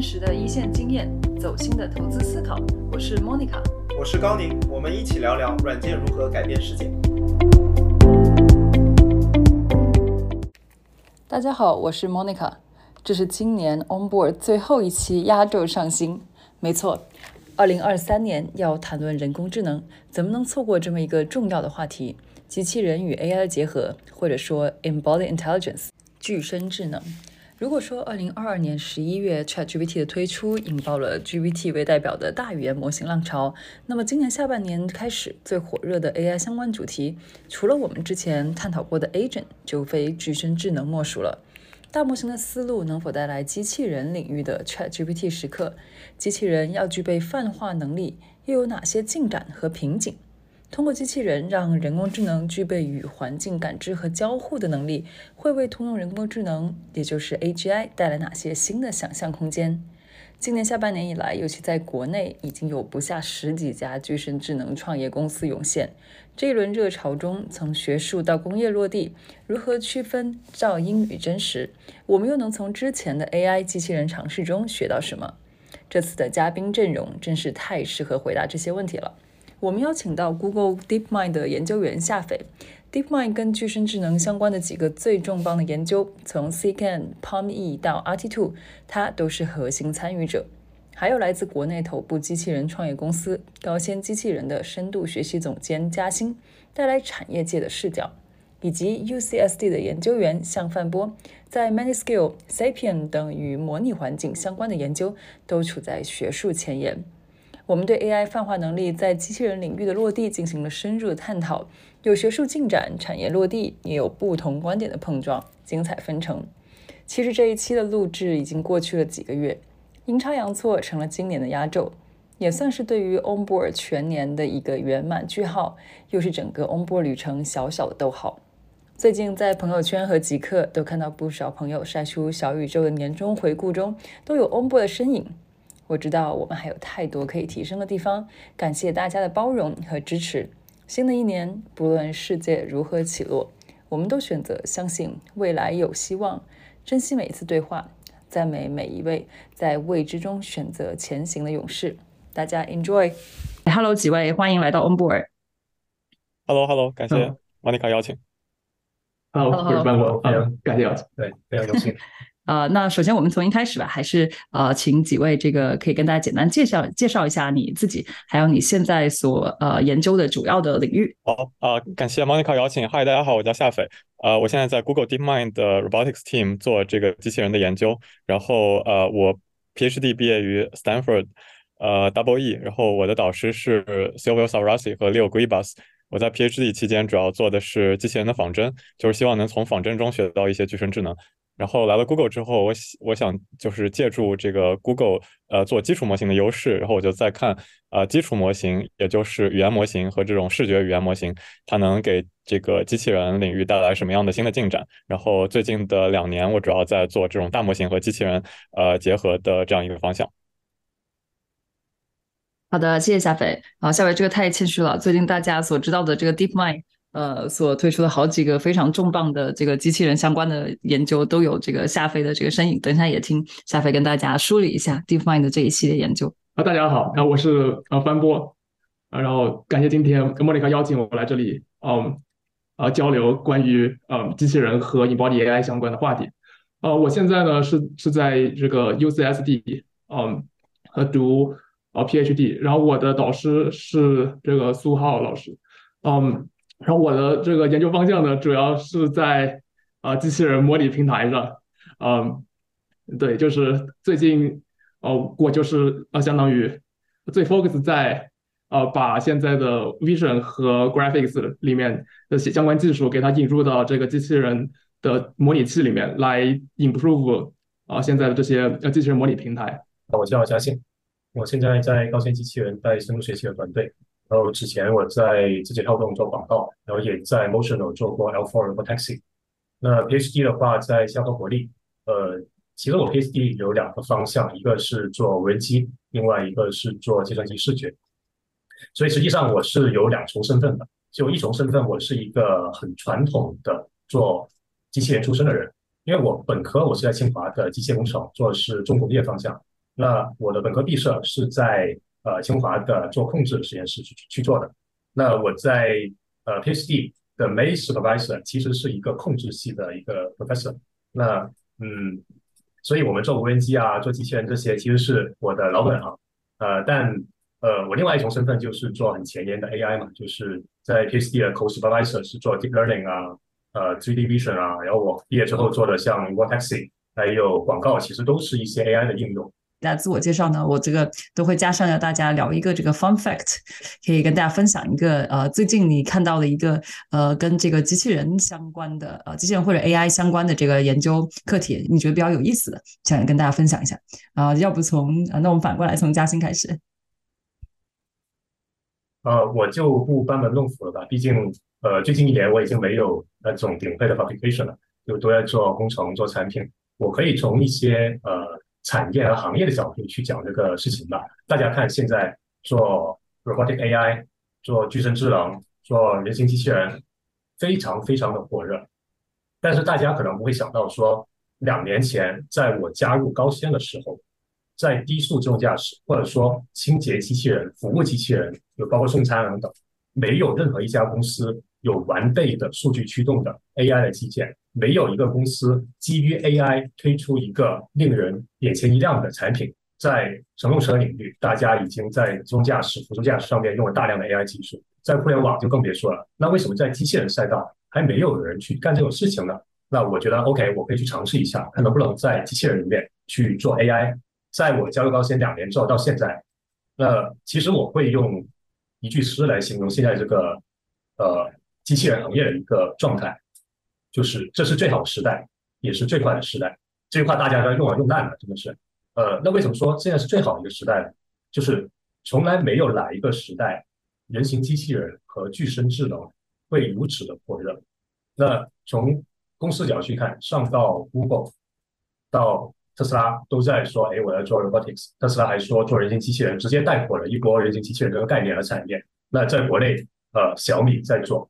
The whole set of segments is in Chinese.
真实的一线经验，走心的投资思考。我是 Monica，我是高宁，我们一起聊聊软件如何改变世界。大家好，我是 Monica，这是今年 Onboard 最后一期压轴上新。没错，二零二三年要谈论人工智能，怎么能错过这么一个重要的话题？机器人与 AI 的结合，或者说 Embodied Intelligence，具身智能。如果说二零二二年十一月 ChatGPT 的推出引爆了 GPT 为代表的大语言模型浪潮，那么今年下半年开始最火热的 AI 相关主题，除了我们之前探讨过的 Agent，就非具身智能莫属了。大模型的思路能否带来机器人领域的 ChatGPT 时刻？机器人要具备泛化能力，又有哪些进展和瓶颈？通过机器人让人工智能具备与环境感知和交互的能力，会为通用人工智能，也就是 AGI 带来哪些新的想象空间？今年下半年以来，尤其在国内，已经有不下十几家具身智能创业公司涌现。这一轮热潮中，从学术到工业落地，如何区分噪音与真实？我们又能从之前的 AI 机器人尝试中学到什么？这次的嘉宾阵容真是太适合回答这些问题了。我们邀请到 Google DeepMind 的研究员夏斐，DeepMind 跟具身智能相关的几个最重磅的研究，从 c k n、PalmE 到 RT2，他都是核心参与者。还有来自国内头部机器人创业公司高先机器人的深度学习总监嘉欣，带来产业界的视角，以及 UCSD 的研究员向范波，在 ManyScale、Sapien 等与模拟环境相关的研究都处在学术前沿。我们对 AI 泛化能力在机器人领域的落地进行了深入的探讨，有学术进展、产业落地，也有不同观点的碰撞，精彩纷呈。其实这一期的录制已经过去了几个月，阴差阳错成了今年的压轴，也算是对于 Onboard 全年的一个圆满句号，又是整个 Onboard 旅程小小的逗号。最近在朋友圈和极客都看到不少朋友晒出小宇宙的年终回顾中都有 Onboard 的身影。我知道我们还有太多可以提升的地方，感谢大家的包容和支持。新的一年，不论世界如何起落，我们都选择相信未来有希望，珍惜每一次对话，赞美每一位在未知中选择前行的勇士。大家 enjoy。Hello，几位，欢迎来到 Onboard。Hello，Hello，感谢莫妮卡邀请。Hello，我是范博，感谢邀请，对，非常荣幸。呃，那首先我们从一开始吧，还是呃，请几位这个可以跟大家简单介绍介绍一下你自己，还有你现在所呃研究的主要的领域。好啊，感谢 Monica 邀请。Hi，大家好，我叫夏斐。呃，我现在在 Google DeepMind 的 Robotics Team 做这个机器人的研究。然后呃，我 PhD 毕业于 Stanford，呃，Double E。然后我的导师是 Silvio Savarasi 和 Leo Gribas。我在 PhD 期间主要做的是机器人的仿真，就是希望能从仿真中学到一些具身智能。然后来了 Google 之后，我我想就是借助这个 Google 呃做基础模型的优势，然后我就在看呃基础模型，也就是语言模型和这种视觉语言模型，它能给这个机器人领域带来什么样的新的进展。然后最近的两年，我主要在做这种大模型和机器人呃结合的这样一个方向。好的，谢谢夏斐。啊，夏斐这个太谦虚了。最近大家所知道的这个 DeepMind。呃，所推出的好几个非常重磅的这个机器人相关的研究，都有这个夏飞的这个身影。等一下也听夏飞跟大家梳理一下 DeepMind 的这一系列研究。啊，大家好，啊，我是呃翻波，啊，然后感谢今天莫妮卡邀请我来这里，嗯，啊，交流关于呃机器人和 Embodied AI 相关的话题。呃，我现在呢是是在这个 UCSD，嗯，和读呃 PhD，然后我的导师是这个苏浩老师，嗯。然后我的这个研究方向呢，主要是在啊机器人模拟平台上，嗯，对，就是最近哦，我就是啊相当于最 focus 在呃把现在的 vision 和 graphics 里面的相关技术给它引入到这个机器人的模拟器里面来 improve 啊现在的这些呃机器人模拟平台。我叫嘉信，我现在在高新机器人带深度学习的团队。然后之前我在字节跳动做广告，然后也在 Motional 做过 L4 和 Taxi。那 PhD 的话在香港国立，呃，其实我 PhD 有两个方向，一个是做无人机，另外一个是做计算机视觉。所以实际上我是有两重身份的，就一重身份我是一个很传统的做机器人出身的人，因为我本科我是在清华的机械工程，做的是重工业方向。那我的本科毕设是在呃清华的做控制实验室去去做的。那我在呃 PhD 的 Main Supervisor 其实是一个控制系的一个 Professor。那嗯，所以我们做无人机啊，做机器人这些其实是我的老本行。呃，但呃，我另外一重身份就是做很前沿的 AI 嘛，就是在 PhD 的 Co-Supervisor 是做 Deep Learning 啊，呃，3D Vision 啊，然后我毕业之后做的像 w a Taxi，还有广告，其实都是一些 AI 的应用。大家自我介绍呢，我这个都会加上要大家聊一个这个 fun fact，可以跟大家分享一个呃最近你看到的一个呃跟这个机器人相关的呃机器人或者 AI 相关的这个研究课题，你觉得比较有意思的，想跟大家分享一下啊？要不从啊，那我们反过来从嘉兴开始。呃，我就不班门弄斧了吧，毕竟呃最近一年我已经没有那种顶配的 publication 了，就都在做工程做产品，我可以从一些呃。产业和行业的角度去讲这个事情吧。大家看，现在做 robotic AI、做具身智能、做人形机器人，非常非常的火热。但是大家可能不会想到，说两年前在我加入高先的时候，在低速自动驾驶或者说清洁机器人、服务机器人，有包括送餐等等，没有任何一家公司有完备的数据驱动的 AI 的基建。没有一个公司基于 AI 推出一个令人眼前一亮的产品。在乘用车领域，大家已经在自动驾驶、辅助驾驶上面用了大量的 AI 技术，在互联网就更别说了。那为什么在机器人赛道还没有人去干这种事情呢？那我觉得 OK，我可以去尝试一下，看能不能在机器人里面去做 AI。在我加入高先两年之后到现在，那其实我会用一句诗来形容现在这个呃机器人行业的一个状态。就是这是最好的时代，也是最快的时代。这句话大家都要用完用烂了，真的是。呃，那为什么说现在是最好的一个时代呢？就是从来没有哪一个时代，人形机器人和具身智能会如此的火热。那从公司角度去看，上到 Google，到特斯拉都在说，哎，我要做 robotics。特斯拉还说做人形机器人，直接带火了一波人形机器人这个概念和产业。那在国内，呃，小米在做，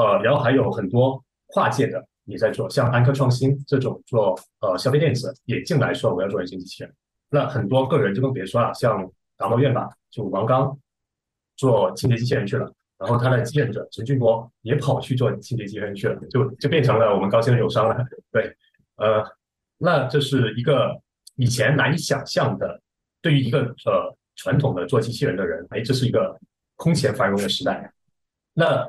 呃，然后还有很多。跨界的也在做，像安科创新这种做呃消费电子也进来说我要做人形机器人。那很多个人就更别说了，像达摩院吧，就王刚做清洁机器人去了，然后他的继任者陈俊波也跑去做清洁机器人去了，就就变成了我们高新的友商了。对，呃，那这是一个以前难以想象的，对于一个呃传统的做机器人的人，哎，这是一个空前繁荣的时代。那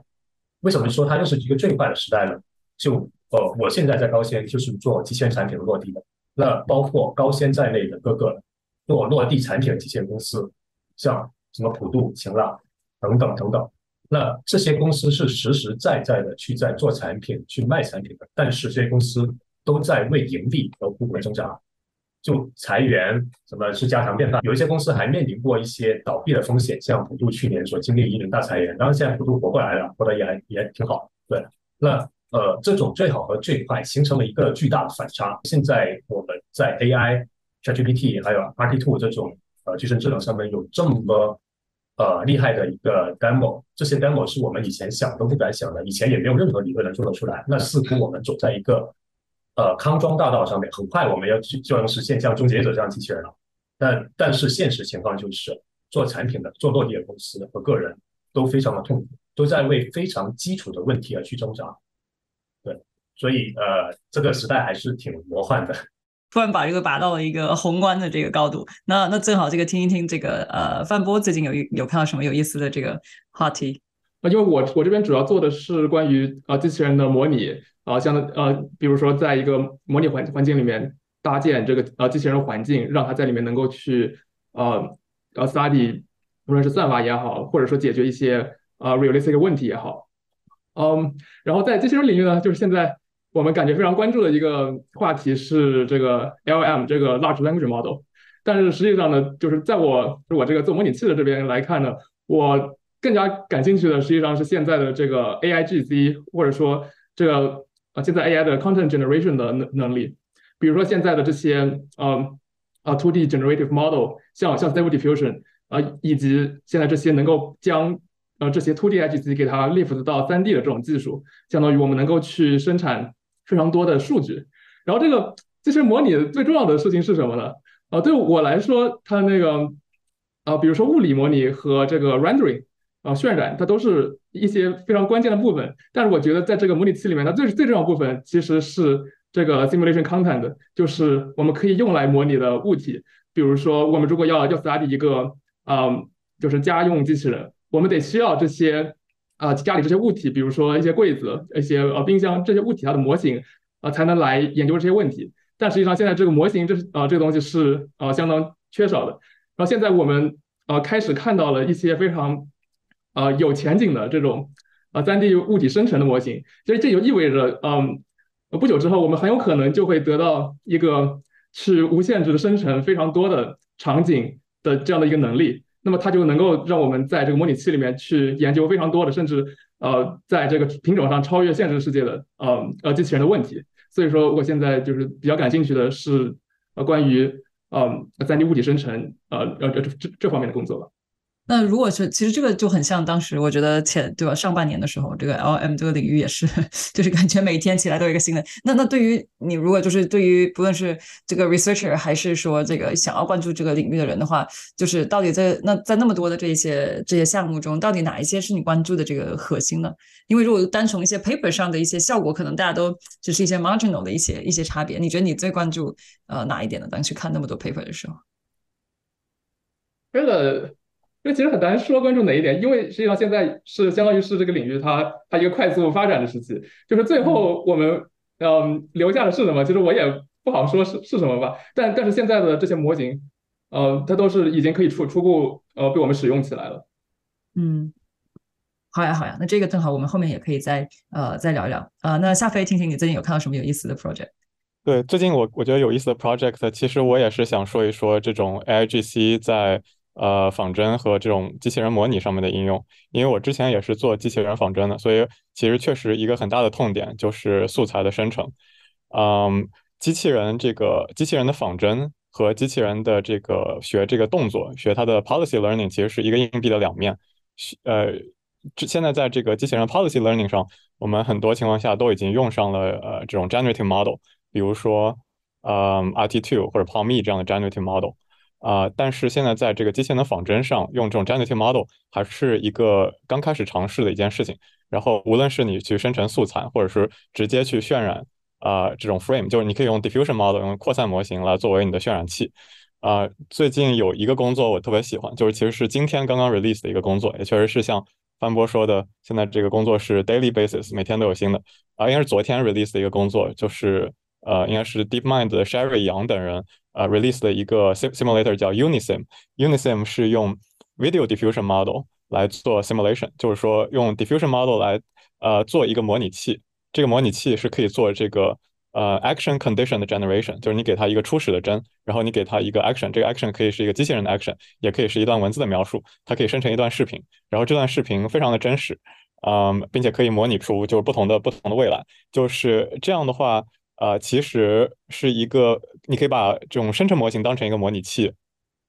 为什么说它又是一个最快的时代呢？就呃，我现在在高先就是做机器人产品的落地的，那包括高先在内的各个做落地产品的机器人公司，像什么普度、晴朗等等等等，那这些公司是实实在在的去在做产品、去卖产品的，但是这些公司都在为盈利而苦苦挣扎，就裁员什么是家常便饭，有一些公司还面临过一些倒闭的风险，像普渡去年所经历一轮大裁员，当然现在普渡活过来了，活得也还也挺好，对，那。呃，这种最好和最快形成了一个巨大的反差。现在我们在 AI、ChatGPT 还有 RT Two 这种呃具身智能上面有这么呃厉害的一个 demo，这些 demo 是我们以前想都不敢想的，以前也没有任何理论能做得出来。那似乎我们走在一个呃康庄大道上面，很快我们要去就能实现像终结者这样机器人了。但但是现实情况就是做产品的、做落地的公司和个人都非常的痛苦，都在为非常基础的问题而去挣扎。对所以，呃，这个时代还是挺魔幻的。突然把这个拔到了一个宏观的这个高度，那那正好这个听一听这个呃，范波最近有有看到什么有意思的这个话题？啊，因为我我这边主要做的是关于啊机器人的模拟啊，像呃，比如说在一个模拟环环境里面搭建这个呃机器人环境，让它在里面能够去呃呃 study，无论是算法也好，或者说解决一些啊 realistic 问题也好，嗯，然后在机器人领域呢，就是现在。我们感觉非常关注的一个话题是这个 LM 这个 Large Language Model，但是实际上呢，就是在我我这个做模拟器的这边来看呢，我更加感兴趣的实际上是现在的这个 AIGC，或者说这个啊现在 AI 的 Content Generation 的能能力，比如说现在的这些呃啊 2D Generative Model，像像 Stable Diffusion 啊，以及现在这些能够将呃这些 2D IGC 给它 lift 到 3D 的这种技术，相当于我们能够去生产。非常多的数据，然后这个这些模拟最重要的事情是什么呢？啊，对我来说，它那个啊，比如说物理模拟和这个 rendering 啊渲染，它都是一些非常关键的部分。但是我觉得在这个模拟器里面，它最最重要部分其实是这个 simulation content，就是我们可以用来模拟的物体。比如说，我们如果要要 study 一个啊，就是家用机器人，我们得需要这些啊家里这些物体，比如说一些柜子、一些呃冰箱这些物体它的模型啊，才能来研究这些问题。但实际上，现在这个模型，这是啊，这个东西是啊相当缺少的。然后现在我们啊开始看到了一些非常啊有前景的这种啊 3D 物体生成的模型。所以这就意味着，嗯，不久之后我们很有可能就会得到一个去无限制的生成非常多的场景的这样的一个能力。那么它就能够让我们在这个模拟器里面去研究非常多的，甚至呃在这个品种上超越现实世界的呃呃机器人的问题。所以说，我现在就是比较感兴趣的是，呃，关于呃三 D 物体生成，呃呃这这这方面的工作吧。那如果是，其实这个就很像当时，我觉得前对吧？上半年的时候，这个 L M 这个领域也是，就是感觉每天起来都有一个新的。那那对于你，如果就是对于不论是这个 researcher 还是说这个想要关注这个领域的人的话，就是到底在那在那么多的这些这些项目中，到底哪一些是你关注的这个核心呢？因为如果单从一些 paper 上的一些效果，可能大家都只是一些 marginal 的一些一些差别。你觉得你最关注呃哪一点呢？当去看那么多 paper 的时候，这个。这其实很难说关注哪一点，因为实际上现在是相当于是这个领域它它一个快速发展的时期，就是最后我们嗯留下的是什么，其实我也不好说是是什么吧。但但是现在的这些模型，呃，它都是已经可以初初步呃被我们使用起来了。嗯，好呀好呀，那这个正好我们后面也可以再呃再聊一聊啊。那夏飞，听听你最近有看到什么有意思的 project？对，最近我我觉得有意思的 project，其实我也是想说一说这种 AIGC 在。呃，仿真和这种机器人模拟上面的应用，因为我之前也是做机器人仿真的，所以其实确实一个很大的痛点就是素材的生成。嗯，机器人这个机器人的仿真和机器人的这个学这个动作，学它的 policy learning 其实是一个硬币的两面。呃，这现在在这个机器人 policy learning 上，我们很多情况下都已经用上了呃这种 generative model，比如说呃 RT2 或者 PaLM 这样的 generative model。啊，但是现在在这个机器人的仿真上用这种 generative model 还是一个刚开始尝试的一件事情。然后无论是你去生成素材，或者是直接去渲染啊这种 frame，就是你可以用 diffusion model 用扩散模型来作为你的渲染器。啊，最近有一个工作我特别喜欢，就是其实是今天刚刚 release 的一个工作，也确实是像范波说的，现在这个工作是 daily basis，每天都有新的。啊，应该是昨天 release 的一个工作，就是呃，应该是 DeepMind 的 Sherry 杨等人。呃，release 的一个 simulator 叫 Unisim。Unisim 是用 video diffusion model 来做 simulation，就是说用 diffusion model 来呃做一个模拟器。这个模拟器是可以做这个呃 action condition 的 generation，就是你给它一个初始的帧，然后你给它一个 action，这个 action 可以是一个机器人的 action，也可以是一段文字的描述，它可以生成一段视频，然后这段视频非常的真实，嗯，并且可以模拟出就是不同的不同的未来。就是这样的话。呃，其实是一个，你可以把这种生成模型当成一个模拟器，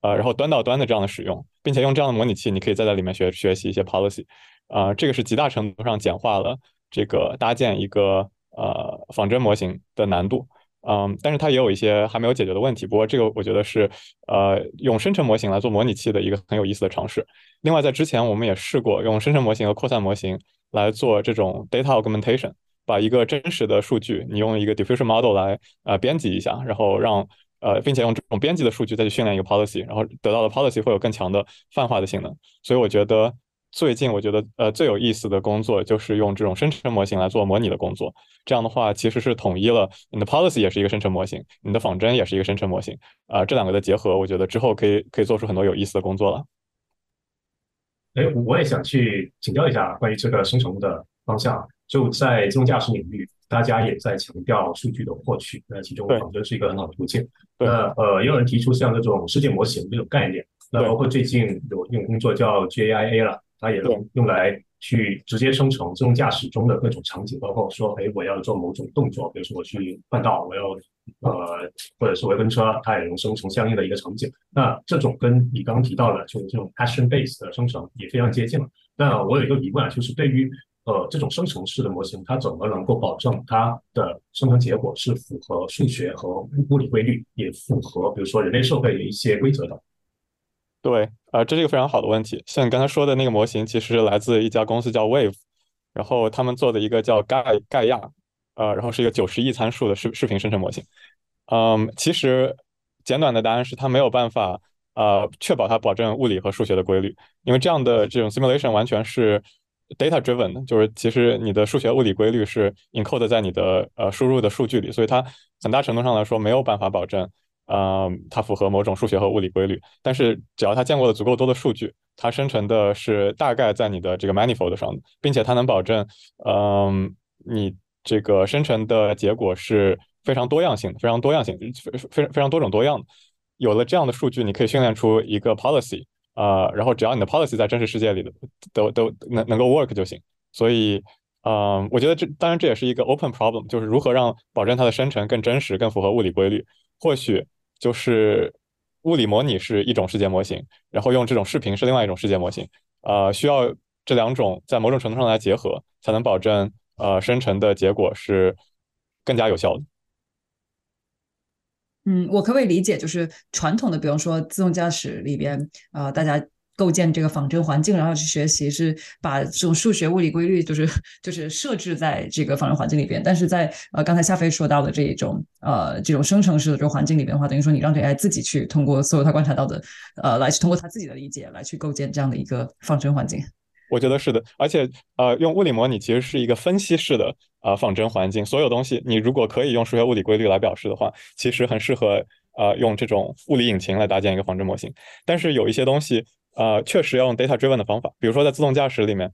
呃，然后端到端的这样的使用，并且用这样的模拟器，你可以再在里面学学习一些 policy，啊，这个是极大程度上简化了这个搭建一个呃仿真模型的难度，嗯，但是它也有一些还没有解决的问题。不过这个我觉得是呃用生成模型来做模拟器的一个很有意思的尝试。另外，在之前我们也试过用生成模型和扩散模型来做这种 data augmentation。把一个真实的数据，你用一个 diffusion model 来呃编辑一下，然后让呃，并且用这种编辑的数据再去训练一个 policy，然后得到的 policy 会有更强的泛化的性能。所以我觉得最近我觉得呃最有意思的工作就是用这种生成模型来做模拟的工作。这样的话其实是统一了你的 policy 也是一个生成模型，你的仿真也是一个生成模型啊，这两个的结合，我觉得之后可以可以做出很多有意思的工作了。哎，我也想去请教一下关于这个生成的方向。就在自动驾驶领域，大家也在强调数据的获取，那其中仿真是一个很好的途径。那呃，也有人提出像这种世界模型这种概念，那包括最近有一种工作叫 GAIA 了，它也能用来去直接生成自动驾驶中的各种场景，包括说，哎，我要做某种动作，比如说我去换道，我要呃，或者是我要跟车，它也能生成相应的一个场景。那这种跟你刚刚提到的，就是这种 action base 的生成也非常接近了。那我有一个疑问啊，就是对于呃，这种生成式的模型，它怎么能够保证它的生成结果是符合数学和物理规律，也符合比如说人类社会的一些规则的？对，呃，这是一个非常好的问题。像你刚才说的那个模型，其实来自一家公司叫 Wave，然后他们做的一个叫盖盖亚，呃，然后是一个九十亿参数的视视频生成模型。嗯，其实简短的答案是它没有办法，呃，确保它保证物理和数学的规律，因为这样的这种 simulation 完全是 data driven 的，就是其实你的数学物理规律是 encode 在你的呃输入的数据里，所以它很大程度上来说没有办法保证。呃，它符合某种数学和物理规律，但是只要它见过了足够多的数据，它生成的是大概在你的这个 manifold 上的，并且它能保证，嗯，你这个生成的结果是非常多样性的，非常多样性，非非非常多种多样的。有了这样的数据，你可以训练出一个 policy，啊，然后只要你的 policy 在真实世界里的都都能能够 work 就行。所以，嗯，我觉得这当然这也是一个 open problem，就是如何让保证它的生成更真实、更符合物理规律，或许。就是物理模拟是一种世界模型，然后用这种视频是另外一种世界模型，呃，需要这两种在某种程度上来结合，才能保证呃生成的结果是更加有效的。嗯，我可不可以理解，就是传统的，比方说自动驾驶里边，啊，大家。构建这个仿真环境，然后去学习，是把这种数学物理规律，就是 就是设置在这个仿真环境里边。但是在呃刚才夏飞说到的这一种呃这种生成式的这种环境里边的话，等于说你让 AI 自己去通过所有他观察到的呃来去通过他自己的理解来去构建这样的一个仿真环境。我觉得是的，而且呃用物理模拟其实是一个分析式的呃仿真环境，所有东西你如果可以用数学物理规律来表示的话，其实很适合呃用这种物理引擎来搭建一个仿真模型。但是有一些东西。呃，确实要用 data driven 的方法，比如说在自动驾驶里面，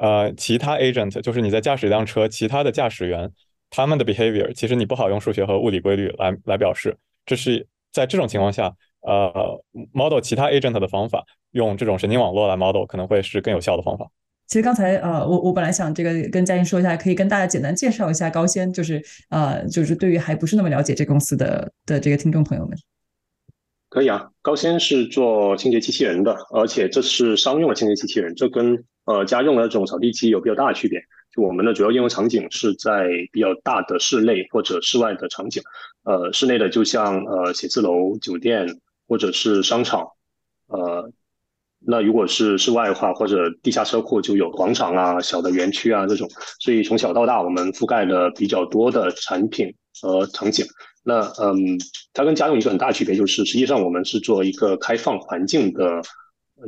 呃，其他 agent 就是你在驾驶一辆车，其他的驾驶员他们的 behavior，其实你不好用数学和物理规律来来表示。这是在这种情况下，呃，model 其他 agent 的方法，用这种神经网络来 model 可能会是更有效的方法。其实刚才呃，我我本来想这个跟嘉音说一下，可以跟大家简单介绍一下高仙，就是呃，就是对于还不是那么了解这公司的的这个听众朋友们。可以啊，高仙是做清洁机器人的，而且这是商用的清洁机器人，这跟呃家用的这种扫地机有比较大的区别。就我们的主要应用场景是在比较大的室内或者室外的场景，呃，室内的就像呃写字楼、酒店或者是商场，呃，那如果是室外的话，或者地下车库就有广场啊、小的园区啊这种。所以从小到大，我们覆盖了比较多的产品和场景。那嗯，它跟家用一个很大区别就是，实际上我们是做一个开放环境的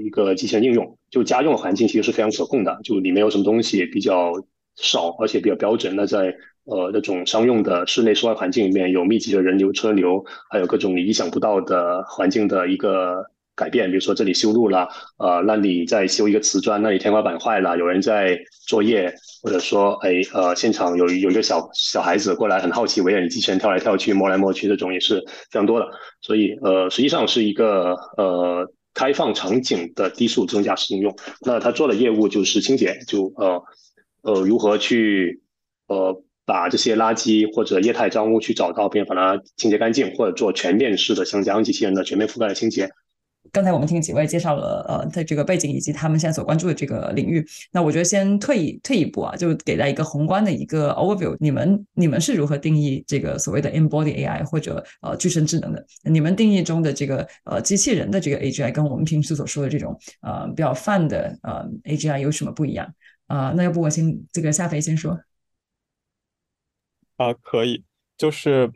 一个机器人应用。就家用环境其实是非常可控的，就里面有什么东西比较少，而且比较标准。那在呃那种商用的室内室外环境里面有密集的人流车流，还有各种你意想不到的环境的一个改变，比如说这里修路了，呃，那里在修一个瓷砖，那里天花板坏了，有人在作业。或者说，哎，呃，现场有有一个小小孩子过来，很好奇，围着你机器人跳来跳去，摸来摸去，这种也是非常多的。所以，呃，实际上是一个呃开放场景的低速自动驾驶应用。那他做的业务就是清洁，就呃呃如何去呃把这些垃圾或者液态脏污去找到，并把它清洁干净，或者做全面式的像家用机器人的全面覆盖的清洁。刚才我们听几位介绍了呃在这个背景以及他们现在所关注的这个领域，那我觉得先退一退一步啊，就给大家一个宏观的一个 overview。你们你们是如何定义这个所谓的 embody AI 或者呃具身智能的？你们定义中的这个呃机器人的这个 AGI 跟我们平时所说的这种呃比较泛的呃 AGI 有什么不一样啊？那要不我先这个夏飞先说啊，可以，就是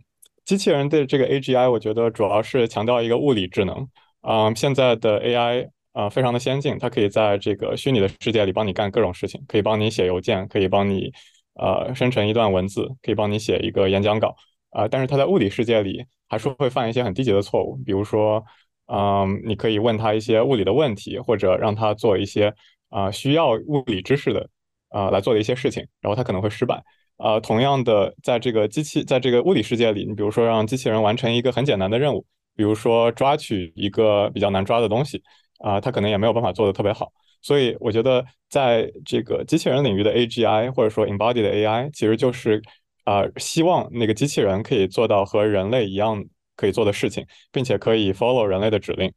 机器人的这个 AGI，我觉得主要是强调一个物理智能。嗯，现在的 AI 啊，非常的先进，它可以在这个虚拟的世界里帮你干各种事情，可以帮你写邮件，可以帮你呃生成一段文字，可以帮你写一个演讲稿啊。但是它在物理世界里还是会犯一些很低级的错误，比如说，嗯，你可以问他一些物理的问题，或者让他做一些啊需要物理知识的啊来做的一些事情，然后他可能会失败。啊，同样的，在这个机器在这个物理世界里，你比如说让机器人完成一个很简单的任务。比如说抓取一个比较难抓的东西啊，它可能也没有办法做的特别好。所以我觉得在这个机器人领域的 AGI 或者说 embodied AI，其实就是啊，希望那个机器人可以做到和人类一样可以做的事情，并且可以 follow 人类的指令。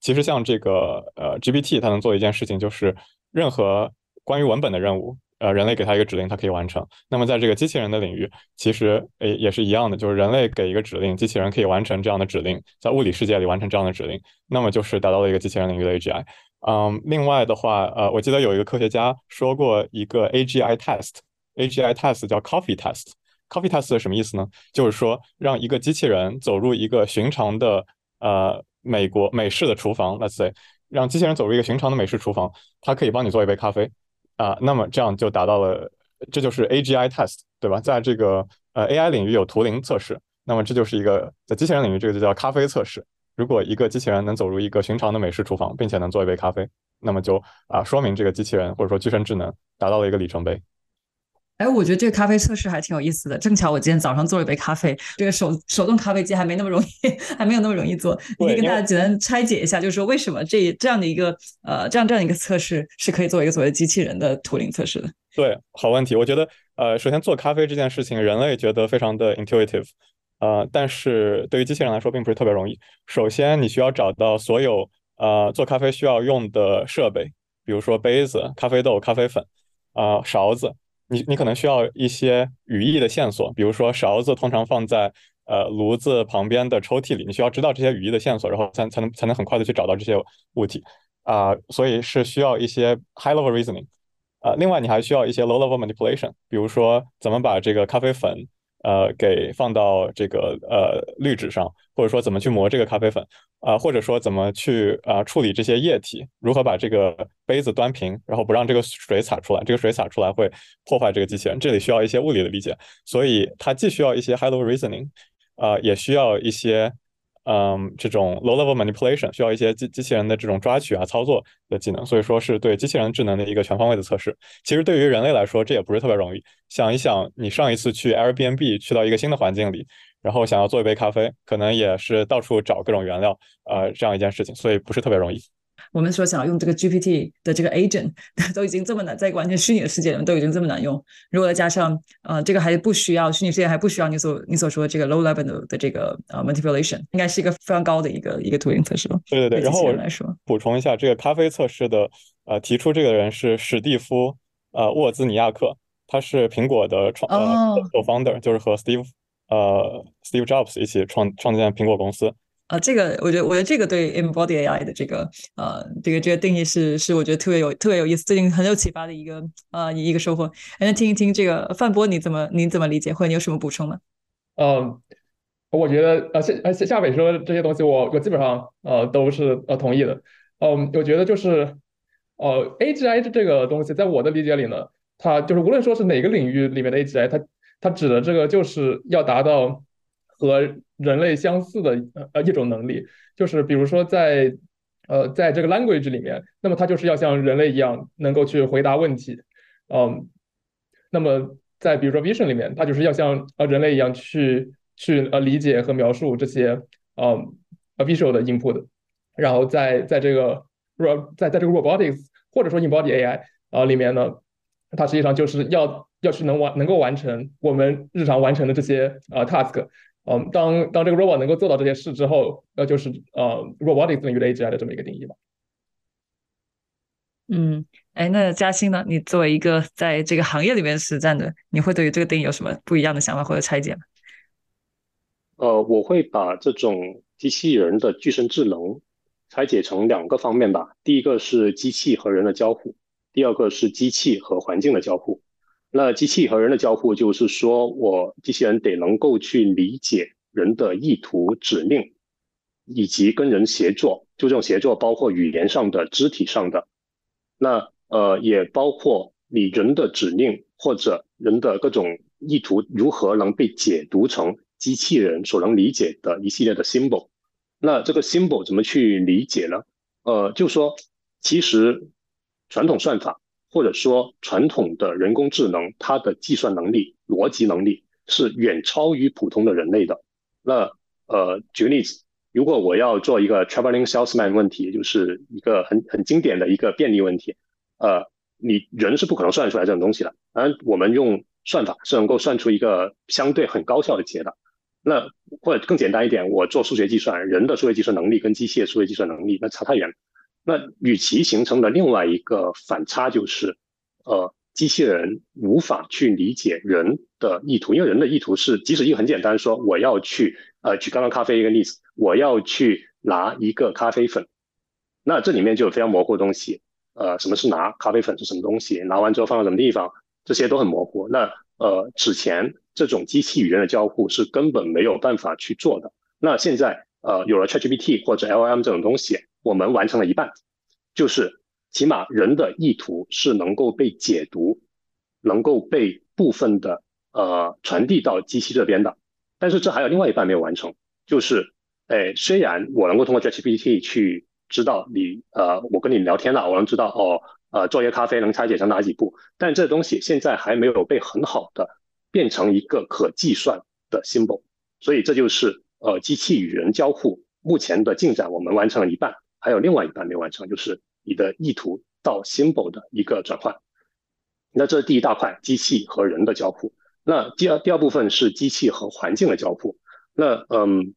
其实像这个呃 GPT，它能做一件事情，就是任何关于文本的任务，呃，人类给他一个指令，它可以完成。那么在这个机器人的领域，其实诶也是一样的，就是人类给一个指令，机器人可以完成这样的指令，在物理世界里完成这样的指令，那么就是达到了一个机器人领域的 AGI。嗯，另外的话，呃，我记得有一个科学家说过一个 AGI test，AGI test 叫 Coffee test。Coffee test 什么意思呢？就是说让一个机器人走入一个寻常的呃美国美式的厨房，Let's say，让机器人走入一个寻常的美式厨房，它可以帮你做一杯咖啡。啊，那么这样就达到了，这就是 AGI test，对吧？在这个呃 AI 领域有图灵测试，那么这就是一个在机器人领域这个就叫咖啡测试。如果一个机器人能走入一个寻常的美式厨房，并且能做一杯咖啡，那么就啊说明这个机器人或者说具身智能达到了一个里程碑。哎，我觉得这个咖啡测试还挺有意思的。正巧我今天早上做了一杯咖啡，这个手手动咖啡机还没那么容易，还没有那么容易做。你可以跟大家简单拆解一下，就是说为什么这这样的一个呃这样这样一个测试是可以做一个所谓机器人的图灵测试的？对，好问题。我觉得呃，首先做咖啡这件事情，人类觉得非常的 intuitive，呃，但是对于机器人来说并不是特别容易。首先，你需要找到所有呃做咖啡需要用的设备，比如说杯子、咖啡豆、咖啡粉啊、勺子。你你可能需要一些语义的线索，比如说勺子通常放在呃炉子旁边的抽屉里，你需要知道这些语义的线索，然后才才能才能很快的去找到这些物体啊，所以是需要一些 high level reasoning 啊，另外你还需要一些 low level manipulation，比如说怎么把这个咖啡粉。呃，给放到这个呃滤纸上，或者说怎么去磨这个咖啡粉啊，或者说怎么去啊处理这些液体，如何把这个杯子端平，然后不让这个水洒出来，这个水洒出来会破坏这个机器人，这里需要一些物理的理解，所以它既需要一些 Hello reasoning，啊，也需要一些。嗯，这种 low-level manipulation 需要一些机机器人的这种抓取啊、操作的技能，所以说是对机器人智能的一个全方位的测试。其实对于人类来说，这也不是特别容易。想一想，你上一次去 Airbnb 去到一个新的环境里，然后想要做一杯咖啡，可能也是到处找各种原料，呃，这样一件事情，所以不是特别容易。我们说想要用这个 GPT 的这个 agent 都已经这么难，在完全虚拟的世界里面都已经这么难用。如果再加上呃，这个还不需要虚拟世界还不需要你所你所说的这个 low level 的这个呃 manipulation，应该是一个非常高的一个一个图灵测试了。对对对，然后我来说补充一下，这个咖啡测试的呃提出这个人是史蒂夫呃沃兹尼亚克，他是苹果的创呃 founder，就是和 Steve 呃 Steve Jobs 一起创创建苹果公司。啊，这个我觉得，我觉得这个对 embody AI 的这个呃，这个这个定义是是我觉得特别有特别有意思，最近很有启发的一个呃一个收获。那听一听这个范波你怎么你怎么理解，或者你有什么补充吗？嗯，我觉得呃夏呃夏北说的这些东西，我我基本上呃都是呃同意的。嗯，我觉得就是呃 AGI 这个东西，在我的理解里呢，它就是无论说是哪个领域里面的 AGI，它它指的这个就是要达到和人类相似的呃一种能力，就是比如说在呃在这个 language 里面，那么它就是要像人类一样能够去回答问题，嗯，那么在比如说 vision 里面，它就是要像呃人类一样去去呃理解和描述这些嗯 visual 的 input，然后在在这个 ro 在在这个 robotics 或者说 embody AI 啊里面呢，它实际上就是要要去能完能够完成我们日常完成的这些呃 task。嗯，当当这个 robot 能够做到这些事之后，那就是呃 robotics 领域的 AGI 的这么一个定义吧。嗯，哎，那嘉兴呢？你作为一个在这个行业里面实战的，你会对于这个定义有什么不一样的想法或者拆解吗？呃，我会把这种机器人的具身智能拆解成两个方面吧。第一个是机器和人的交互，第二个是机器和环境的交互。那机器和人的交互，就是说我机器人得能够去理解人的意图、指令，以及跟人协作。就这种协作，包括语言上的、肢体上的。那呃，也包括你人的指令或者人的各种意图如何能被解读成机器人所能理解的一系列的 symbol。那这个 symbol 怎么去理解呢？呃，就说其实传统算法。或者说，传统的人工智能，它的计算能力、逻辑能力是远超于普通的人类的。那呃，举个例子，如果我要做一个 traveling salesman 问题，就是一个很很经典的一个便利问题，呃，你人是不可能算出来这种东西的。而，我们用算法是能够算出一个相对很高效的解的。那或者更简单一点，我做数学计算，人的数学计算能力跟机械数学计算能力那差太远。那与其形成的另外一个反差就是，呃，机器人无法去理解人的意图，因为人的意图是，即使一个很简单，说我要去，呃，举刚刚咖啡一个例子，我要去拿一个咖啡粉，那这里面就有非常模糊的东西，呃，什么是拿咖啡粉是什么东西，拿完之后放到什么地方，这些都很模糊。那呃，之前这种机器与人的交互是根本没有办法去做的。那现在呃，有了 ChatGPT 或者 LLM 这种东西，我们完成了一半，就是起码人的意图是能够被解读，能够被部分的呃传递到机器这边的。但是这还有另外一半没有完成，就是哎，虽然我能够通过 ChatGPT 去知道你呃，我跟你聊天了，我能知道哦。呃，做一个咖啡能拆解成哪几步？但这东西现在还没有被很好的变成一个可计算的 symbol，所以这就是呃机器与人交互目前的进展，我们完成了一半，还有另外一半没完成，就是你的意图到 symbol 的一个转换。那这是第一大块，机器和人的交互。那第二第二部分是机器和环境的交互。那嗯。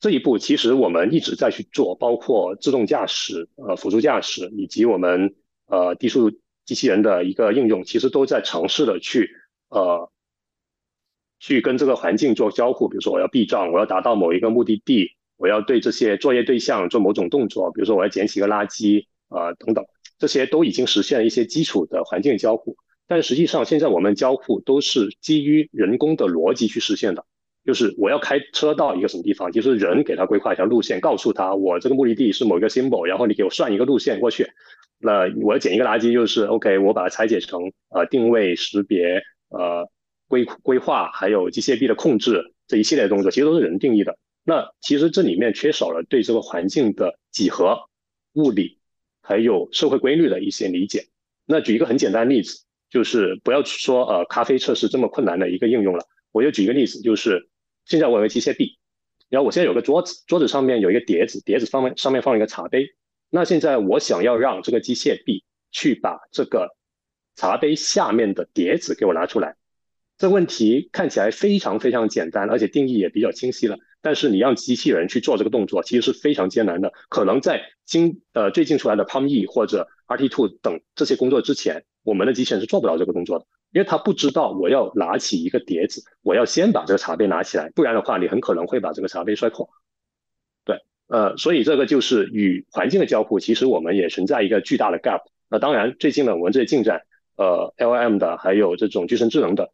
这一步其实我们一直在去做，包括自动驾驶、呃辅助驾驶，以及我们呃低速机器人的一个应用，其实都在尝试的去呃去跟这个环境做交互。比如说我要避障，我要达到某一个目的地，我要对这些作业对象做某种动作，比如说我要捡起一个垃圾啊等等，这些都已经实现了一些基础的环境交互。但实际上现在我们交互都是基于人工的逻辑去实现的。就是我要开车到一个什么地方，就是人给他规划一条路线，告诉他我这个目的地是某一个 symbol，然后你给我算一个路线过去。那我要捡一个垃圾，就是 OK，我把它拆解成呃定位、识别、呃规规划，还有机械臂的控制这一系列动作，其实都是人定义的。那其实这里面缺少了对这个环境的几何、物理还有社会规律的一些理解。那举一个很简单的例子，就是不要说呃咖啡测试这么困难的一个应用了，我就举一个例子，就是。现在我有个机械臂，然后我现在有个桌子，桌子上面有一个碟子，碟子上面上面放一个茶杯。那现在我想要让这个机械臂去把这个茶杯下面的碟子给我拿出来，这问题看起来非常非常简单，而且定义也比较清晰了。但是你让机器人去做这个动作，其实是非常艰难的。可能在今呃最近出来的 PalmE 或者 R T Two 等这些工作之前，我们的机器人是做不到这个动作的。因为他不知道我要拿起一个碟子，我要先把这个茶杯拿起来，不然的话，你很可能会把这个茶杯摔破。对，呃，所以这个就是与环境的交互，其实我们也存在一个巨大的 gap。那当然，最近呢，我们这些进展，呃，LM 的还有这种具身智能的，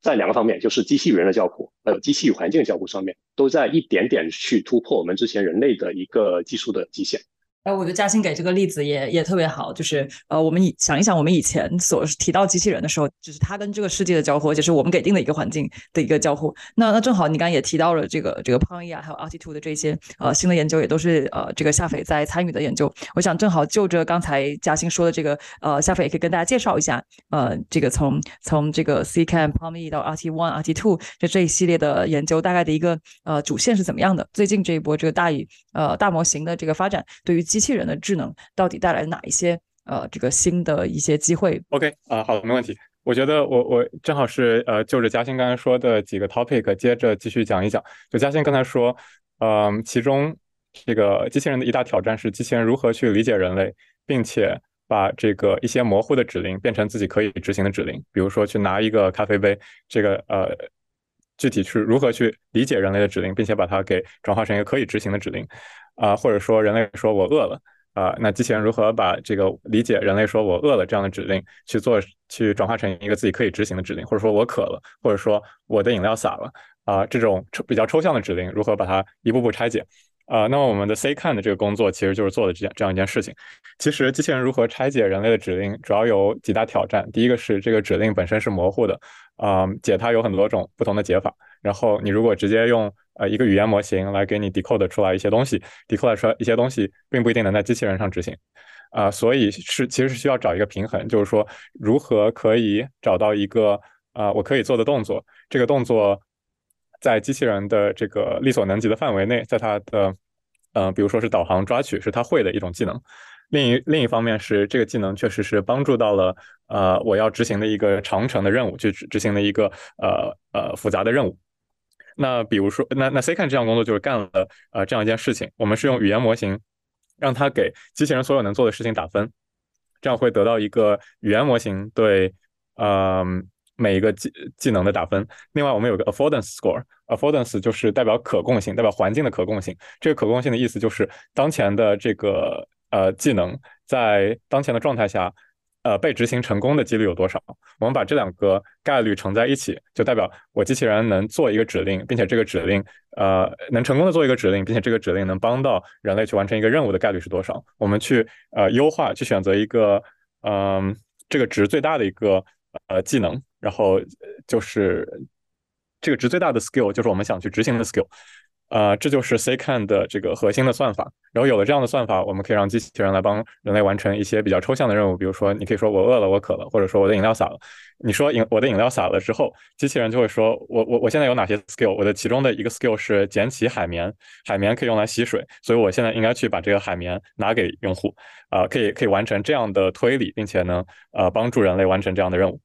在两个方面，就是机器人的交互，还有机器与环境交互上面，都在一点点去突破我们之前人类的一个技术的极限。哎，我觉得嘉欣给这个例子也也特别好，就是呃，我们以想一想，我们以前所提到机器人的时候，就是它跟这个世界的交互，就是我们给定的一个环境的一个交互。那那正好，你刚刚也提到了这个这个 p o n 啊，还有 RT Two 的这些呃新的研究，也都是呃这个夏斐在参与的研究。我想正好就着刚才嘉欣说的这个呃，夏斐也可以跟大家介绍一下呃，这个从从这个 C Cam p o n 到 RT One、RT Two 这这一系列的研究，大概的一个呃主线是怎么样的？最近这一波这个大语呃大模型的这个发展，对于机器人的智能到底带来哪一些呃这个新的一些机会？OK 啊，好，没问题。我觉得我我正好是呃就着嘉欣刚才说的几个 topic 接着继续讲一讲。就嘉欣刚才说，嗯，其中这个机器人的一大挑战是机器人如何去理解人类，并且把这个一些模糊的指令变成自己可以执行的指令。比如说去拿一个咖啡杯，这个呃具体是如何去理解人类的指令，并且把它给转化成一个可以执行的指令。啊，或者说人类说我饿了啊，那机器人如何把这个理解人类说我饿了这样的指令去做，去转化成一个自己可以执行的指令，或者说我渴了，或者说我的饮料洒了啊，这种抽比较抽象的指令如何把它一步步拆解呃？那么我们的 C 看的这个工作其实就是做的这样这样一件事情。其实机器人如何拆解人类的指令，主要有几大挑战。第一个是这个指令本身是模糊的啊，解它有很多种不同的解法。然后你如果直接用呃，一个语言模型来给你 decode 出来一些东西，decode 出来一些东西，并不一定能在机器人上执行，啊，所以是其实是需要找一个平衡，就是说如何可以找到一个啊我可以做的动作，这个动作在机器人的这个力所能及的范围内，在它的呃，比如说是导航抓取是它会的一种技能，另一另一方面是这个技能确实是帮助到了呃我要执行的一个长程的任务，去执行的一个呃呃复杂的任务。那比如说，那那 C 看这项工作就是干了呃这样一件事情。我们是用语言模型让它给机器人所有能做的事情打分，这样会得到一个语言模型对呃每一个技技能的打分。另外，我们有个 affordance score，affordance 就是代表可供性，代表环境的可供性。这个可供性的意思就是当前的这个呃技能在当前的状态下。呃，被执行成功的几率有多少？我们把这两个概率乘在一起，就代表我机器人能做一个指令，并且这个指令呃能成功的做一个指令，并且这个指令能帮到人类去完成一个任务的概率是多少？我们去呃优化，去选择一个嗯这个值最大的一个呃技能，然后就是这个值最大的 skill 就是我们想去执行的 skill。呃，这就是 Ccan 的这个核心的算法。然后有了这样的算法，我们可以让机器人来帮人类完成一些比较抽象的任务。比如说，你可以说我饿了，我渴了，或者说我的饮料洒了。你说饮我的饮料洒了之后，机器人就会说我我我现在有哪些 skill？我的其中的一个 skill 是捡起海绵，海绵可以用来吸水，所以我现在应该去把这个海绵拿给用户。啊，可以可以完成这样的推理，并且呢，呃，帮助人类完成这样的任务。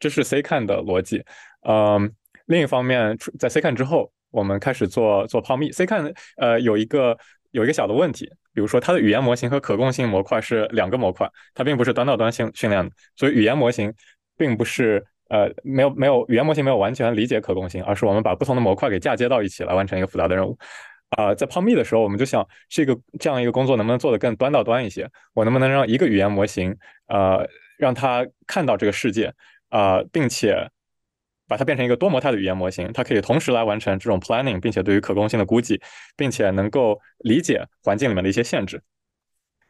这是 Ccan 的逻辑。嗯，另一方面，在 CAN 之后。我们开始做做泡密。C 看呃有一个有一个小的问题，比如说它的语言模型和可控性模块是两个模块，它并不是端到端训训练的，所以语言模型并不是呃没有没有语言模型没有完全理解可控性，而是我们把不同的模块给嫁接到一起来完成一个复杂的任务。啊，在泡密的时候，我们就想这个这样一个工作能不能做得更端到端一些？我能不能让一个语言模型呃让它看到这个世界啊，并且。把它变成一个多模态的语言模型，它可以同时来完成这种 planning，并且对于可控性的估计，并且能够理解环境里面的一些限制。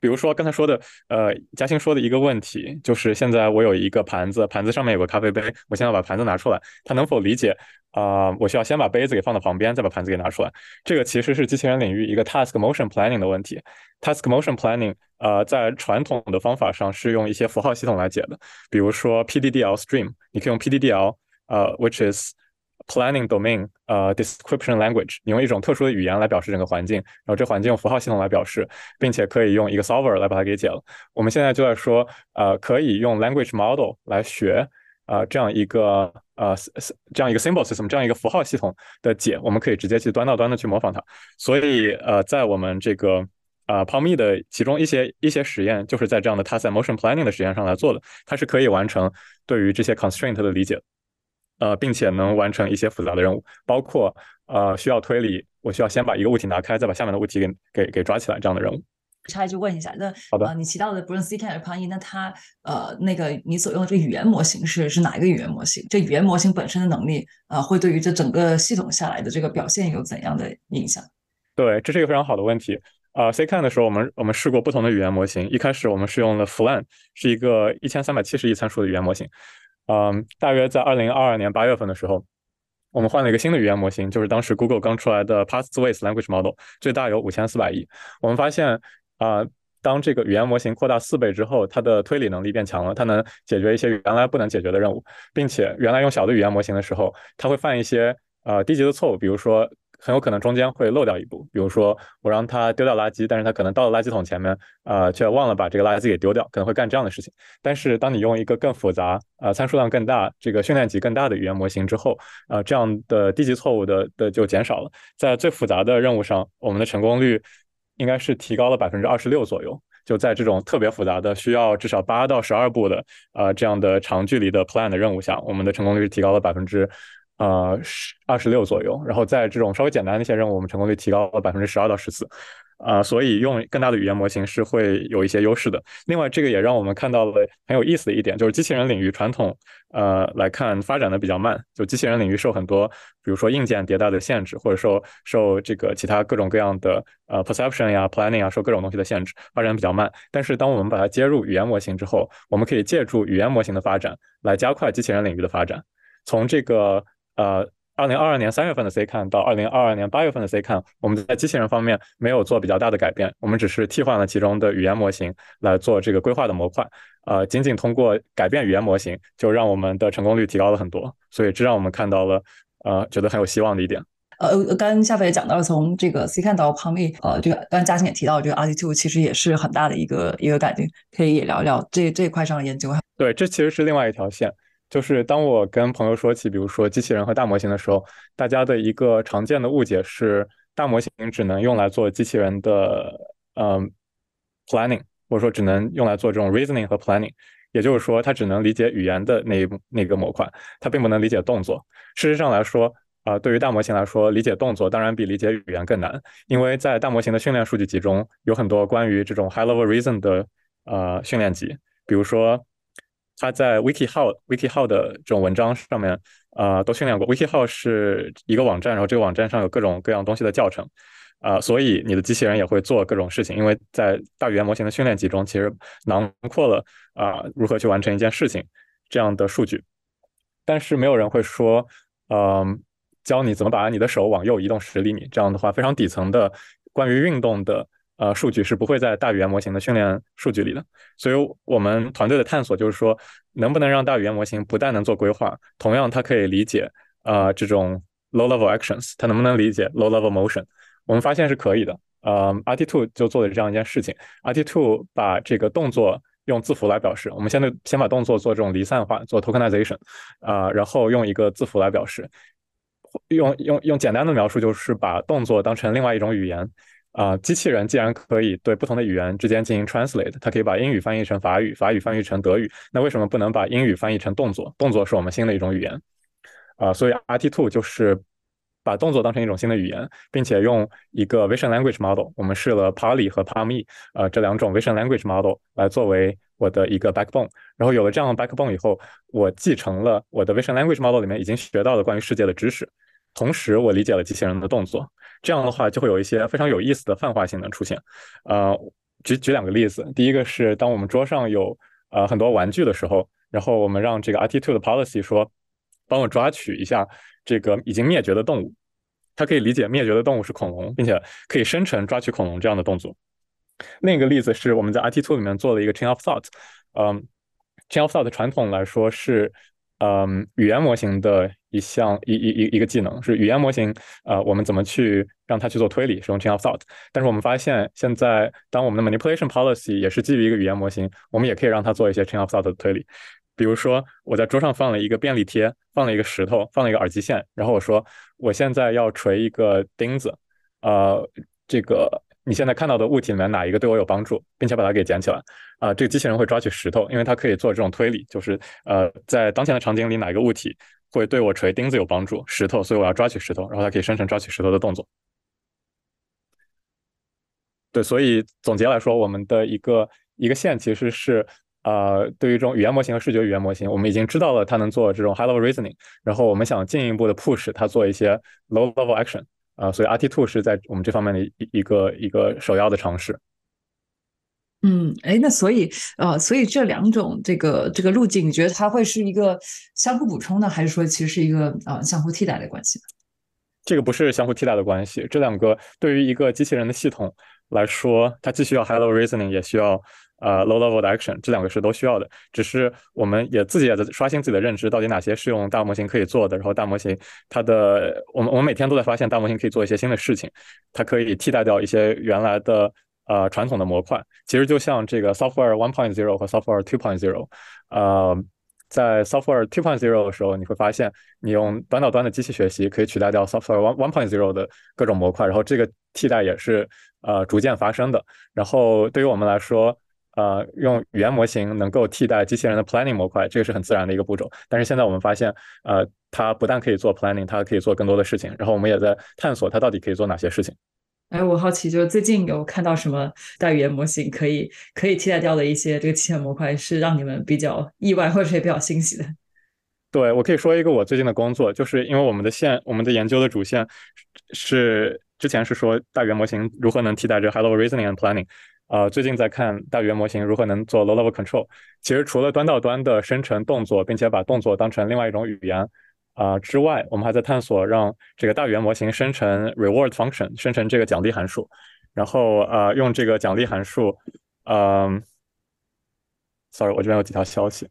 比如说刚才说的，呃，嘉兴说的一个问题，就是现在我有一个盘子，盘子上面有个咖啡杯，我现在把盘子拿出来，它能否理解？啊，我需要先把杯子给放到旁边，再把盘子给拿出来。这个其实是机器人领域一个 task motion planning 的问题。task motion planning，呃，在传统的方法上是用一些符号系统来解的，比如说 PDDL stream，你可以用 PDDL。呃，which is planning domain，呃，description language，你用一种特殊的语言来表示整个环境，然后这环境用符号系统来表示，并且可以用一个 solver 来把它给解了。我们现在就在说，呃，可以用 language model 来学，呃，这样一个呃这样一个 symbol system，这样一个符号系统的解，我们可以直接去端到端的去模仿它。所以，呃，在我们这个呃，Palm E 的其中一些一些实验，就是在这样的 task motion planning 的实验上来做的，它是可以完成对于这些 constraint 的理解。呃，并且能完成一些复杂的任务，包括呃需要推理，我需要先把一个物体拿开，再把下面的物体给给给抓起来这样的任务。插一句问一下，那好的，你提到的不论 C 看还是 p y 那它呃那个你所用的这个语言模型是是哪一个语言模型？这语言模型本身的能力啊，会对于这整个系统下来的这个表现有怎样的影响？对，这是一个非常好的问题。啊，C 看的时候，我们我们试过不同的语言模型。一开始我们是用了 FLAN，是一个一千三百七十亿参数的语言模型。嗯，大约在二零二二年八月份的时候，我们换了一个新的语言模型，就是当时 Google 刚出来的 Pathways Language Model，最大有五千四百亿。我们发现，啊，当这个语言模型扩大四倍之后，它的推理能力变强了，它能解决一些原来不能解决的任务，并且原来用小的语言模型的时候，它会犯一些呃低级的错误，比如说。很有可能中间会漏掉一步，比如说我让他丢掉垃圾，但是他可能到了垃圾桶前面，呃，却忘了把这个垃圾给丢掉，可能会干这样的事情。但是当你用一个更复杂、呃，参数量更大、这个训练集更大的语言模型之后，呃，这样的低级错误的的就减少了。在最复杂的任务上，我们的成功率应该是提高了百分之二十六左右。就在这种特别复杂的、需要至少八到十二步的，呃，这样的长距离的 plan 的任务下，我们的成功率是提高了百分之。呃，十二十六左右，然后在这种稍微简单的一些任务，我们成功率提高了百分之十二到十四，啊，所以用更大的语言模型是会有一些优势的。另外，这个也让我们看到了很有意思的一点，就是机器人领域传统呃来看发展的比较慢，就机器人领域受很多，比如说硬件迭代的限制，或者受受这个其他各种各样的呃 perception 呀、planning 啊，受各种东西的限制，发展比较慢。但是当我们把它接入语言模型之后，我们可以借助语言模型的发展来加快机器人领域的发展，从这个。呃，二零二二年三月份的 C 看到二零二二年八月份的 C 看，我们在机器人方面没有做比较大的改变，我们只是替换了其中的语言模型来做这个规划的模块。呃，仅仅通过改变语言模型，就让我们的成功率提高了很多，所以这让我们看到了呃，觉得很有希望的一点。呃，刚刚夏飞也讲到了，从这个 C 看到 p 密，呃，这个刚刚嘉欣也提到，这个 RT Two 其实也是很大的一个一个改进，可以也聊聊这这一块上的研究。对，这其实是另外一条线。就是当我跟朋友说起，比如说机器人和大模型的时候，大家的一个常见的误解是，大模型只能用来做机器人的嗯 planning，或者说只能用来做这种 reasoning 和 planning。也就是说，它只能理解语言的那一那个模块，它并不能理解动作。事实上来说，啊，对于大模型来说，理解动作当然比理解语言更难，因为在大模型的训练数据集中有很多关于这种 high-level reason 的呃训练集，比如说它在 WikiHow WikiHow 的这种文章上面，呃，都训练过。WikiHow 是一个网站，然后这个网站上有各种各样东西的教程。啊，所以你的机器人也会做各种事情，因为在大语言模型的训练集中，其实囊括了啊如何去完成一件事情这样的数据。但是没有人会说，嗯，教你怎么把你的手往右移动十厘米。这样的话，非常底层的关于运动的呃数据是不会在大语言模型的训练数据里的。所以我们团队的探索就是说，能不能让大语言模型不但能做规划，同样它可以理解啊这种 low level actions，它能不能理解 low level motion？我们发现是可以的，呃，RT Two 就做了这样一件事情。RT Two 把这个动作用字符来表示，我们现在先把动作做这种离散化，做 tokenization，啊，然后用一个字符来表示，用用用简单的描述就是把动作当成另外一种语言，啊，机器人既然可以对不同的语言之间进行 translate，它可以把英语翻译成法语，法语翻译成德语，那为什么不能把英语翻译成动作？动作是我们新的一种语言，啊，所以 RT Two 就是。把动作当成一种新的语言，并且用一个 Vision Language Model，我们试了 Pali 和 PaLM，呃，这两种 Vision Language Model 来作为我的一个 backbone。然后有了这样的 backbone 以后，我继承了我的 Vision Language Model 里面已经学到的关于世界的知识，同时我理解了机器人的动作。这样的话就会有一些非常有意思的泛化性能出现。呃，举举两个例子，第一个是当我们桌上有呃很多玩具的时候，然后我们让这个 RT2 的 Policy 说，帮我抓取一下。这个已经灭绝的动物，它可以理解灭绝的动物是恐龙，并且可以生成抓取恐龙这样的动作。另一个例子是我们在 RT2 里面做了一个 Chain of Thought，嗯，Chain of Thought 传统来说是嗯语言模型的一项一一一一个技能，是语言模型呃我们怎么去让它去做推理，使用 Chain of Thought。但是我们发现现在当我们的 Manipulation Policy 也是基于一个语言模型，我们也可以让它做一些 Chain of Thought 的推理。比如说，我在桌上放了一个便利贴，放了一个石头，放了一个耳机线，然后我说，我现在要锤一个钉子，呃，这个你现在看到的物体里面哪一个对我有帮助，并且把它给捡起来，啊，这个机器人会抓取石头，因为它可以做这种推理，就是呃，在当前的场景里哪一个物体会对我锤钉子有帮助，石头，所以我要抓取石头，然后它可以生成抓取石头的动作。对，所以总结来说，我们的一个一个线其实是。呃，对于这种语言模型和视觉语言模型，我们已经知道了它能做这种 high level reasoning，然后我们想进一步的 push 它做一些 low level action，啊，所以 RT Two 是在我们这方面的一一个一个首要的尝试。嗯，哎，那所以呃，所以这两种这个这个路径，你觉得它会是一个相互补充的，还是说其实是一个呃相互替代的关系？这个不是相互替代的关系，这两个对于一个机器人的系统来说，它既需要 high level reasoning，也需要。呃，low level 的 action，这两个是都需要的。只是我们也自己也在刷新自己的认知，到底哪些是用大模型可以做的。然后大模型它的，我们我们每天都在发现大模型可以做一些新的事情，它可以替代掉一些原来的呃传统的模块。其实就像这个 software one point zero 和 software two point zero，呃，在 software two point zero 的时候，你会发现你用端到端的机器学习可以取代掉 software one one point zero 的各种模块，然后这个替代也是呃逐渐发生的。然后对于我们来说，呃，用语言模型能够替代机器人的 planning 模块，这个是很自然的一个步骤。但是现在我们发现，呃，它不但可以做 planning，它还可以做更多的事情。然后我们也在探索它到底可以做哪些事情。哎，我好奇，就是最近有看到什么大语言模型可以可以替代掉的一些这个机器人模块，是让你们比较意外或者也比较欣喜的？对我可以说一个我最近的工作，就是因为我们的线，我们的研究的主线是之前是说大语言模型如何能替代这 hello reasoning and planning。呃，最近在看大语言模型如何能做 low-level control。其实除了端到端的生成动作，并且把动作当成另外一种语言啊之外，我们还在探索让这个大语言模型生成 reward function，生成这个奖励函数。然后呃，用这个奖励函数，嗯，sorry，我这边有几条消息。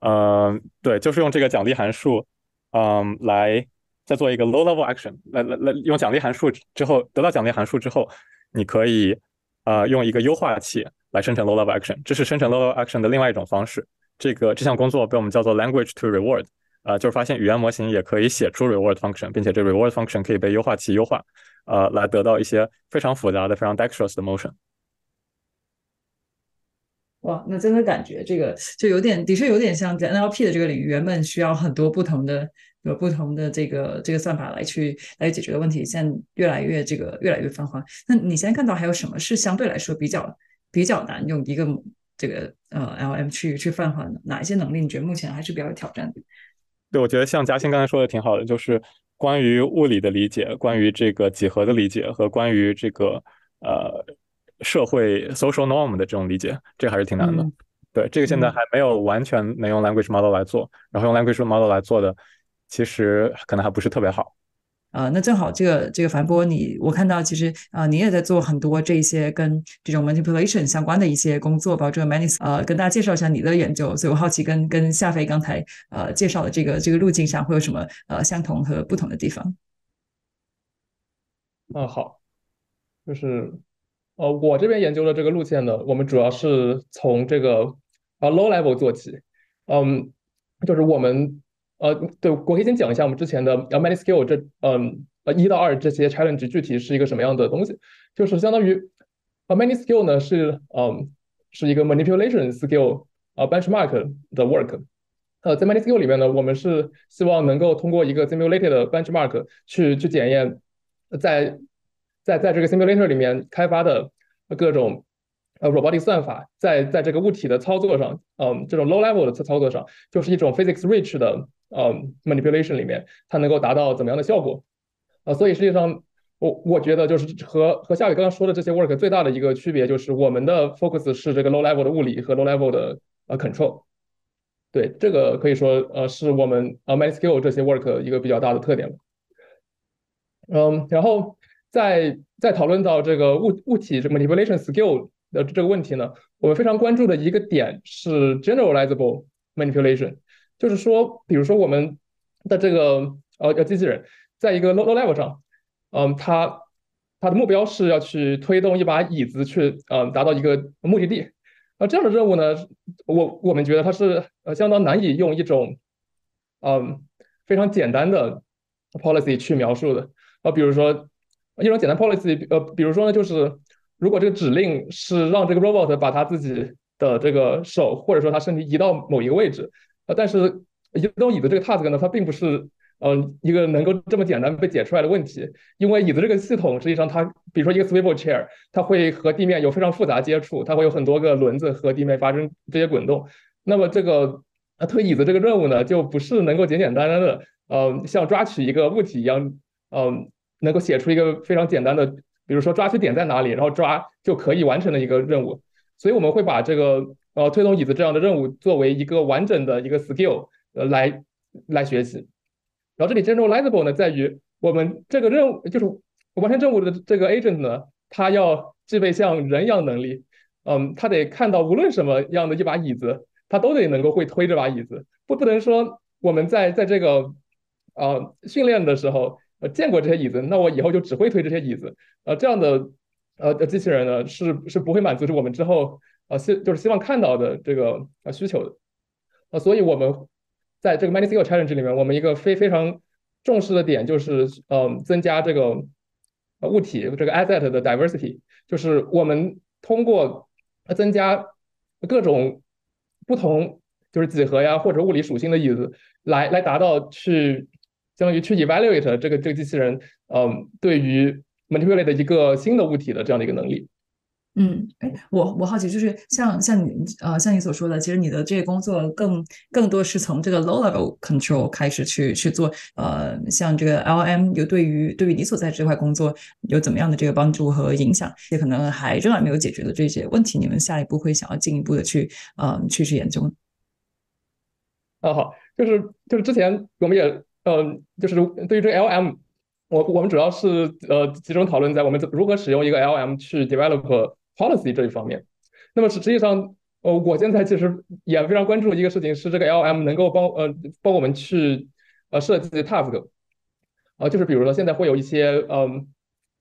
嗯，对，就是用这个奖励函数，嗯，来再做一个 low-level action。来来来，用奖励函数之后得到奖励函数之后，你可以。啊，用一个优化器来生成 low-level action，这是生成 low-level action 的另外一种方式。这个这项工作被我们叫做 language to reward，啊，就是发现语言模型也可以写出 reward function，并且这 reward function 可以被优化器优化，呃，来得到一些非常复杂的、非常 dexterous 的 motion。哇，那真的感觉这个就有点，的确有点像在 NLP 的这个领域，原本需要很多不同的有不同的这个这个算法来去来解决的问题，现在越来越这个越来越泛化。那你现在看到还有什么是相对来说比较比较难用一个这个呃 LM 去去泛化的？哪一些能力你觉得目前还是比较有挑战的？对，我觉得像嘉欣刚才说的挺好的，就是关于物理的理解，关于这个几何的理解和关于这个呃。社会 social norm 的这种理解，这还是挺难的。对，这个现在还没有完全能用 language model 来做，然后用 language model 来做的，其实可能还不是特别好。呃，那正好这个这个樊波，你我看到其实啊，你也在做很多这些跟这种 manipulation 相关的一些工作，包括这个 manis，呃，跟大家介绍一下你的研究。所以我好奇，跟跟夏飞刚才呃介绍的这个这个路径上会有什么呃相同和不同的地方？啊，好，就是。呃，我这边研究的这个路线呢，我们主要是从这个啊 low level 做起，嗯，就是我们呃，对我可以先讲一下我们之前的 many skill 这嗯呃一到二这些 challenge 具体是一个什么样的东西，就是相当于 many skill 呢是嗯是一个 manipulation skill 啊 benchmark 的 work，呃，在 many skill 里面呢，我们是希望能够通过一个 simulated benchmark 去去检验在在在这个 simulator 里面开发的各种呃 robotic 算法，在在这个物体的操作上，嗯，这种 low level 的操作上，就是一种 physics rich 的嗯 manipulation 里面，它能够达到怎么样的效果？啊，所以实际上我我觉得就是和和夏雨刚刚说的这些 work 最大的一个区别，就是我们的 focus 是这个 low level 的物理和 low level 的呃 control。对，这个可以说呃是我们呃 m a n skill 这些 work 一个比较大的特点嗯，然后。在在讨论到这个物物体这 manipulation skill 的这个问题呢，我们非常关注的一个点是 generalizable manipulation，就是说，比如说我们的这个呃呃机器人在一个 low low level 上，嗯，它它的目标是要去推动一把椅子去嗯达到一个目的地，那这样的任务呢，我我们觉得它是呃相当难以用一种嗯非常简单的 policy 去描述的啊，比如说。一种简单 policy，呃，比如说呢，就是如果这个指令是让这个 robot 把他自己的这个手或者说他身体移到某一个位置，呃，但是移动椅子这个 task 呢，它并不是嗯一个能够这么简单被解出来的问题，因为椅子这个系统实际上它，比如说一个 swivel chair，它会和地面有非常复杂接触，它会有很多个轮子和地面发生这些滚动，那么这个呃推椅子这个任务呢，就不是能够简简单单的，呃，像抓取一个物体一样，嗯。能够写出一个非常简单的，比如说抓取点在哪里，然后抓就可以完成的一个任务。所以我们会把这个呃推动椅子这样的任务作为一个完整的一个 skill 呃来来学习。然后这里 generalizable 呢在于我们这个任务就是完成任务的这个 agent 呢，它要具备像人一样能力，嗯，它得看到无论什么样的一把椅子，它都得能够会推这把椅子，不不能说我们在在这个呃训练的时候。见过这些椅子，那我以后就只会推这些椅子。呃，这样的呃机器人呢，是是不会满足我们之后呃希就是希望看到的这个呃需求的。呃，所以我们在这个 many skill challenge 里面，我们一个非非常重视的点就是，嗯，增加这个物体这个 asset 的 diversity，就是我们通过增加各种不同就是几何呀或者物理属性的椅子，来来达到去。相当于去 evaluate 这个这个机器人，嗯，对于 manipulate 一个新的物体的这样的一个能力。嗯，哎，我我好奇，就是像像你呃像你所说的，其实你的这个工作更更多是从这个 low level control 开始去去做，呃，像这个 LM 有对于对于你所在这块工作有怎么样的这个帮助和影响？也可能还仍然没有解决的这些问题，你们下一步会想要进一步的去呃去去研究？啊，好，就是就是之前我们也。嗯，就是对于这个 LM，我我们主要是呃集中讨论在我们如何使用一个 LM 去 develop policy 这一方面。那么实实际上，呃，我现在其实也非常关注一个事情，是这个 LM 能够帮呃帮我们去呃设计 task，呃，就是比如说现在会有一些嗯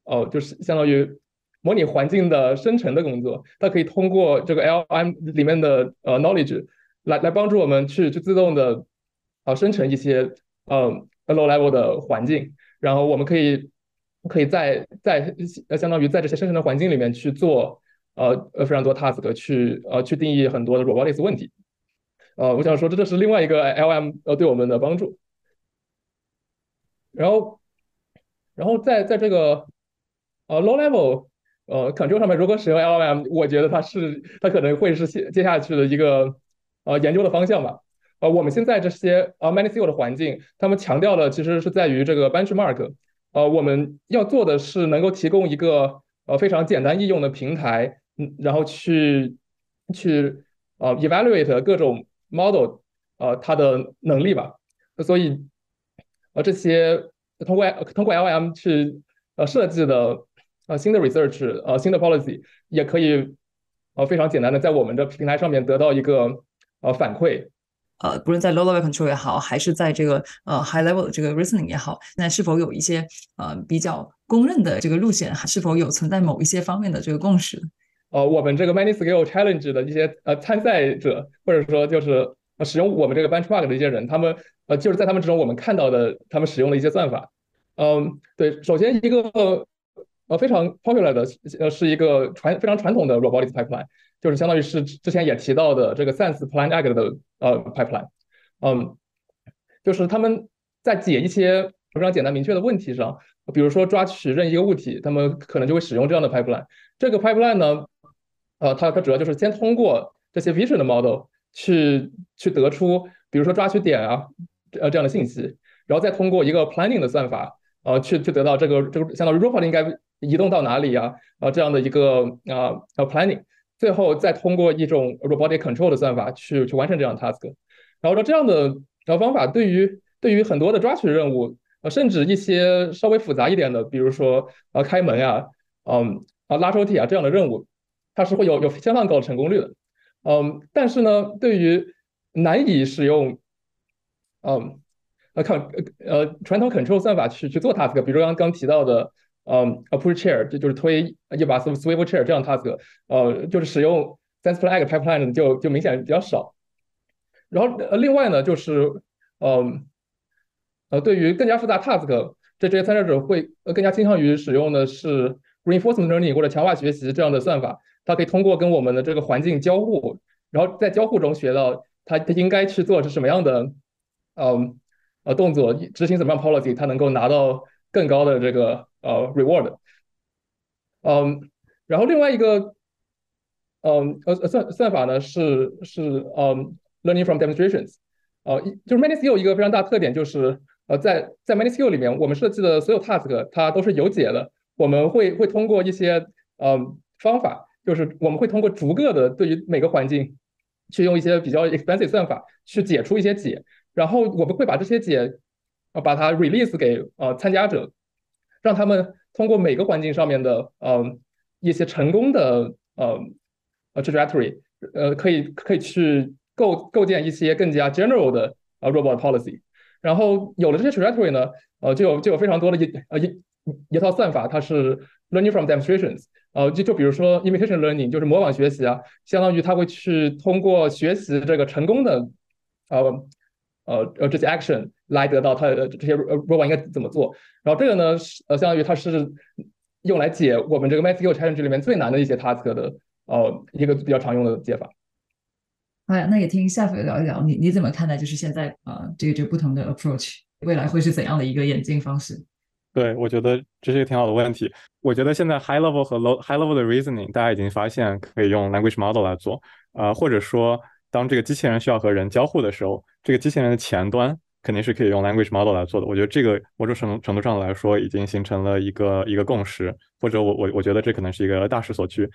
哦，就是相当于模拟环境的生成的工作，它可以通过这个 LM 里面的呃 knowledge 来来帮助我们去去自动的啊生成一些。嗯，low level 的环境，然后我们可以可以在在呃相当于在这些生成的环境里面去做呃呃非常多 task 去呃去定义很多的 robotics 问题。呃，我想说这这是另外一个 LM 呃对我们的帮助。然后，然后在在这个呃 low level 呃 control 上面，如果使用 LM，我觉得它是它可能会是接接下去的一个呃研究的方向吧。呃，我们现在这些呃 many skill 的环境，他们强调的其实是在于这个 benchmark。呃，我们要做的是能够提供一个呃非常简单易用的平台，嗯，然后去去呃 evaluate 各种 model 呃它的能力吧。所以呃这些通过通过 LM 去呃设计的呃新的 research 呃新的 policy 也可以呃非常简单的在我们的平台上面得到一个呃反馈。呃，不论在 low level control 也好，还是在这个呃 high level 的这个 reasoning 也好，那是否有一些呃比较公认的这个路线，是否有存在某一些方面的这个共识？呃，我们这个 many-scale challenge 的一些呃参赛者，或者说就是使用我们这个 benchmark 的一些人，他们呃就是在他们之中我们看到的他们使用的一些算法。嗯，对，首先一个呃非常 popular 的呃是一个传非常传统的 robotics pipeline。就是相当于是之前也提到的这个 Sense Plan Act 的呃 pipeline，嗯，就是他们在解一些非常简单明确的问题上，比如说抓取任意一个物体，他们可能就会使用这样的 pipeline。这个 pipeline 呢，呃，它它主要就是先通过这些 vision 的 model 去去得出，比如说抓取点啊，呃这样的信息，然后再通过一个 planning 的算法，呃，去去得到这个这个相当于 robot 应该移动到哪里呀，啊这样的一个啊呃 planning。最后再通过一种 robotic control 的算法去去完成这样 task，然后说这样的呃方法对于对于很多的抓取任务，呃甚至一些稍微复杂一点的，比如说呃开门呀，嗯啊拉抽屉啊这样的任务，它是会有有相当高的成功率的，嗯，但是呢，对于难以使用，嗯呃看呃传统 control 算法去去做 task，比如刚刚提到的。嗯，a push chair 这就是推一把 swivel chair 这样 task，呃，就是使用 sense flag pipeline 就就明显比较少。然后呃，另外呢，就是嗯呃，对于更加复杂 task，这这些参赛者会呃更加倾向于使用的是 reinforcement learning 或者强化学习这样的算法，它可以通过跟我们的这个环境交互，然后在交互中学到它它应该去做是什么样的嗯呃动作，执行怎么样 policy，它能够拿到更高的这个。呃，reward，嗯，然后另外一个，嗯，呃，算算法呢是是嗯，learning from demonstrations，呃，就是 many skill 一个非常大特点就是，呃，在在 many skill 里面，我们设计的所有 task 它都是有解的，我们会会通过一些嗯方法，就是我们会通过逐个的对于每个环境去用一些比较 expensive 算法去解出一些解，然后我们会把这些解，呃，把它 release 给呃参加者。让他们通过每个环境上面的呃一些成功的呃呃 trajectory，呃可以可以去构构建一些更加 general 的呃 robot policy，然后有了这些 trajectory 呢，呃就有就有非常多的一呃一一套算法，它是 learning from demonstrations，呃就就比如说 imitation learning 就是模仿学习啊，相当于它会去通过学习这个成功的呃呃呃这些 action 来得到它的这些 robot 应该怎么做。然后这个呢，呃，相当于它是用来解我们这个 MySQL challenge 里面最难的一些 task 的，呃，一个比较常用的解法。哎呀，那也听夏飞聊一聊，你你怎么看待就是现在啊，这个这个不同的 approach，未来会是怎样的一个演进方式？对，我觉得这是一个挺好的问题。我觉得现在 high level 和 low high level 的 reasoning，大家已经发现可以用 language model 来做，呃，或者说当这个机器人需要和人交互的时候，这个机器人的前端。肯定是可以用 language model 来做的。我觉得这个某种程程度上来说，已经形成了一个一个共识，或者我我我觉得这可能是一个大势所趋。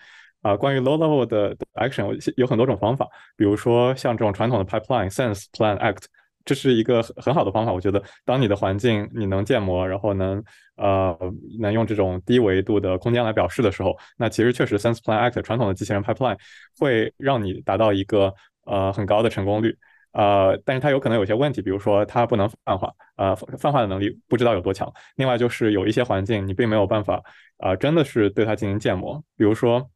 啊，关于 low level 的 action，有很多种方法，比如说像这种传统的 pipeline sense plan act，这是一个很很好的方法。我觉得当你的环境你能建模，然后能呃能用这种低维度的空间来表示的时候，那其实确实 sense plan act 传统的机器人 pipeline 会让你达到一个呃很高的成功率。呃，但是它有可能有些问题，比如说它不能泛化，呃，泛化的能力不知道有多强。另外就是有一些环境你并没有办法，呃，真的是对它进行建模。比如说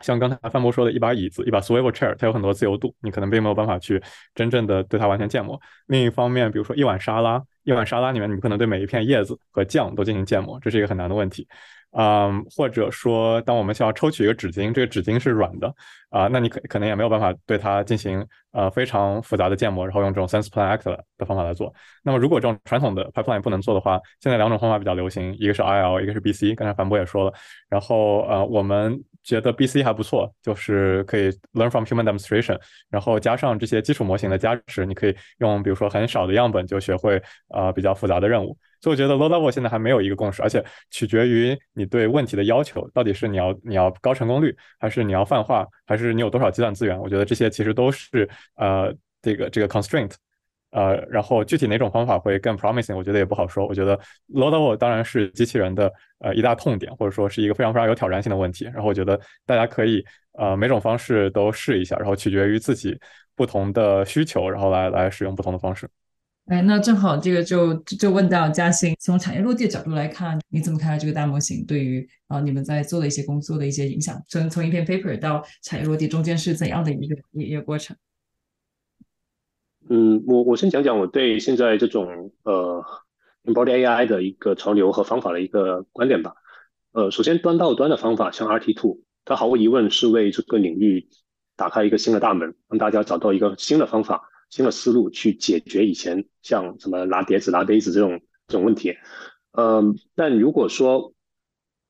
像刚才范博说的一把椅子，一把 swivel chair，它有很多自由度，你可能并没有办法去真正的对它完全建模。另一方面，比如说一碗沙拉，一碗沙拉里面，你可能对每一片叶子和酱都进行建模，这是一个很难的问题。嗯，或者说，当我们需要抽取一个纸巾，这个纸巾是软的啊，那你可可能也没有办法对它进行呃非常复杂的建模，然后用这种 sense plan act 的方法来做。那么如果这种传统的 pipeline 不能做的话，现在两种方法比较流行，一个是 IL，一个是 BC。刚才樊博也说了，然后呃我们觉得 BC 还不错，就是可以 learn from human demonstration，然后加上这些基础模型的加持，你可以用比如说很少的样本就学会呃比较复杂的任务。所以我觉得 low level 现在还没有一个共识，而且取决于你对问题的要求，到底是你要你要高成功率，还是你要泛化，还是你有多少计算资源？我觉得这些其实都是呃这个这个 constraint，呃，然后具体哪种方法会更 promising，我觉得也不好说。我觉得 low level 当然是机器人的呃一大痛点，或者说是一个非常非常有挑战性的问题。然后我觉得大家可以呃每种方式都试一下，然后取决于自己不同的需求，然后来来使用不同的方式。哎，那正好这个就就问到嘉兴，从产业落地的角度来看，你怎么看待这个大模型对于啊你们在做的一些工作的一些影响？从从一篇 paper 到产业落地中间是怎样的一个一个过程？嗯，我我先讲讲我对现在这种呃 embodied AI 的一个潮流和方法的一个观点吧。呃，首先端到端的方法像 RT Two，它毫无疑问是为这个领域打开一个新的大门，让大家找到一个新的方法。新的思路去解决以前像什么拿碟子、拿杯子这种这种问题，嗯，但如果说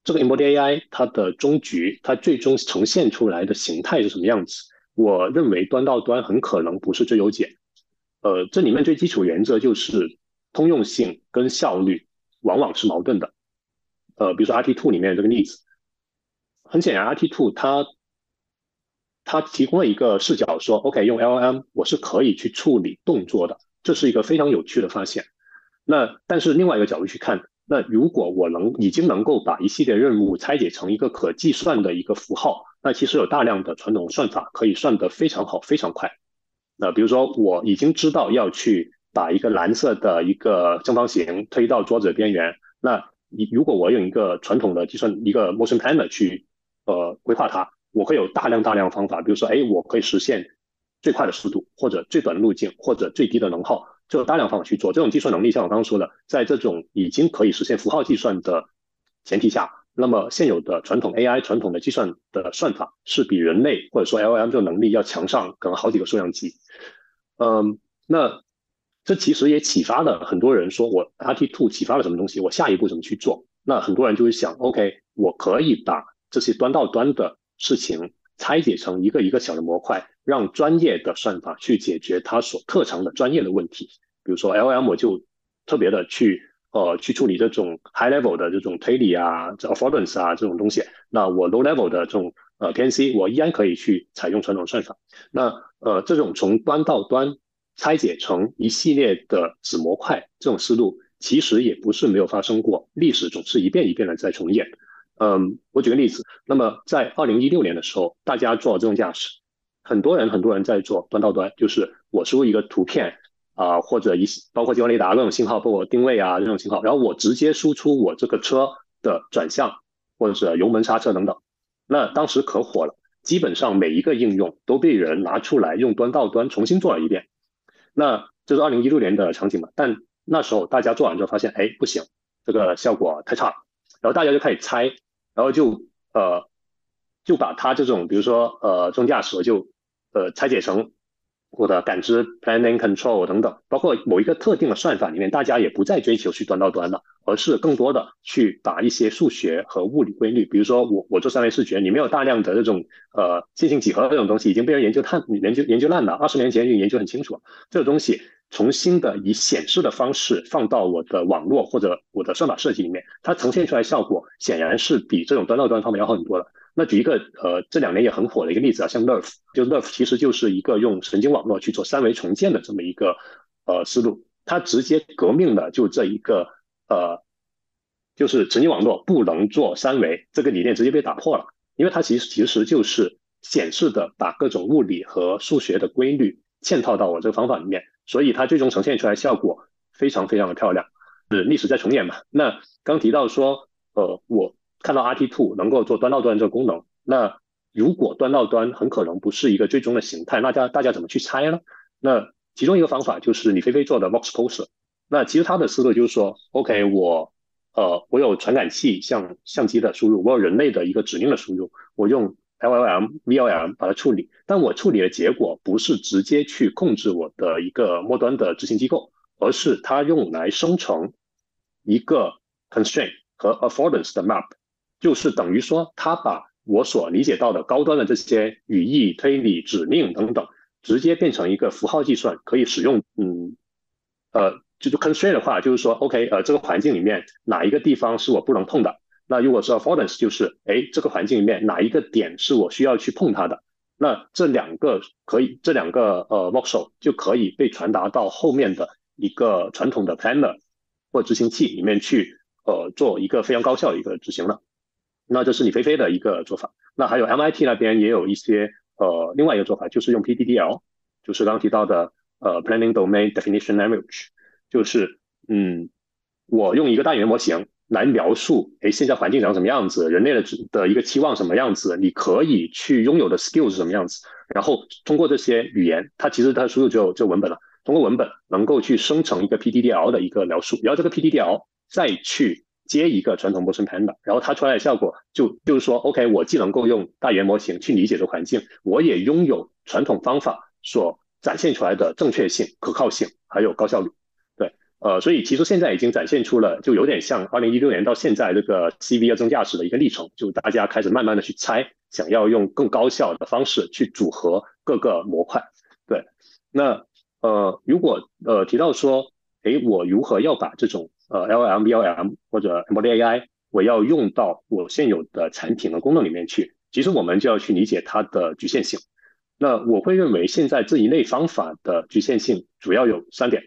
这个 embodied AI 它的终局，它最终呈现出来的形态是什么样子？我认为端到端很可能不是最优解。呃，这里面最基础原则就是通用性跟效率往往是矛盾的。呃，比如说 RT Two 里面这个例子，很显然 RT Two 它。他提供了一个视角，说：“OK，用 LLM 我是可以去处理动作的，这是一个非常有趣的发现。那但是另外一个角度去看，那如果我能已经能够把一系列任务拆解成一个可计算的一个符号，那其实有大量的传统算法可以算得非常好、非常快。那比如说，我已经知道要去把一个蓝色的一个正方形推到桌子边缘，那你如果我用一个传统的计算一个 motion planner 去呃规划它。”我会有大量大量方法，比如说，哎，我可以实现最快的速度，或者最短的路径，或者最低的能耗，就有大量方法去做这种计算能力。像我刚刚说的，在这种已经可以实现符号计算的前提下，那么现有的传统 AI 传统的计算的算法是比人类或者说 LLM 这种能力要强上可能好几个数量级。嗯，那这其实也启发了很多人，说我 RT Two 启发了什么东西，我下一步怎么去做？那很多人就会想，OK，我可以把这些端到端的。事情拆解成一个一个小的模块，让专业的算法去解决它所特长的专业的问题。比如说 LM 就特别的去呃去处理这种 high level 的这种推理啊、这 affordance 啊这种东西。那我 low level 的这种呃 PNC 我依然可以去采用传统算法。那呃这种从端到端拆解成一系列的子模块这种思路，其实也不是没有发生过，历史总是一遍一遍的在重演。嗯，我举个例子，那么在二零一六年的时候，大家做自动驾驶，很多人很多人在做端到端，就是我输入一个图片啊，或者一包括激光雷达各种信号，包括定位啊这种信号，然后我直接输出我这个车的转向或者是油门刹车等等，那当时可火了，基本上每一个应用都被人拿出来用端到端重新做了一遍，那这是二零一六年的场景嘛？但那时候大家做完之后发现，哎，不行，这个效果太差了，然后大家就开始猜。然后就呃就把它这种比如说呃自动驾驶就呃拆解成我的感知 planning control 等等，包括某一个特定的算法里面，大家也不再追求去端到端了，而是更多的去把一些数学和物理规律，比如说我我做三维视觉，你没有大量的这种呃线性几何这种东西已经被人研究探研究研究烂了，二十年前就研究很清楚，这个东西。重新的以显示的方式放到我的网络或者我的算法设计里面，它呈现出来效果显然是比这种端到端方面要好很多的。那举一个呃这两年也很火的一个例子啊，像 Nerve，就 NeRF 其实就是一个用神经网络去做三维重建的这么一个呃思路，它直接革命了就这一个呃就是神经网络不能做三维这个理念直接被打破了，因为它其实其实就是显示的把各种物理和数学的规律嵌套到我这个方法里面。所以它最终呈现出来效果非常非常的漂亮，是历史在重演嘛？那刚提到说，呃，我看到 RT Two 能够做端到端这个功能，那如果端到端很可能不是一个最终的形态，那大家大家怎么去猜呢？那其中一个方法就是李飞飞做的 Vox Poser，那其实它的思路就是说，OK，我呃我有传感器像相机的输入，我有人类的一个指令的输入，我用 LLM、VLM 把它处理，但我处理的结果不是直接去控制我的一个末端的执行机构，而是它用来生成一个 constraint 和 affordance 的 map，就是等于说它把我所理解到的高端的这些语义、推理、指令等等，直接变成一个符号计算，可以使用，嗯，呃，就是 constraint 的话，就是说，OK，呃，这个环境里面哪一个地方是我不能碰的？那如果是 affordance，就是哎，这个环境里面哪一个点是我需要去碰它的？那这两个可以，这两个呃 voxel 就可以被传达到后面的一个传统的 planner 或执行器里面去，呃，做一个非常高效的一个执行了。那这是李飞飞的一个做法。那还有 MIT 那边也有一些呃另外一个做法，就是用 PDDL，就是刚提到的呃 Planning Domain Definition Language，就是嗯，我用一个大语言模型来描述，哎，现在环境长什么样子，人类的的一个期望什么样子，你可以去拥有的 skill 是什么样子，然后通过这些语言，它其实它的输入就就文本了，通过文本能够去生成一个 PDDL 的一个描述，然后这个 PDDL 再去。接一个传统 motion panda，然后它出来的效果就就是说，OK，我既能够用大语言模型去理解这环境，我也拥有传统方法所展现出来的正确性、可靠性，还有高效率。呃，所以其实现在已经展现出了，就有点像二零一六年到现在这个 CV 要增驾驶的一个历程，就大家开始慢慢的去猜，想要用更高效的方式去组合各个模块。对，那呃，如果呃提到说，哎，我如何要把这种呃，LLM、VLM 或者 M D A I，我要用到我现有的产品的功能里面去。其实我们就要去理解它的局限性。那我会认为现在这一类方法的局限性主要有三点：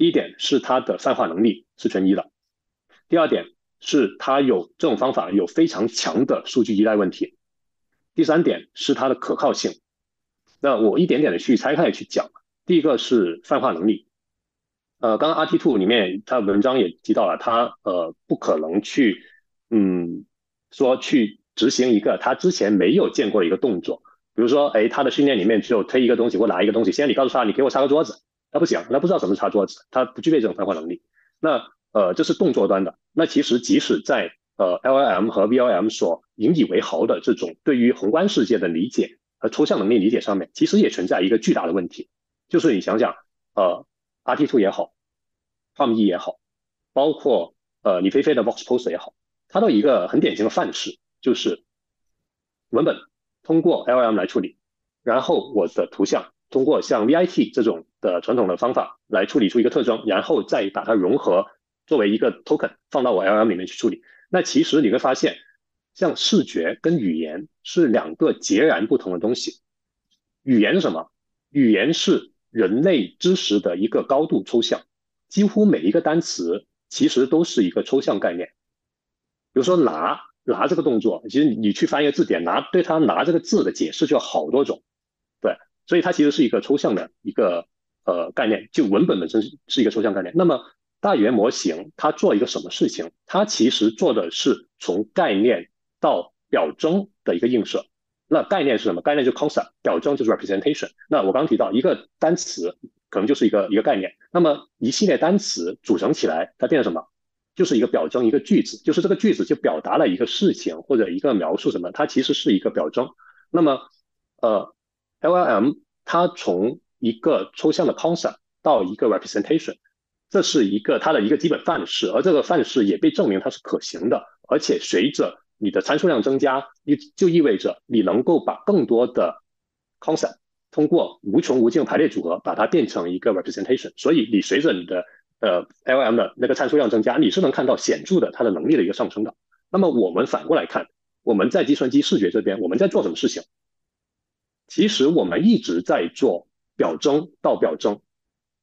第一点是它的泛化能力是全一的；第二点是它有这种方法有非常强的数据依赖问题；第三点是它的可靠性。那我一点点的去拆开去讲。第一个是泛化能力。呃，刚刚 RT Two 里面，它文章也提到了，它呃不可能去，嗯，说去执行一个他之前没有见过的一个动作，比如说，哎，他的训练里面只有推一个东西或拿一个东西，现在你告诉他，你给我擦个桌子，他不行，他不知道什么是擦桌子，他不具备这种泛化能力。那呃，这是动作端的。那其实即使在呃 LLM 和 VLM 所引以为豪的这种对于宏观世界的理解和抽象能力理解上面，其实也存在一个巨大的问题，就是你想想，呃。RT Two 也好，Palm E 也好，包括呃李飞飞的 Vox Post 也好，它都一个很典型的范式，就是文本通过 LLM 来处理，然后我的图像通过像 VIT 这种的传统的方法来处理出一个特征，然后再把它融合作为一个 token 放到我 LLM 里面去处理。那其实你会发现，像视觉跟语言是两个截然不同的东西。语言是什么？语言是。人类知识的一个高度抽象，几乎每一个单词其实都是一个抽象概念。比如说拿拿这个动作，其实你去翻一个字典，拿对它拿这个字的解释就好多种，所以它其实是一个抽象的一个呃概念，就文本本身是一个抽象概念。那么大语言模型它做一个什么事情？它其实做的是从概念到表征的一个映射。那概念是什么？概念就 concept，表征就是 representation。那我刚提到一个单词可能就是一个一个概念，那么一系列单词组成起来，它变成什么？就是一个表征，一个句子，就是这个句子就表达了一个事情或者一个描述什么，它其实是一个表征。那么，呃，LLM 它从一个抽象的 concept 到一个 representation，这是一个它的一个基本范式，而这个范式也被证明它是可行的，而且随着你的参数量增加，你就意味着你能够把更多的 concept 通过无穷无尽排列组合，把它变成一个 representation。所以你随着你的呃 LM 的那个参数量增加，你是能看到显著的它的能力的一个上升的。那么我们反过来看，我们在计算机视觉这边我们在做什么事情？其实我们一直在做表征到表征，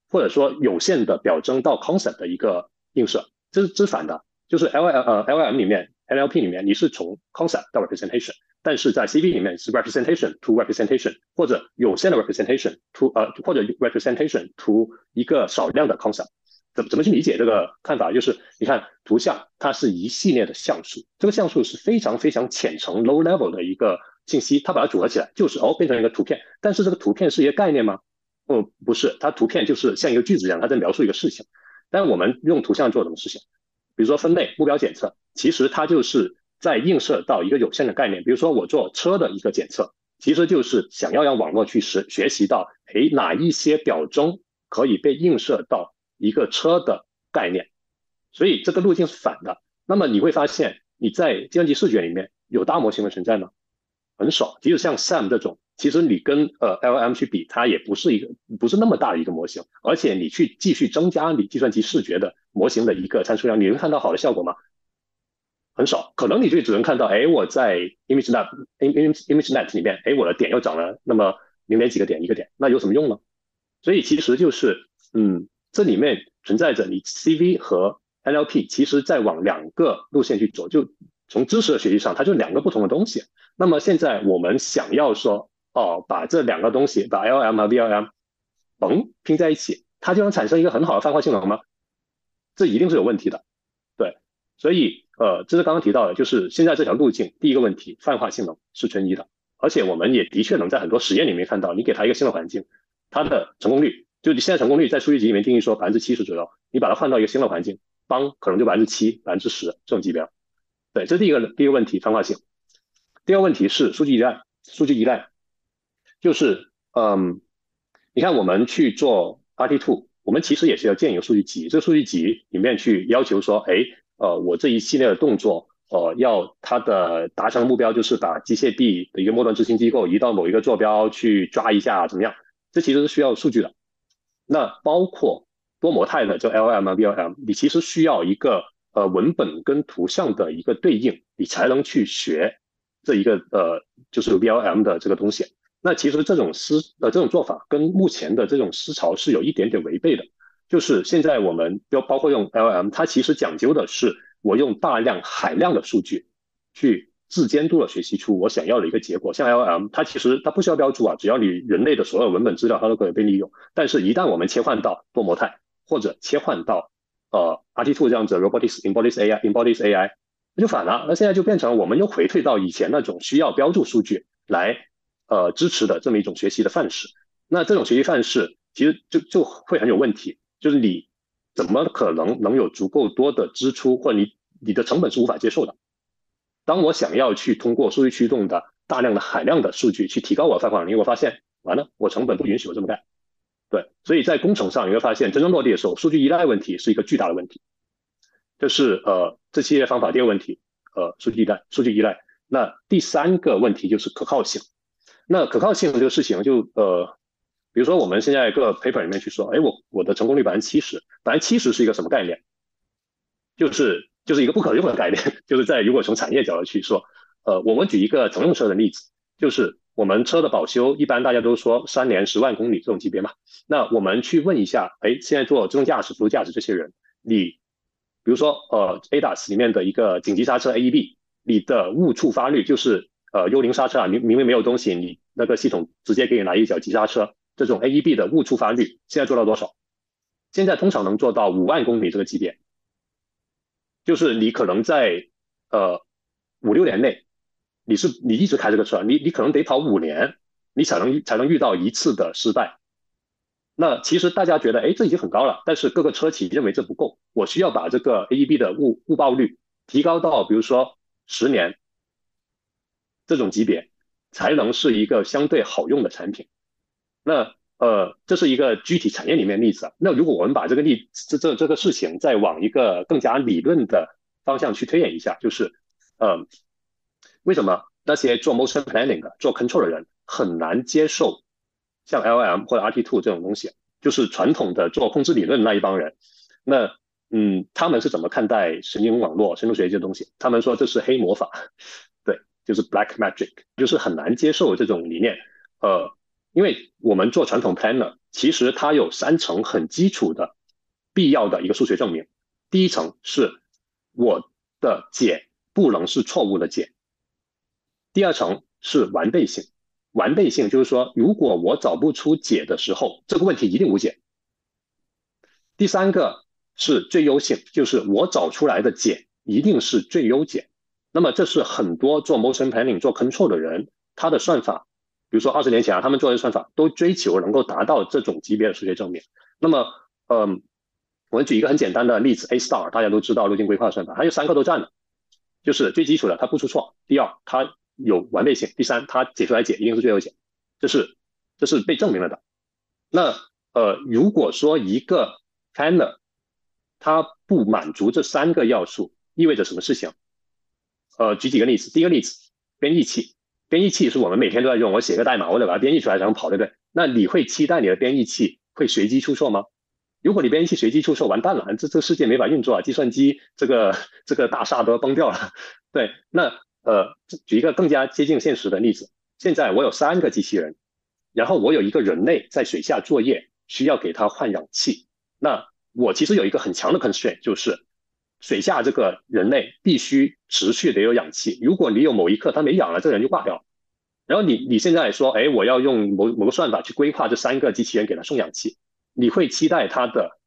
或者说有限的表征到 concept 的一个映射，这是之反的，就是 L L 呃 LM 里面。NLP 里面你是从 concept 到 representation，但是在 CV 里面是 representation to representation，或者有限的 representation to 呃或者 representation to 一个少量的 concept，怎么怎么去理解这个看法？就是你看图像它是一系列的像素，这个像素是非常非常浅层 low level 的一个信息，它把它组合起来就是哦变成一个图片，但是这个图片是一个概念吗？哦不是，它图片就是像一个句子一样，它在描述一个事情。但我们用图像做什么事情？比如说分类、目标检测，其实它就是在映射到一个有限的概念。比如说我做车的一个检测，其实就是想要让网络去学学习到，哎，哪一些表征可以被映射到一个车的概念。所以这个路径是反的。那么你会发现，你在计算机视觉里面有大模型的存在吗？很少。即使像 Sam 这种。其实你跟呃 LM 去比，它也不是一个不是那么大的一个模型，而且你去继续增加你计算机视觉的模型的一个参数量，你能看到好的效果吗？很少，可能你就只能看到，哎，我在 ImageNet Image ImageNet 里面，哎，我的点又涨了那么零点几个点一个点，那有什么用呢？所以其实就是，嗯，这里面存在着你 CV 和 NLP，其实在往两个路线去走，就从知识的学习上，它就两个不同的东西。那么现在我们想要说。哦，把这两个东西，把 LM 和 VLM，嘣拼在一起，它就能产生一个很好的泛化性能吗？这一定是有问题的，对，所以呃，这是刚刚提到的，就是现在这条路径，第一个问题，泛化性能是存疑的，而且我们也的确能在很多实验里面看到，你给它一个新的环境，它的成功率，就你现在成功率在数据集里面定义说百分之七十左右，你把它换到一个新的环境，帮可能就百分之七、百分之十这种级别，对，这是第一个第一个问题，泛化性。第二个问题是数据依赖，数据依赖。就是，嗯，你看我们去做 RT Two，我们其实也是要建一个数据集，这个数据集里面去要求说，哎，呃，我这一系列的动作，呃，要它的达成的目标就是把机械臂的一个末端执行机构移到某一个坐标去抓一下，怎么样？这其实是需要数据的。那包括多模态的，就 LM 啊 VLM，你其实需要一个呃文本跟图像的一个对应，你才能去学这一个呃就是 VLM 的这个东西。那其实这种思呃这种做法跟目前的这种思潮是有一点点违背的，就是现在我们要包括用 LM，它其实讲究的是我用大量海量的数据去自监督的学习出我想要的一个结果。像 LM，它其实它不需要标注啊，只要你人类的所有文本资料它都可以被利用。但是，一旦我们切换到多模态或者切换到呃，R T Two 这样子 Robotics Embodies AI Embodies AI，那就反了。那现在就变成我们又回退到以前那种需要标注数据来。呃，支持的这么一种学习的范式，那这种学习范式其实就就会很有问题，就是你怎么可能能有足够多的支出，或你你的成本是无法接受的。当我想要去通过数据驱动的大量的海量的数据去提高我的泛化能力，我发现完了，我成本不允许我这么干。对，所以在工程上你会发现，真正落地的时候，数据依赖问题是一个巨大的问题。这是呃这系列方法第二问题，呃，数据依赖，数据依赖。那第三个问题就是可靠性。那可靠性这个事情，就呃，比如说我们现在各 paper 里面去说，哎，我我的成功率百分之七十，百分之七十是一个什么概念？就是就是一个不可用的概念。就是在如果从产业角度去说，呃，我们举一个乘用车的例子，就是我们车的保修，一般大家都说三年十万公里这种级别嘛。那我们去问一下，哎，现在做自动驾驶、辅助驾驶这些人，你比如说呃，ADAS 里面的一个紧急刹车 AEB，你的误触发率就是。呃，幽灵刹车啊，明明明没有东西，你那个系统直接给你来一脚急刹车，这种 AEB 的误触发率现在做到多少？现在通常能做到五万公里这个级别，就是你可能在呃五六年内，你是你一直开这个车，你你可能得跑五年，你才能才能遇到一次的失败。那其实大家觉得，哎，这已经很高了，但是各个车企认为这不够，我需要把这个 AEB 的误误报率提高到，比如说十年。这种级别才能是一个相对好用的产品。那呃，这是一个具体产业里面例子。那如果我们把这个例这这这个事情再往一个更加理论的方向去推演一下，就是呃，为什么那些做 motion planning 的、做 control 的人很难接受像 LM 或者 RT Two 这种东西？就是传统的做控制理论那一帮人，那嗯，他们是怎么看待神经网络、深度学习这东西？他们说这是黑魔法。对就是 black magic，就是很难接受这种理念。呃，因为我们做传统 planner，其实它有三层很基础的必要的一个数学证明。第一层是我的解不能是错误的解。第二层是完备性，完备性就是说，如果我找不出解的时候，这个问题一定无解。第三个是最优性，就是我找出来的解一定是最优解。那么这是很多做 motion planning 做 control 的人，他的算法，比如说二十年前啊，他们做的算法都追求能够达到这种级别的数学证明。那么，嗯，我们举一个很简单的例子，A star 大家都知道路径规划算法，它有三个都占了，就是最基础的它不出错，第二它有完备性，第三它解出来解一定是最优解，这是这是被证明了的。那呃，如果说一个 planner 它不满足这三个要素，意味着什么事情？呃，举几个例子，第一个例子，编译器，编译器是我们每天都在用，我写个代码，我得把它编译出来然后跑，对不对？那你会期待你的编译器会随机出错吗？如果你编译器随机出错，完蛋了，这这个世界没法运作啊，计算机这个这个大厦都要崩掉了。对，那呃，举一个更加接近现实的例子，现在我有三个机器人，然后我有一个人类在水下作业，需要给他换氧气，那。我其实有一个很强的 constraint，就是水下这个人类必须持续得有氧气。如果你有某一刻他没氧了，这个人就挂掉。然后你你现在说，哎，我要用某某个算法去规划这三个机器人给他送氧气，你会期待他的，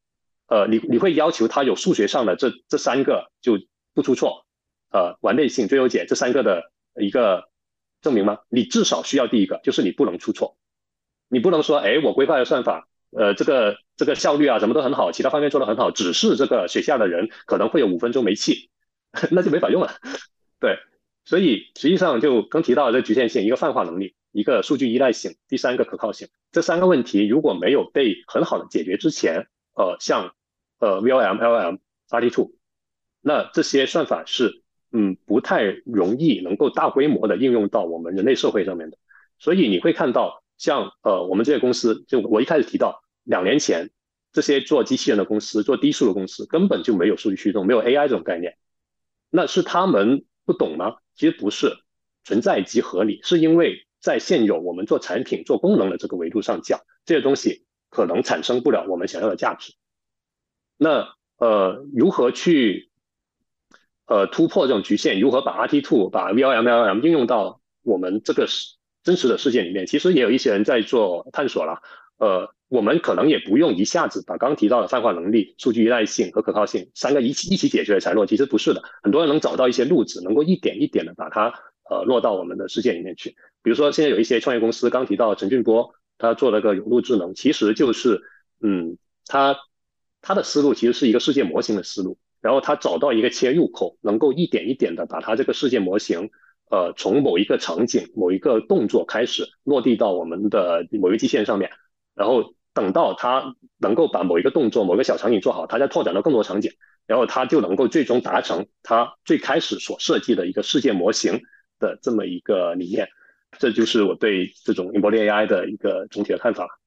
呃，你你会要求他有数学上的这这三个就不出错，呃，完备性、最优解这三个的一个证明吗？你至少需要第一个，就是你不能出错，你不能说，哎，我规划的算法。呃，这个这个效率啊，什么都很好，其他方面做得很好，只是这个水下的人可能会有五分钟没气，那就没法用了。对，所以实际上就刚提到的这局限性，一个泛化能力，一个数据依赖性，第三个可靠性，这三个问题如果没有被很好的解决之前，呃，像呃 VLM、LLM、RT2，那这些算法是嗯不太容易能够大规模的应用到我们人类社会上面的，所以你会看到。像呃，我们这些公司，就我一开始提到，两年前这些做机器人的公司、做低速的公司，根本就没有数据驱动，没有 AI 这种概念。那是他们不懂吗？其实不是，存在即合理，是因为在现有我们做产品、做功能的这个维度上讲，这些东西可能产生不了我们想要的价值。那呃，如何去呃突破这种局限？如何把 RT Two、把 VLMLM 应用到我们这个？真实的世界里面，其实也有一些人在做探索了。呃，我们可能也不用一下子把刚提到的泛化能力、数据依赖性和可靠性三个一起一起解决才落。其实不是的，很多人能找到一些路子，能够一点一点的把它呃落到我们的世界里面去。比如说，现在有一些创业公司，刚提到陈俊波，他做了个有路智能，其实就是嗯，他他的思路其实是一个世界模型的思路，然后他找到一个切入口，能够一点一点的把他这个世界模型。呃，从某一个场景、某一个动作开始落地到我们的某一个机器人上面，然后等到他能够把某一个动作、某个小场景做好，他再拓展到更多场景，然后他就能够最终达成他最开始所设计的一个世界模型的这么一个理念。这就是我对这种 embodied AI 的一个总体的看法。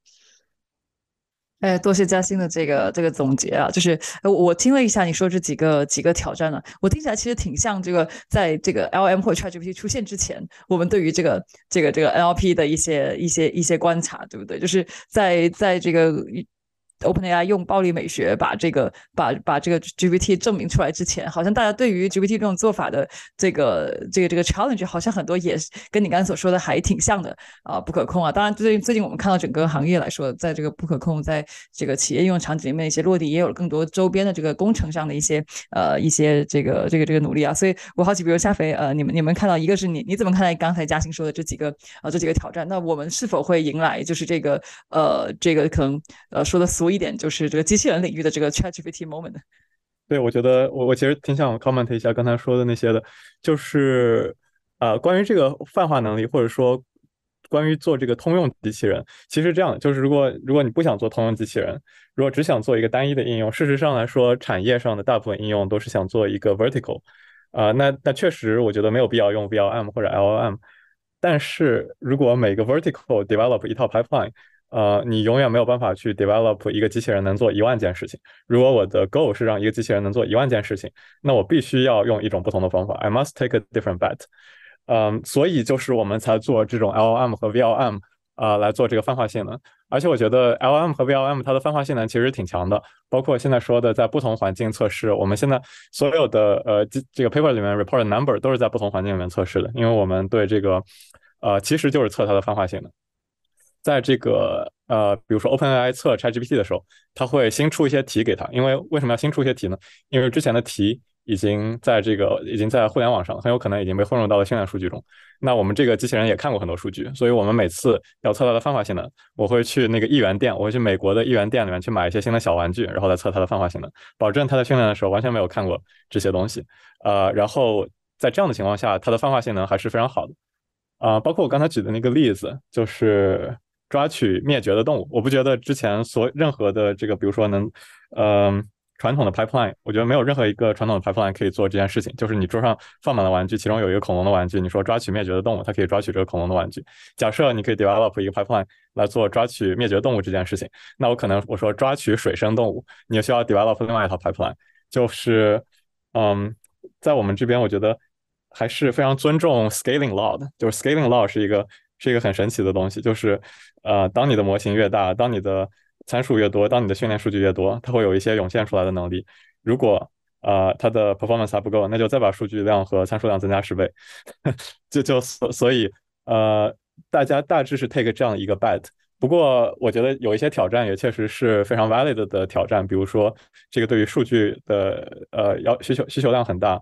哎，多谢嘉欣的这个这个总结啊，就是我听了一下你说这几个几个挑战呢，我听起来其实挺像这个在这个 L M 或者 ChatGPT 出现之前，我们对于这个这个这个 N L P 的一些一些一些观察，对不对？就是在在这个。OpenAI 用暴力美学把这个把把这个 GPT 证明出来之前，好像大家对于 GPT 这种做法的这个这个这个 challenge 好像很多也跟你刚才所说的还挺像的啊，不可控啊。当然，最近最近我们看到整个行业来说，在这个不可控，在这个企业应用场景里面一些落地，也有了更多周边的这个工程上的一些呃一些这个这个这个努力啊。所以我好奇，比如夏飞呃，你们你们看到一个是你你怎么看待刚才嘉欣说的这几个呃这几个挑战？那我们是否会迎来就是这个呃这个可能呃说的俗一点就是这个机器人领域的这个 ChatGPT moment。对，我觉得我我其实挺想 comment 一下刚才说的那些的，就是啊，关于这个泛化能力，或者说关于做这个通用机器人，其实这样，就是如果如果你不想做通用机器人，如果只想做一个单一的应用，事实上来说，产业上的大部分应用都是想做一个 vertical，啊，那那确实我觉得没有必要用 VLM 或者 LLM，但是如果每个 vertical develop 一套 pipeline。呃，你永远没有办法去 develop 一个机器人能做一万件事情。如果我的 goal 是让一个机器人能做一万件事情，那我必须要用一种不同的方法。I must take a different bet。嗯，所以就是我们才做这种 LLM 和 VLM 啊，来做这个泛化性能。而且我觉得 LLM 和 VLM 它的泛化性能其实挺强的，包括现在说的在不同环境测试。我们现在所有的呃这这个 paper 里面 report number 都是在不同环境里面测试的，因为我们对这个呃其实就是测它的泛化性能。在这个呃，比如说 OpenAI 测 ChatGPT 的时候，它会新出一些题给他，因为为什么要新出一些题呢？因为之前的题已经在这个已经在互联网上，很有可能已经被混入到了训练数据中。那我们这个机器人也看过很多数据，所以我们每次要测它的泛化性能，我会去那个一元店，我会去美国的一元店里面去买一些新的小玩具，然后来测它的泛化性能，保证它在训练的时候完全没有看过这些东西。呃，然后在这样的情况下，它的泛化性能还是非常好的。啊，包括我刚才举的那个例子，就是抓取灭绝的动物，我不觉得之前所任何的这个，比如说能，嗯。传统的 pipeline，我觉得没有任何一个传统的 pipeline 可以做这件事情。就是你桌上放满了玩具，其中有一个恐龙的玩具，你说抓取灭绝的动物，它可以抓取这个恐龙的玩具。假设你可以 develop 一个 pipeline 来做抓取灭绝动物这件事情，那我可能我说抓取水生动物，你需要 develop 另外一套 pipeline。就是，嗯，在我们这边，我觉得还是非常尊重 scaling law 的。就是 scaling law 是一个是一个很神奇的东西。就是，呃，当你的模型越大，当你的参数越多，当你的训练数据越多，它会有一些涌现出来的能力。如果呃它的 performance 还不够，那就再把数据量和参数量增加十倍。就就所所以呃大家大致是 take 这样一个 bet。不过我觉得有一些挑战也确实是非常 valid 的挑战，比如说这个对于数据的呃要需求需求量很大。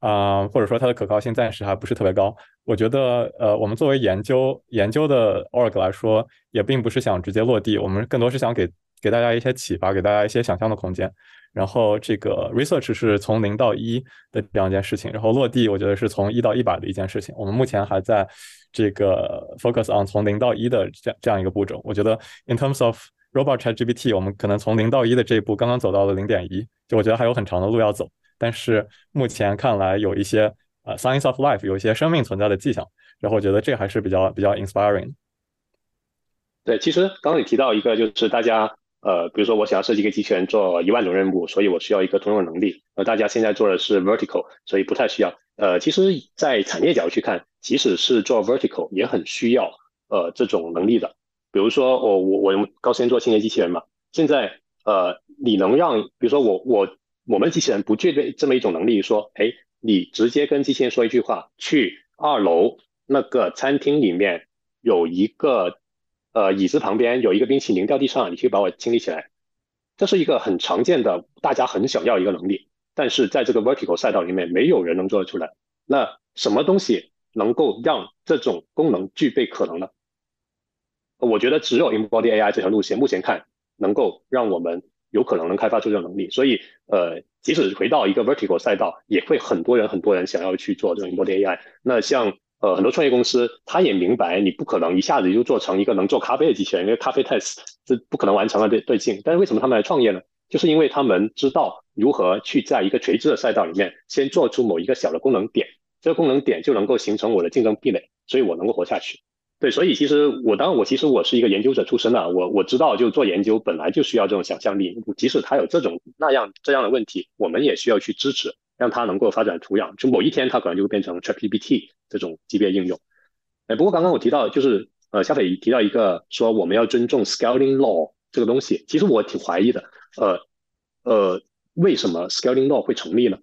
啊，或者说它的可靠性暂时还不是特别高。我觉得，呃，我们作为研究研究的 org 来说，也并不是想直接落地，我们更多是想给给大家一些启发，给大家一些想象的空间。然后，这个 research 是从零到一的这样一件事情，然后落地，我觉得是从一到一百的一件事情。我们目前还在这个 focus on 从零到一的这样这样一个步骤。我觉得，in terms of robot chat GPT，我们可能从零到一的这一步刚刚走到了零点一，就我觉得还有很长的路要走。但是目前看来有一些呃，science of life 有一些生命存在的迹象，然后我觉得这还是比较比较 inspiring。对，其实刚刚你提到一个，就是大家呃，比如说我想要设计一个机器人做一万种任务，所以我需要一个通用能力。呃，大家现在做的是 vertical，所以不太需要。呃，其实，在产业角度去看，即使是做 vertical 也很需要呃这种能力的。比如说我我我用高先做清洁机器人嘛，现在呃，你能让比如说我我。我们机器人不具备这么一种能力，说，哎，你直接跟机器人说一句话，去二楼那个餐厅里面有一个呃椅子旁边有一个冰淇淋掉地上，你去把我清理起来。这是一个很常见的，大家很想要一个能力，但是在这个 vertical 赛道里面，没有人能做得出来。那什么东西能够让这种功能具备可能呢？我觉得只有 Embody AI 这条路线，目前看能够让我们。有可能能开发出这种能力，所以呃，即使回到一个 vertical 赛道，也会很多人很多人想要去做这种 e m b o AI。那像呃很多创业公司，他也明白你不可能一下子就做成一个能做咖啡的机器人，因为咖啡 test 是不可能完成的对对镜。但是为什么他们来创业呢？就是因为他们知道如何去在一个垂直的赛道里面，先做出某一个小的功能点，这个功能点就能够形成我的竞争壁垒，所以我能够活下去。对，所以其实我当然我其实我是一个研究者出身的，我我知道就做研究本来就需要这种想象力，即使他有这种那样这样的问题，我们也需要去支持，让他能够发展土壤，就某一天他可能就会变成 ChatGPT 这种级别应用。哎，不过刚刚我提到就是呃，夏斐提到一个说我们要尊重 Scaling Law 这个东西，其实我挺怀疑的，呃呃，为什么 Scaling Law 会成立呢？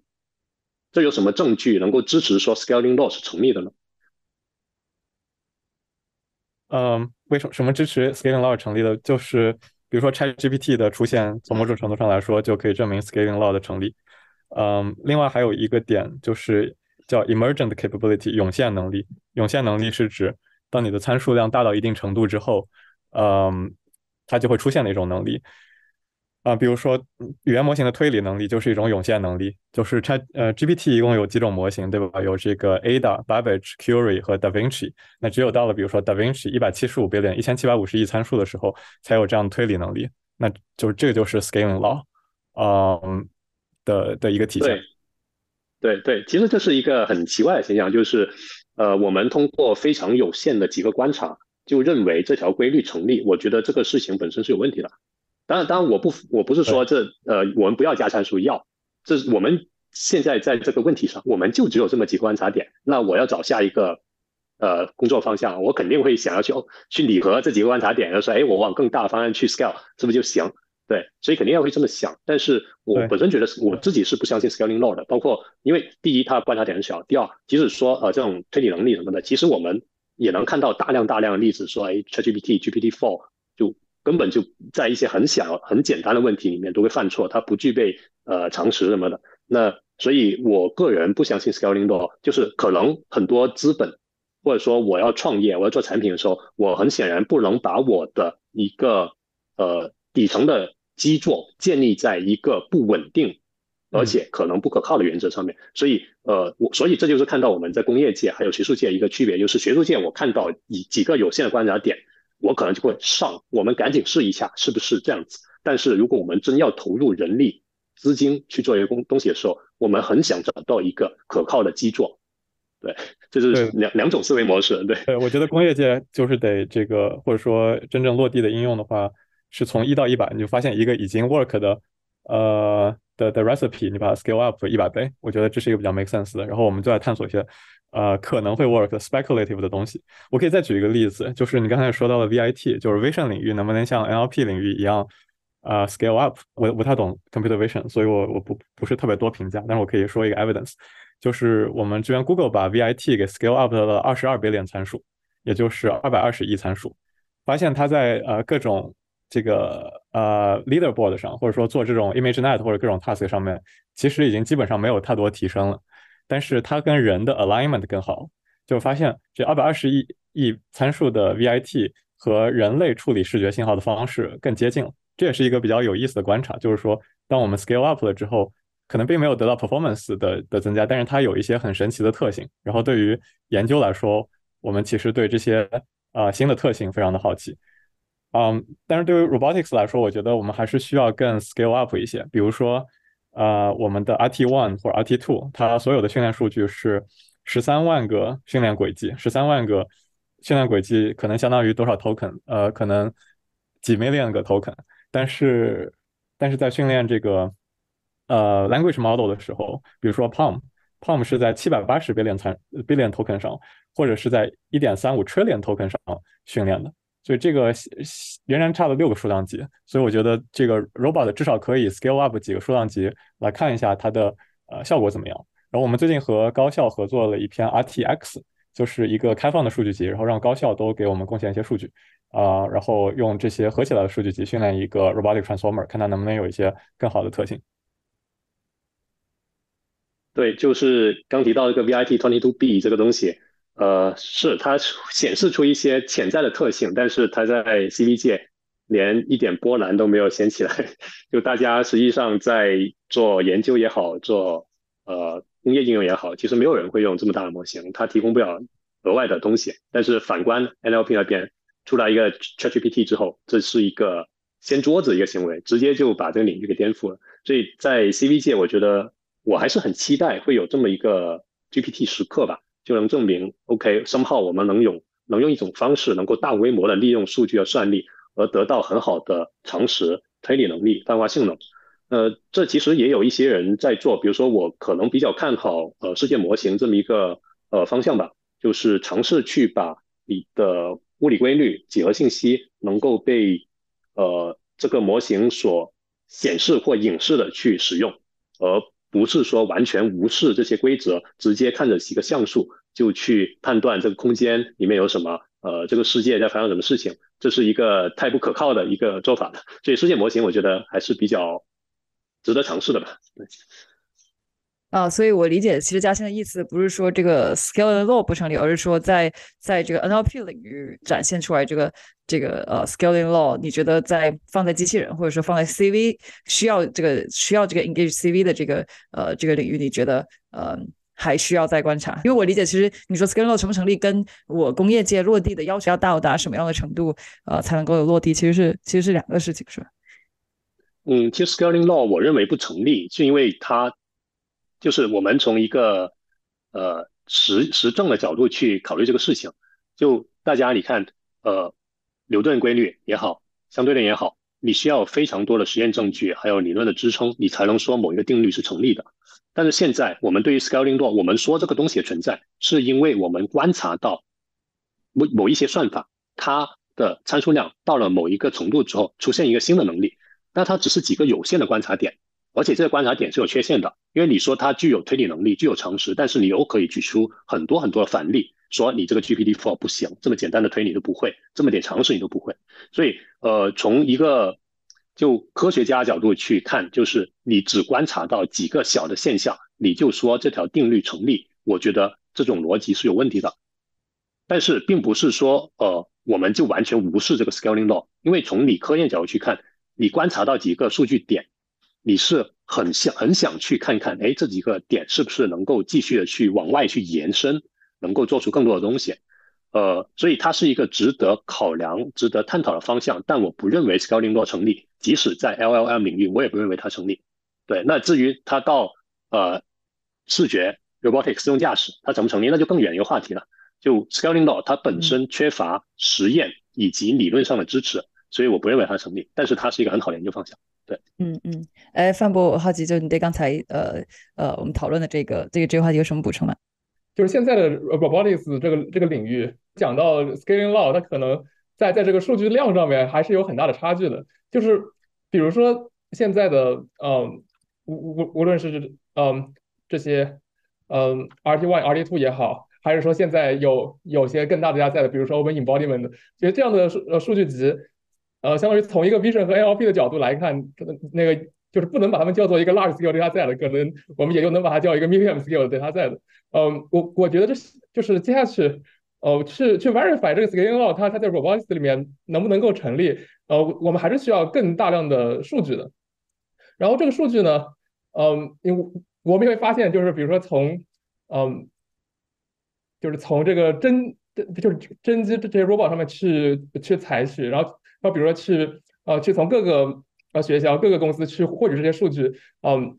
这有什么证据能够支持说 Scaling Law 是成立的呢？嗯，为什么什么支持 scaling law 成立的？就是比如说 ChatGPT 的出现，从某种程度上来说，就可以证明 scaling law 的成立。嗯，另外还有一个点就是叫 emergent capability 涌现能力。涌现能力是指当你的参数量大到一定程度之后，嗯，它就会出现的一种能力。啊，比如说语言模型的推理能力就是一种涌现能力，就是 Chat 呃 GPT 一共有几种模型，对吧？有这个 Ada、Babbage、Curie 和 DaVinci。那只有到了比如说 DaVinci 一百七十五 billion 一千七百五十亿参数的时候，才有这样的推理能力。那就是这个就是 Scaling Law，嗯的的一个体现。对对，其实这是一个很奇怪的现象，就是呃我们通过非常有限的几个观察，就认为这条规律成立。我觉得这个事情本身是有问题的。当然，当然，我不，我不是说这，呃，我们不要加参数，要，这是我们现在在这个问题上，我们就只有这么几个观察点。那我要找下一个，呃，工作方向，我肯定会想要去哦去拟合这几个观察点，就说，哎，我往更大的方向去 scale，是不是就行？对，所以肯定要会这么想。但是我本身觉得，我自己是不相信 scaling law 的。包括，因为第一，它观察点很小；第二，即使说呃这种推理能力什么的，其实我们也能看到大量大量的例子，说，哎，ChatGPT、GPT-4。根本就在一些很小、很简单的问题里面都会犯错，它不具备呃常识什么的。那所以我个人不相信 scaling law，就是可能很多资本或者说我要创业，我要做产品的时候，我很显然不能把我的一个呃底层的基座建立在一个不稳定而且可能不可靠的原则上面。所以呃我所以这就是看到我们在工业界还有学术界一个区别，就是学术界我看到以几个有限的观察点，我可能就会上，我们赶紧试一下是不是这样子。但是如果我们真要投入人力、资金去做一个东东西的时候，我们很想找到一个可靠的基座。对，这是两两种思维模式。对，对我觉得工业界就是得这个，或者说真正落地的应用的话，是从一到一百，你就发现一个已经 work 的呃的的 recipe，你把它 scale up 一百倍，我觉得这是一个比较 make sense 的。然后我们就在探索一些呃可能会 work speculative 的东西。我可以再举一个例子，就是你刚才说到的 VIT，就是 vision 领域能不能像 NLP 领域一样？呃，scale up，我不太懂 computer vision，所以我我不不是特别多评价，但是我可以说一个 evidence，就是我们支援 Google 把 VIT 给 scale up 了二十二 billion 参数，也就是二百二十亿参数，发现它在呃各种这个呃 leaderboard 上，或者说做这种 ImageNet 或者各种 task 上面，其实已经基本上没有太多提升了，但是它跟人的 alignment 更好，就发现这二百二十亿亿参数的 VIT 和人类处理视觉信号的方式更接近了。这也是一个比较有意思的观察，就是说，当我们 scale up 了之后，可能并没有得到 performance 的的增加，但是它有一些很神奇的特性。然后对于研究来说，我们其实对这些啊新的特性非常的好奇。嗯，但是对于 robotics 来说，我觉得我们还是需要更 scale up 一些。比如说，呃，我们的 RT one 或者 RT two，它所有的训练数据是十三万个训练轨迹，十三万个训练轨迹可能相当于多少 token？呃，可能几 million 个 token。但是，但是在训练这个呃 language model 的时候，比如说 PaLM，PaLM 是在七百八十 billion 参 billion token 上，或者是在一点三五 trillion token 上训练的，所以这个仍然差了六个数量级。所以我觉得这个 robot 至少可以 scale up 几个数量级来看一下它的呃效果怎么样。然后我们最近和高校合作了一篇 RTX，就是一个开放的数据集，然后让高校都给我们贡献一些数据。啊，然后用这些合起来的数据集训练一个 robotic transformer，看它能不能有一些更好的特性。对，就是刚提到这个 VIT twenty two B 这个东西，呃，是它显示出一些潜在的特性，但是它在 CV 界连一点波澜都没有掀起来。就大家实际上在做研究也好，做呃工业应用也好，其实没有人会用这么大的模型，它提供不了额外的东西。但是反观 NLP 那边。出来一个 ChatGPT 之后，这是一个掀桌子一个行为，直接就把这个领域给颠覆了。所以在 CV 界，我觉得我还是很期待会有这么一个 GPT 时刻吧，就能证明 OK，生号我们能用能用一种方式，能够大规模的利用数据的算力，而得到很好的常识推理能力、泛化性能。呃，这其实也有一些人在做，比如说我可能比较看好呃世界模型这么一个呃方向吧，就是尝试去把你的。物理规律、几何信息能够被呃这个模型所显示或影视的去使用，而不是说完全无视这些规则，直接看着几个像素就去判断这个空间里面有什么，呃，这个世界在发生什么事情，这是一个太不可靠的一个做法了。所以世界模型我觉得还是比较值得尝试的吧。啊，所以我理解，其实嘉欣的意思不是说这个 scaling law 不成立，而是说在在这个 NLP 领域展现出来这个这个呃 scaling law，你觉得在放在机器人或者说放在 CV 需要这个需要这个 engage CV 的这个呃这个领域，你觉得呃还需要再观察？因为我理解，其实你说 scaling law 成不成立，跟我工业界落地的要求要到达什么样的程度，呃才能够有落地，其实是其实是两个事情，是吧？嗯，其实 scaling law 我认为不成立，是因为它。就是我们从一个呃实实证的角度去考虑这个事情，就大家你看，呃，牛顿规律也好，相对论也好，你需要非常多的实验证据，还有理论的支撑，你才能说某一个定律是成立的。但是现在我们对于 scaling law，我们说这个东西的存在，是因为我们观察到某某一些算法，它的参数量到了某一个程度之后，出现一个新的能力，那它只是几个有限的观察点。而且这个观察点是有缺陷的，因为你说它具有推理能力、具有常识，但是你又可以举出很多很多的反例，说你这个 GPT-4 不行，这么简单的推理都不会，这么点常识你都不会。所以，呃，从一个就科学家角度去看，就是你只观察到几个小的现象，你就说这条定律成立，我觉得这种逻辑是有问题的。但是并不是说呃我们就完全无视这个 scaling law，因为从理科研角度去看，你观察到几个数据点，你是很想很想去看看，哎，这几个点是不是能够继续的去往外去延伸，能够做出更多的东西。呃，所以它是一个值得考量、值得探讨的方向，但我不认为 scaling law 成立，即使在 LLM 领域，我也不认为它成立。对，那至于它到呃视觉 robotics 自动驾驶，它成不成立，那就更远一个话题了。就 scaling law 它本身缺乏实验以及理论上的支持，所以我不认为它成立，但是它是一个很好的研究方向。对，嗯嗯，哎，范博，我好奇，就你对刚才呃呃我们讨论的这个这个这个话题有什么补充吗？就是现在的 robotics 这个这个领域，讲到 scaling law，它可能在在这个数据量上面还是有很大的差距的。就是比如说现在的嗯无无无论是嗯这些嗯 RT one RT two 也好，还是说现在有有些更大的加在的，比如说我们 embodiment，其实这样的数呃数据集，呃相当于从一个 vision 和 NLP 的角度来看，那个就是不能把它们叫做一个 large scale data set，可能我们也就能把它叫一个 medium scale data set。嗯，我我觉得这是就是接下去，呃，去去 verify 这个 scaling law 它它在 robotics 里面能不能够成立？呃，我们还是需要更大量的数据的。然后这个数据呢，嗯，因为我们会发现，就是比如说从，嗯，就是从这个真就是真机这些 robot 上面去去采取，然后然后比如说去呃去从各个呃学校各个公司去获取这些数据，嗯，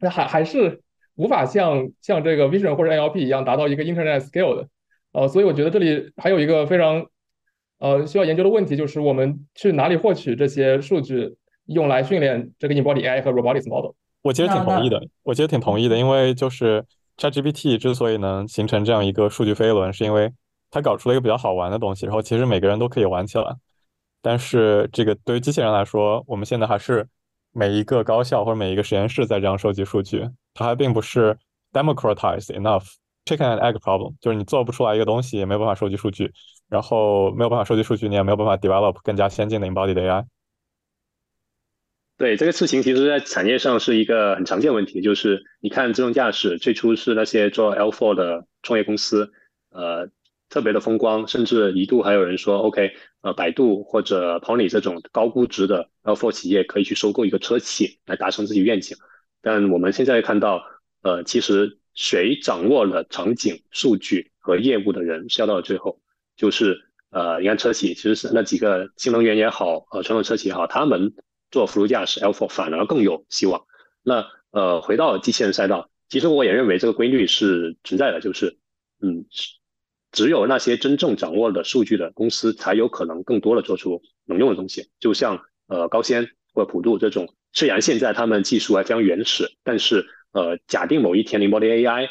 那还还是。无法像像这个 Vision 或者 NLP 一样达到一个 Internet scale 的，呃，所以我觉得这里还有一个非常呃需要研究的问题，就是我们去哪里获取这些数据，用来训练这个 Embodied AI 和 Robotics Model。我其实挺同意的，我其实挺同意的，因为就是 ChatGPT 之所以能形成这样一个数据飞轮，是因为它搞出了一个比较好玩的东西，然后其实每个人都可以玩起来。但是这个对于机器人来说，我们现在还是每一个高校或者每一个实验室在这样收集数据。它还并不是 democratized enough chicken and egg problem，就是你做不出来一个东西，也没有办法收集数据，然后没有办法收集数据，你也没有办法 develop 更加先进的 embodied AI。对这个事情，其实在产业上是一个很常见问题，就是你看自动驾驶最初是那些做 L4 的创业公司，呃，特别的风光，甚至一度还有人说，OK，呃，百度或者 Pony 这种高估值的 L4 企业可以去收购一个车企来达成自己愿景。但我们现在看到，呃，其实谁掌握了场景、数据和业务的人是要到了最后，就是呃，你看车企其实是那几个新能源也好，呃，传统车企也好，他们做辅助驾驶 L4 反而更有希望。那呃，回到机器人赛道，其实我也认为这个规律是存在的，就是嗯，只有那些真正掌握了数据的公司，才有可能更多的做出能用的东西，就像呃高仙或者普度这种。虽然现在他们技术还非常原始，但是呃，假定某一天 e m b o d y AI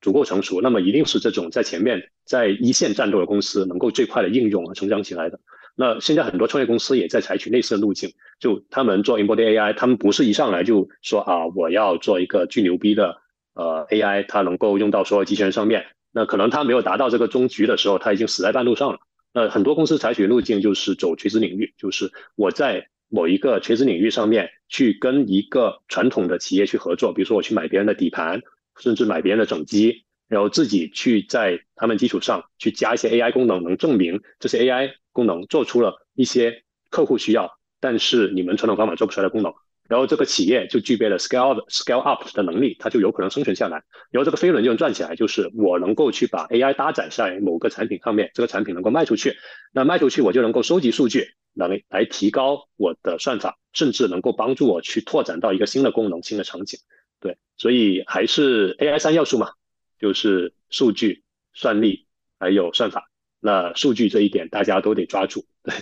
足够成熟，那么一定是这种在前面在一线战斗的公司能够最快的应用和成长起来的。那现在很多创业公司也在采取类似的路径，就他们做 e m b o d y AI，他们不是一上来就说啊，我要做一个巨牛逼的呃 AI，它能够用到所有机器人上面。那可能他没有达到这个终局的时候，他已经死在半路上了。那很多公司采取路径就是走垂直领域，就是我在。某一个垂直领域上面去跟一个传统的企业去合作，比如说我去买别人的底盘，甚至买别人的整机，然后自己去在他们基础上去加一些 AI 功能，能证明这些 AI 功能做出了一些客户需要，但是你们传统方法做不出来的功能，然后这个企业就具备了 scale scale up 的能力，它就有可能生存下来，然后这个飞轮就能转起来，就是我能够去把 AI 搭载在某个产品上面，这个产品能够卖出去，那卖出去我就能够收集数据。来来提高我的算法，甚至能够帮助我去拓展到一个新的功能、新的场景。对，所以还是 AI 三要素嘛，就是数据、算力还有算法。那数据这一点大家都得抓住。对，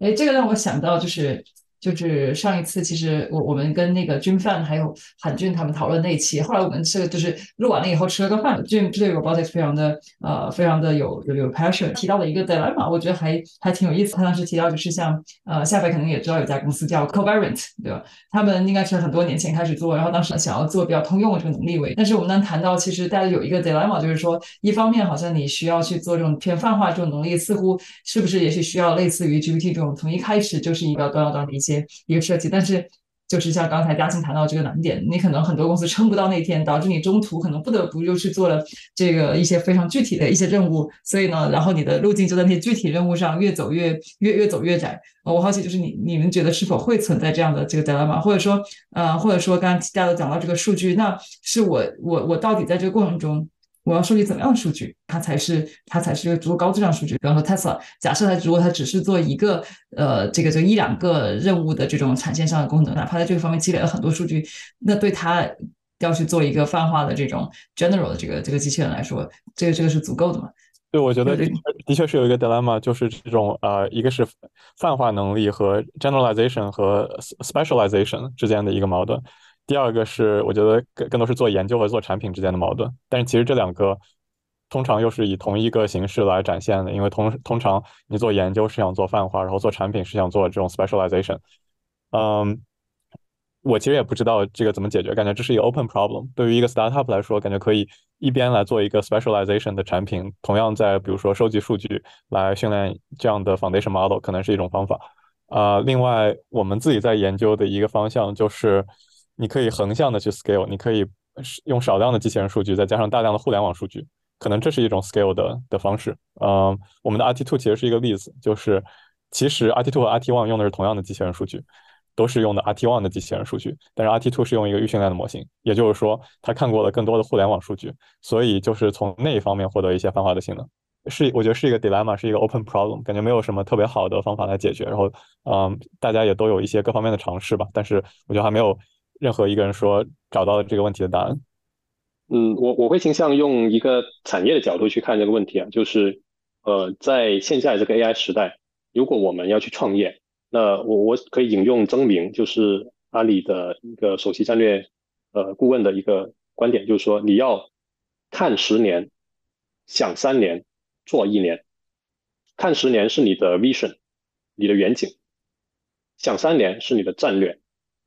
哎，这个让我想到就是。就是上一次，其实我我们跟那个军范还有韩俊他们讨论那一期，后来我们吃就是录完了以后吃了个饭，俊对 robotics 非常的呃非常的有有有 passion，提到了一个 dilemma，我觉得还还挺有意思。他当时提到就是像呃夏飞可能也知道有家公司叫 Covariant，对吧？他们应该是很多年前开始做，然后当时想要做比较通用的这个能力为，但是我们能谈到其实大家有一个 dilemma，就是说一方面好像你需要去做这种偏泛化这种能力，似乎是不是也许需要类似于 GPT 这种从一开始就是一个端到端的一些。一个设计，但是就是像刚才嘉欣谈到这个难点，你可能很多公司撑不到那天，导致你中途可能不得不又去做了这个一些非常具体的一些任务，所以呢，然后你的路径就在那些具体任务上越走越越越走越窄。我好奇就是你你们觉得是否会存在这样的这个 dilemma，或者说呃或者说刚刚大家都讲到这个数据，那是我我我到底在这个过程中。我要收集怎么样的数据，它才是它才是一个足够高质量数据。比方说 Tesla，假设它如果它只是做一个呃这个这一两个任务的这种产线上的功能，哪怕在这个方面积累了很多数据，那对它要去做一个泛化的这种 general 的这个这个机器人来说，这个这个是足够的嘛？对，我觉得的确是有一个 dilemma，就是这种呃，一个是泛化能力和 generalization 和 specialization 之间的一个矛盾。第二个是，我觉得更更多是做研究和做产品之间的矛盾，但是其实这两个通常又是以同一个形式来展现的，因为通通常你做研究是想做泛化，然后做产品是想做这种 specialization。嗯，我其实也不知道这个怎么解决，感觉这是一个 open problem。对于一个 startup 来说，感觉可以一边来做一个 specialization 的产品，同样在比如说收集数据来训练这样的 foundation model，可能是一种方法。啊，另外我们自己在研究的一个方向就是。你可以横向的去 scale，你可以用少量的机器人数据，再加上大量的互联网数据，可能这是一种 scale 的的方式。嗯，我们的 RT Two 其实是一个例子，就是其实 RT Two 和 RT One 用的是同样的机器人数据，都是用的 RT One 的机器人数据，但是 RT Two 是用一个预训练的模型，也就是说它看过了更多的互联网数据，所以就是从那一方面获得一些泛化的性能。是，我觉得是一个 dilemma，是一个 open problem，感觉没有什么特别好的方法来解决。然后，嗯，大家也都有一些各方面的尝试吧，但是我觉得还没有。任何一个人说找到了这个问题的答案。嗯，我我会倾向用一个产业的角度去看这个问题啊，就是呃，在现在这个 AI 时代，如果我们要去创业，那我我可以引用曾明，就是阿里的一个首席战略呃顾问的一个观点，就是说你要看十年，想三年，做一年。看十年是你的 vision，你的远景；想三年是你的战略。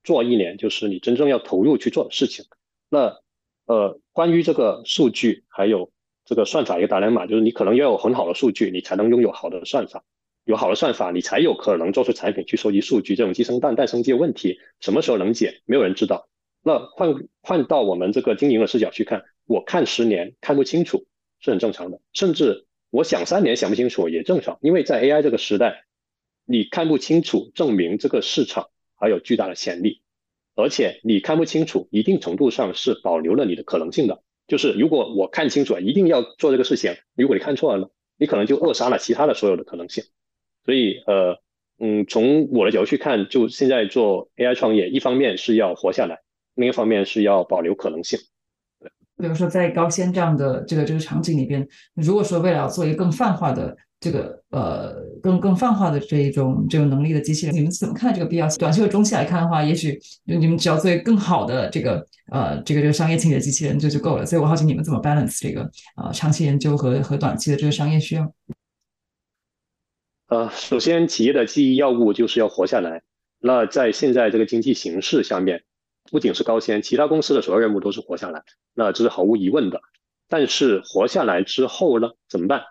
做一年就是你真正要投入去做的事情。那呃，关于这个数据还有这个算法一个打量码，就是你可能要有很好的数据，你才能拥有好的算法。有好的算法，你才有可能做出产品去收集数据。这种鸡生蛋蛋生鸡的问题，什么时候能解，没有人知道。那换换到我们这个经营的视角去看，我看十年看不清楚是很正常的，甚至我想三年想不清楚也正常，因为在 AI 这个时代，你看不清楚，证明这个市场。还有巨大的潜力，而且你看不清楚，一定程度上是保留了你的可能性的。就是如果我看清楚了，一定要做这个事情，如果你看错了呢，你可能就扼杀了其他的所有的可能性。所以，呃，嗯，从我的角度去看，就现在做 AI 创业，一方面是要活下来，另一方面是要保留可能性。比如说在高仙这样的这个这个场景里边，如果说为了做一个更泛化的。这个呃，更更泛化的这一种这种能力的机器人，你们怎么看这个必要性？短期和中期来看的话，也许你们只要做更好的这个呃这个这个商业清洁机器人就就够了。所以我好奇你们怎么 balance 这个呃长期研究和和短期的这个商业需要？呃，首先企业的记忆要务就是要活下来。那在现在这个经济形势下面，不仅是高先，其他公司的首要任务都是活下来。那这是毫无疑问的。但是活下来之后呢，怎么办？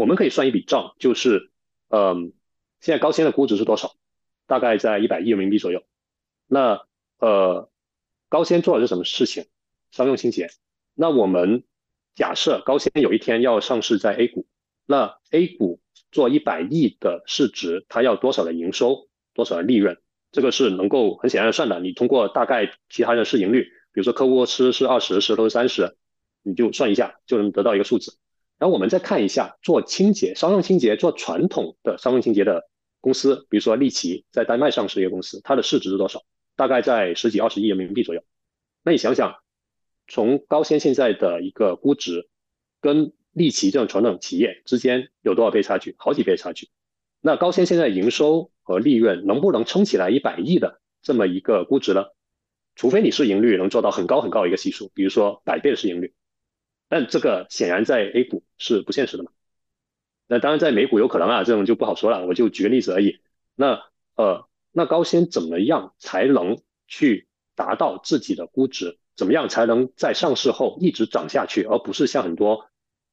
我们可以算一笔账，就是，嗯，现在高先的估值是多少？大概在一百亿人民币左右。那呃，高先做的是什么事情？商用清洁。那我们假设高先有一天要上市在 A 股，那 A 股做一百亿的市值，它要多少的营收，多少的利润？这个是能够很显然的算的。你通过大概其他的市盈率，比如说客户吃是二十，石头是三十，你就算一下，就能得到一个数字。然后我们再看一下做清洁、商用清洁、做传统的商用清洁的公司，比如说利奇在丹麦上市一个公司，它的市值是多少？大概在十几二十亿人民币左右。那你想想，从高仙现在的一个估值，跟利奇这种传统企业之间有多少倍差距？好几倍差距。那高仙现在营收和利润能不能撑起来一百亿的这么一个估值呢？除非你市盈率能做到很高很高一个系数，比如说百倍的市盈率。但这个显然在 A 股是不现实的嘛？那当然在美股有可能啊，这种就不好说了。我就举个例子而已。那呃，那高先怎么样才能去达到自己的估值？怎么样才能在上市后一直涨下去，而不是像很多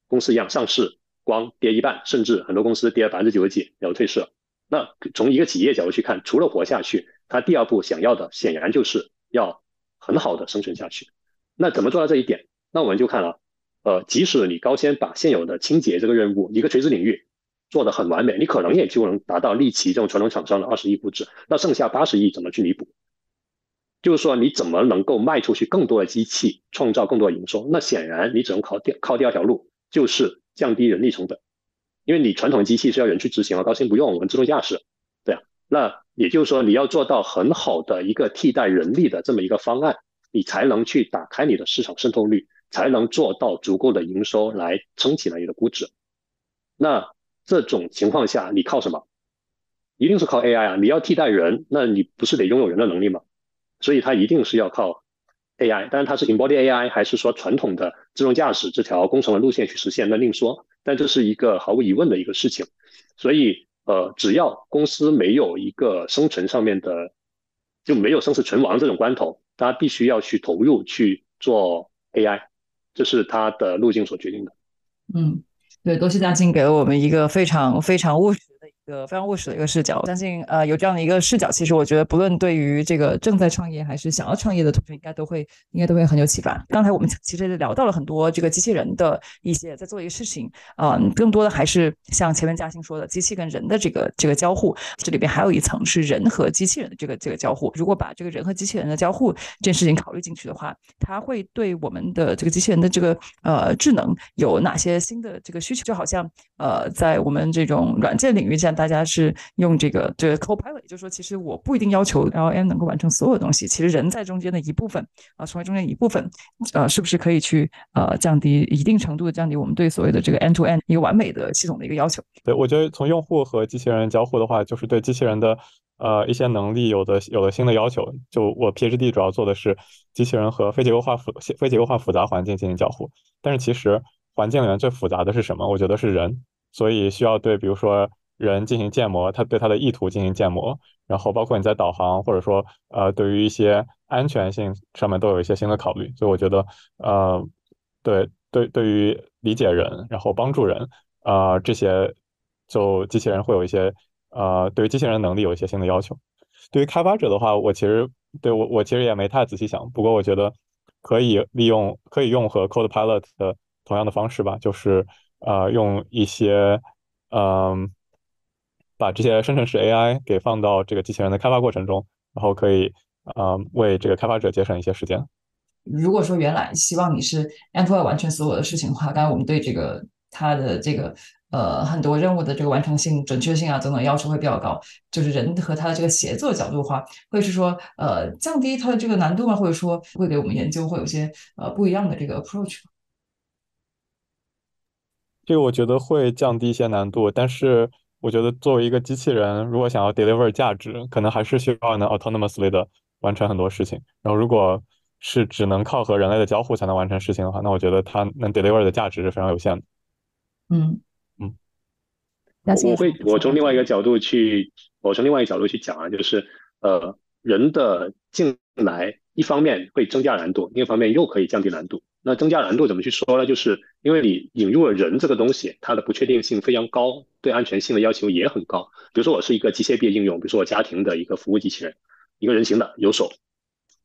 公司一样上市光跌一半，甚至很多公司跌了百分之九十几然后退市？那从一个企业角度去看，除了活下去，它第二步想要的显然就是要很好的生存下去。那怎么做到这一点？那我们就看了，呃，即使你高先把现有的清洁这个任务一个垂直领域做得很完美，你可能也就能达到利奇这种传统厂商的二十亿估值。那剩下八十亿怎么去弥补？就是说你怎么能够卖出去更多的机器，创造更多的营收？那显然你只能靠第靠第二条路，就是降低人力成本。因为你传统机器是要人去执行啊，高先不用，我们自动驾驶，对啊。那也就是说，你要做到很好的一个替代人力的这么一个方案，你才能去打开你的市场渗透率，才能做到足够的营收来撑起来你的估值。那这种情况下，你靠什么？一定是靠 AI 啊！你要替代人，那你不是得拥有人的能力吗？所以它一定是要靠 AI，但是它是 embody AI 还是说传统的自动驾驶这条工程的路线去实现，那另说。但这是一个毫无疑问的一个事情，所以呃，只要公司没有一个生存上面的，就没有生死存亡这种关头，它必须要去投入去做 AI，这是它的路径所决定的。嗯，对，多谢嘉欣给了我们一个非常非常务实。一个非常务实的一个视角，相信呃有这样的一个视角，其实我觉得不论对于这个正在创业还是想要创业的同学，应该都会应该都会很有启发。刚才我们 其实聊到了很多这个机器人的一些在做一个事情啊，更多的还是像前面嘉兴说的，机器跟人的这个这个交互，这里边还有一层是人和机器人的这个这个交互。如果把这个人和机器人的交互这件事情考虑进去的话，它会对我们的这个机器人的这个呃智能有哪些新的这个需求？就好像呃在我们这种软件领域上。大家是用这个这个 Copilot，就是说，其实我不一定要求 LM 能够完成所有东西，其实人在中间的一部分啊，成为中间一部分，呃，是不是可以去呃降低一定程度的降低我们对所谓的这个 end to end 一个完美的系统的一个要求？对，我觉得从用户和机器人交互的话，就是对机器人的呃一些能力有的有了新的要求。就我 PhD 主要做的是机器人和非结构化复非结构化复杂环境进行交互，但是其实环境里面最复杂的是什么？我觉得是人，所以需要对比如说。人进行建模，它对它的意图进行建模，然后包括你在导航或者说呃，对于一些安全性上面都有一些新的考虑。所以我觉得呃，对对，对于理解人，然后帮助人啊这些，就机器人会有一些呃，对于机器人能力有一些新的要求。对于开发者的话，我其实对我我其实也没太仔细想，不过我觉得可以利用可以用和 Codepilot 的同样的方式吧，就是呃用一些嗯。把这些生成式 AI 给放到这个机器人的开发过程中，然后可以啊为这个开发者节省一些时间。如果说原来希望你是 a n r o 完成所有的事情的话，当然我们对这个它的这个呃很多任务的这个完成性、准确性啊等等要求会比较高。就是人和它的这个协作角度的话，会是说呃降低它的这个难度吗？或者说会给我们研究会有些呃不一样的这个 approach 这个我觉得会降低一些难度，但是。我觉得作为一个机器人，如果想要 deliver 价值，可能还是需要能 autonomously 的完成很多事情。然后，如果是只能靠和人类的交互才能完成事情的话，那我觉得它能 deliver 的价值是非常有限的。嗯嗯。我会我从另外一个角度去，我从另外一个角度去讲啊，就是呃，人的进来，一方面会增加难度，另一方面又可以降低难度。那增加难度怎么去说呢？就是因为你引入了人这个东西，它的不确定性非常高，对安全性的要求也很高。比如说我是一个机械臂应用，比如说我家庭的一个服务机器人，一个人形的有手，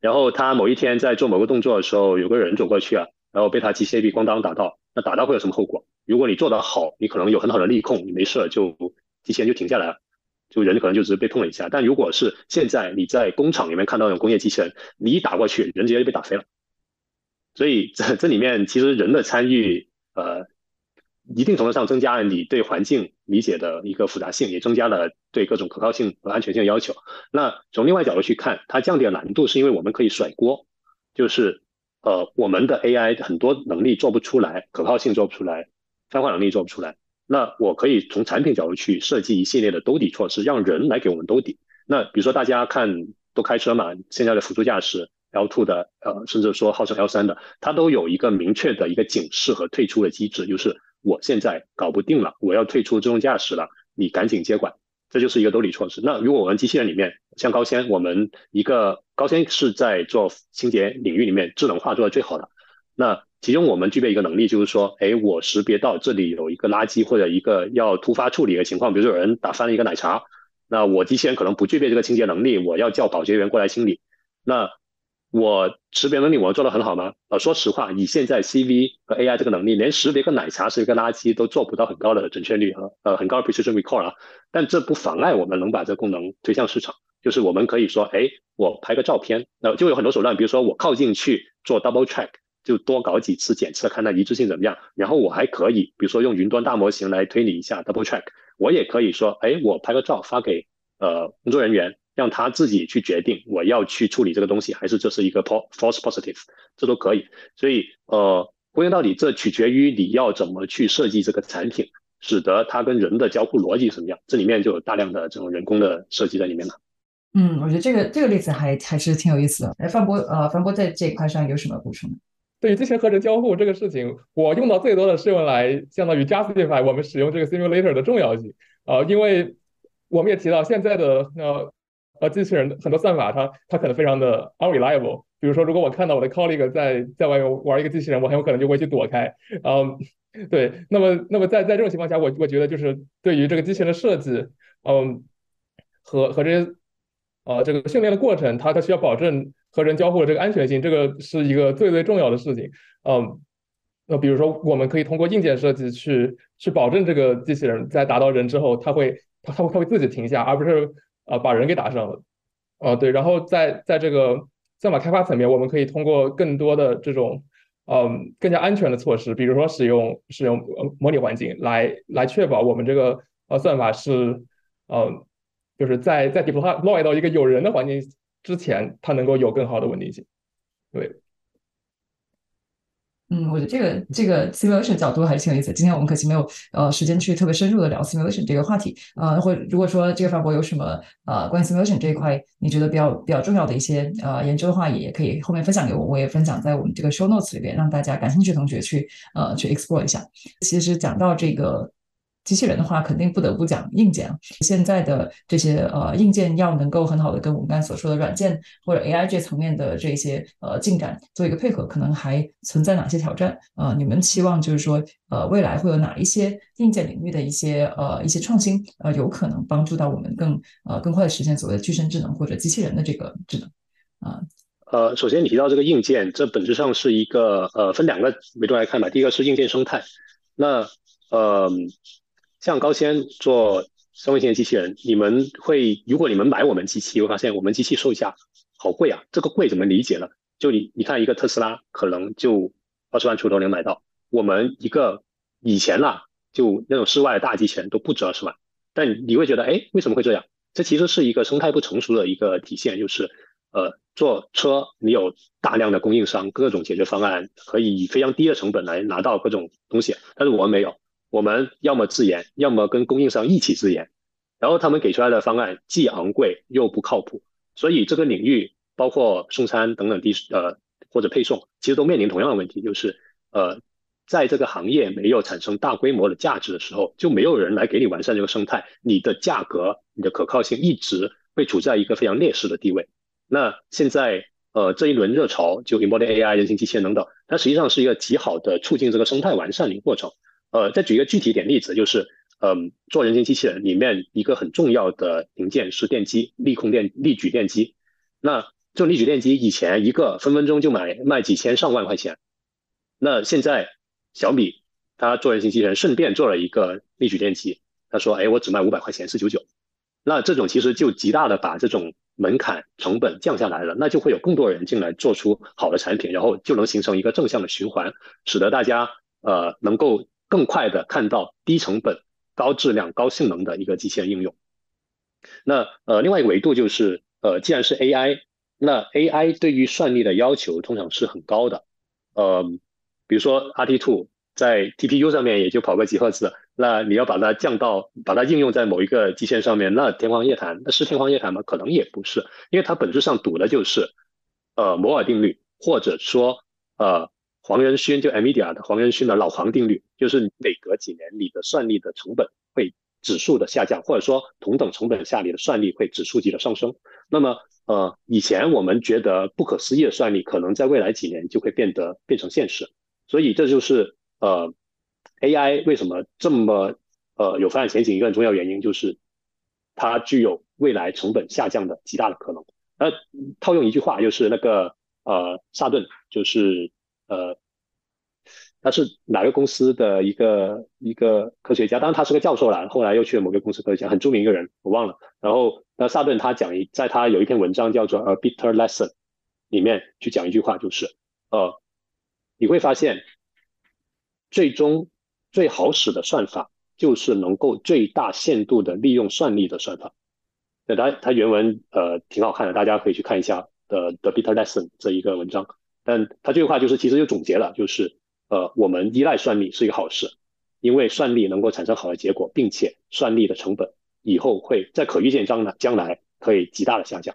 然后他某一天在做某个动作的时候，有个人走过去啊，然后被他机械臂咣当打到，那打到会有什么后果？如果你做得好，你可能有很好的力控，你没事就机器人就停下来了，就人可能就只是被碰了一下。但如果是现在你在工厂里面看到那种工业机器人，你一打过去，人直接就被打飞了。所以这这里面其实人的参与，呃，一定程度上增加了你对环境理解的一个复杂性，也增加了对各种可靠性和安全性要求。那从另外角度去看，它降低了难度，是因为我们可以甩锅，就是呃，我们的 AI 很多能力做不出来，可靠性做不出来，泛化能力做不出来。那我可以从产品角度去设计一系列的兜底措施，让人来给我们兜底。那比如说大家看都开车嘛，现在的辅助驾驶。L two 的呃，甚至说号称 L 三的，它都有一个明确的一个警示和退出的机制，就是我现在搞不定了，我要退出自动驾驶了，你赶紧接管，这就是一个兜底措施。那如果我们机器人里面像高先，我们一个高先是在做清洁领域里面智能化做的最好的，那其中我们具备一个能力，就是说，哎，我识别到这里有一个垃圾或者一个要突发处理的情况，比如说有人打翻了一个奶茶。那我机器人可能不具备这个清洁能力，我要叫保洁员过来清理。那我识别能力我做的很好吗？呃，说实话，以现在 CV 和 AI 这个能力，连识别个奶茶是一个垃圾都做不到很高的准确率和呃很高的 precision recall 啊。但这不妨碍我们能把这个功能推向市场。就是我们可以说，哎，我拍个照片，那就有很多手段，比如说我靠近去做 double check，就多搞几次检测，看它一致性怎么样。然后我还可以，比如说用云端大模型来推理一下 double check。我也可以说，哎，我拍个照发给呃工作人员。让他自己去决定我要去处理这个东西，还是这是一个 false positive，这都可以。所以呃，归根到底，这取决于你要怎么去设计这个产品，使得它跟人的交互逻辑什么样。这里面就有大量的这种人工的设计在里面了。嗯，我觉得这个这个例子还还是挺有意思的。哎，范博呃，范博在这一块上有什么补充？对于机器人和人交互这个事情，我用到最多的是用来相当于 justify 我们使用这个 simulator 的重要性。呃，因为我们也提到现在的呃。呃，机器人很多算法，它它可能非常的 unreliable。比如说，如果我看到我的 colleague 在在外面玩一个机器人，我很有可能就会去躲开。嗯，对。那么，那么在在这种情况下，我我觉得就是对于这个机器人的设计，嗯，和和这些呃这个训练的过程，它它需要保证和人交互的这个安全性，这个是一个最最重要的事情。嗯，那比如说，我们可以通过硬件设计去去保证这个机器人在打到人之后，它会它它会它会自己停下，而不是。啊，把人给打伤了，啊，对，然后在在这个算法开发层面，我们可以通过更多的这种，嗯，更加安全的措施，比如说使用使用模拟环境来来确保我们这个呃算法是，嗯，就是在在 deploy 到一个有人的环境之前，它能够有更好的稳定性，对。嗯，我觉得这个这个 simulation 角度还是挺有意思。今天我们可惜没有呃时间去特别深入的聊 simulation 这个话题呃。或如果说这个法国有什么呃关于 simulation 这一块你觉得比较比较重要的一些呃研究的话，也可以后面分享给我，我也分享在我们这个 show notes 里边，让大家感兴趣的同学去呃去 explore 一下。其实讲到这个。机器人的话，肯定不得不讲硬件啊。现在的这些呃硬件要能够很好的跟我们刚才所说的软件或者 AI 这层面的这些呃进展做一个配合，可能还存在哪些挑战？呃，你们期望就是说呃未来会有哪一些硬件领域的一些呃一些创新呃有可能帮助到我们更呃更快的实现所谓的具身智能或者机器人的这个智能啊？呃，首先你提到这个硬件，这本质上是一个呃分两个维度来看吧。第一个是硬件生态，那呃。像高先做生物型机器人，你们会如果你们买我们机器，会发现我们机器售价好贵啊！这个贵怎么理解呢？就你你看一个特斯拉可能就二十万出头能买到，我们一个以前啦就那种室外的大机器人都不止二十万，但你会觉得哎为什么会这样？这其实是一个生态不成熟的一个体现，就是呃做车你有大量的供应商，各种解决方案可以以非常低的成本来拿到各种东西，但是我们没有。我们要么自研，要么跟供应商一起自研，然后他们给出来的方案既昂贵又不靠谱，所以这个领域包括送餐等等低呃或者配送，其实都面临同样的问题，就是呃在这个行业没有产生大规模的价值的时候，就没有人来给你完善这个生态，你的价格、你的可靠性一直会处在一个非常劣势的地位。那现在呃这一轮热潮就 embodied AI、人形机器人等等，它实际上是一个极好的促进这个生态完善的一个过程。呃，再举一个具体点例子，就是，嗯，做人形机器人里面一个很重要的零件是电机，力控电、力矩电机。那这种力矩电机以前一个分分钟就买卖几千上万块钱，那现在小米它做人形机器人顺便做了一个力矩电机，他说，哎，我只卖五百块钱，四九九。那这种其实就极大的把这种门槛成本降下来了，那就会有更多人进来做出好的产品，然后就能形成一个正向的循环，使得大家呃能够。更快的看到低成本、高质量、高性能的一个机器人应用。那呃，另外一个维度就是，呃，既然是 AI，那 AI 对于算力的要求通常是很高的。呃，比如说 RT Two 在 TPU 上面也就跑个几赫兹，那你要把它降到把它应用在某一个机线上面，那天方夜谭。那是天方夜谭吗？可能也不是，因为它本质上赌的就是呃摩尔定律，或者说呃。黄仁勋就 Nvidia 的黄仁勋的老黄定律，就是每隔几年你的算力的成本会指数的下降，或者说同等成本下你的算力会指数级的上升。那么，呃，以前我们觉得不可思议的算力，可能在未来几年就会变得变成现实。所以这就是呃 AI 为什么这么呃有发展前景一个很重要原因，就是它具有未来成本下降的极大的可能。呃，套用一句话，就是那个呃，萨顿，就是呃，他是哪个公司的一个一个科学家？当然他是个教授了，后来又去了某个公司科学家，很著名一个人，我忘了。然后那萨顿他讲一，在他有一篇文章叫做《A Bitter Lesson》里面去讲一句话，就是呃，你会发现，最终最好使的算法就是能够最大限度的利用算力的算法。那，他他原文呃挺好看的，大家可以去看一下的 The Bitter Lesson 这一个文章。但他这句话就是其实就总结了，就是呃我们依赖算力是一个好事，因为算力能够产生好的结果，并且算力的成本以后会在可预见将来将来可以极大的下降。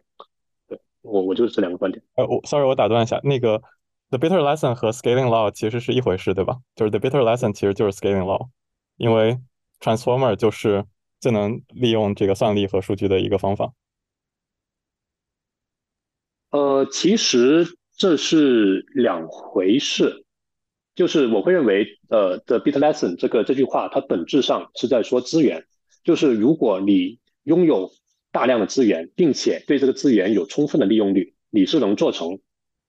对我我就是这两个观点。呃，我 sorry 我打断一下，那个 The Bitter Lesson 和 Scaling Law 其实是一回事，对吧？就是 The Bitter Lesson 其实就是 Scaling Law，因为 Transformer 就是。最能利用这个算力和数据的一个方法。呃，其实这是两回事。就是我会认为，呃，the bit lesson 这个这句话，它本质上是在说资源。就是如果你拥有大量的资源，并且对这个资源有充分的利用率，你是能做成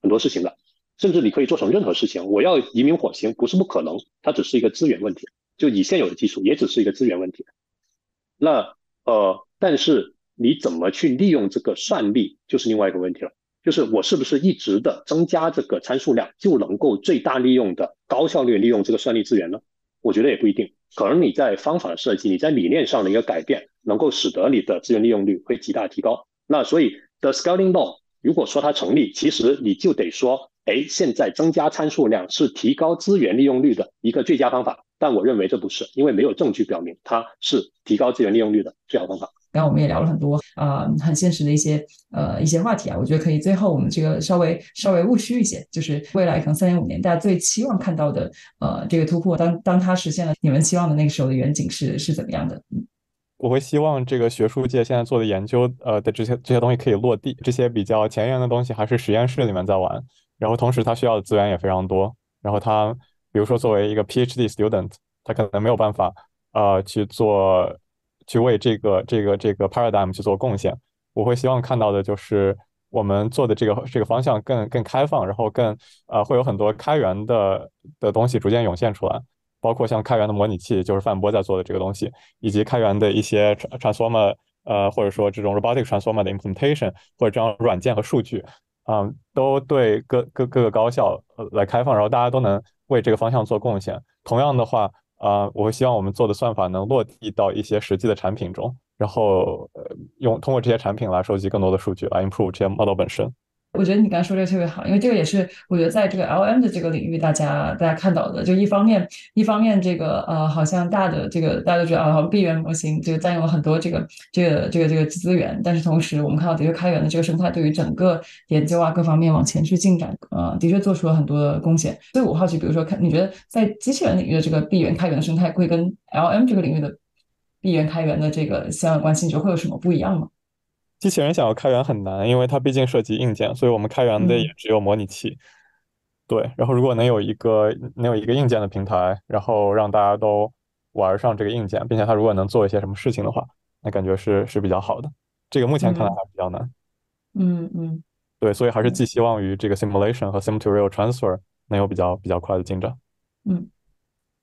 很多事情的。甚至你可以做成任何事情。我要移民火星不是不可能，它只是一个资源问题。就你现有的技术，也只是一个资源问题。那呃，但是你怎么去利用这个算力，就是另外一个问题了。就是我是不是一直的增加这个参数量，就能够最大利用的高效率利用这个算力资源呢？我觉得也不一定。可能你在方法的设计，你在理念上的一个改变，能够使得你的资源利用率会极大提高。那所以 the scaling law 如果说它成立，其实你就得说，哎，现在增加参数量是提高资源利用率的一个最佳方法。但我认为这不是，因为没有证据表明它是提高资源利用率的最好方法。刚刚我们也聊了很多啊，很现实的一些呃一些话题啊，我觉得可以最后我们这个稍微稍微务虚一些，就是未来可能三年五年大家最期望看到的呃这个突破，当当它实现了，你们期望的那个时候的远景是是怎么样的？嗯，我会希望这个学术界现在做的研究呃的这些这些东西可以落地，这些比较前沿的东西还是实验室里面在玩，然后同时它需要的资源也非常多，然后它比如说作为一个 PhD student。他可能没有办法，呃，去做，去为这个这个这个 paradigm 去做贡献。我会希望看到的就是我们做的这个这个方向更更开放，然后更呃会有很多开源的的东西逐渐涌现出来，包括像开源的模拟器，就是范波在做的这个东西，以及开源的一些 transformer，呃，或者说这种 robotic transformer 的 implementation，或者这样软件和数据，嗯，都对各各各个高校来开放，然后大家都能为这个方向做贡献。同样的话。啊，我会希望我们做的算法能落地到一些实际的产品中，然后呃，用通过这些产品来收集更多的数据，来 improve 这些 model 本身。我觉得你刚才说这个特别好，因为这个也是我觉得在这个 L M 的这个领域，大家大家看到的，就一方面一方面这个呃，好像大的这个大家都知道，好像闭源模型就占用了很多这个这个这个这个资源，但是同时我们看到的确开源的这个生态对于整个研究啊各方面往前去进展，呃，的确做出了很多的贡献。所以我好奇，比如说看你觉得在机器人领域的这个闭源开源的生态会跟 L M 这个领域的闭源开源的这个相关关系，你觉得会有什么不一样吗？机器人想要开源很难，因为它毕竟涉及硬件，所以我们开源的也只有模拟器。对，然后如果能有一个能有一个硬件的平台，然后让大家都玩上这个硬件，并且它如果能做一些什么事情的话，那感觉是是比较好的。这个目前看来还比较难。嗯嗯。对，所以还是寄希望于这个 simulation 和 sim to real transfer 能有比较比较快的进展。嗯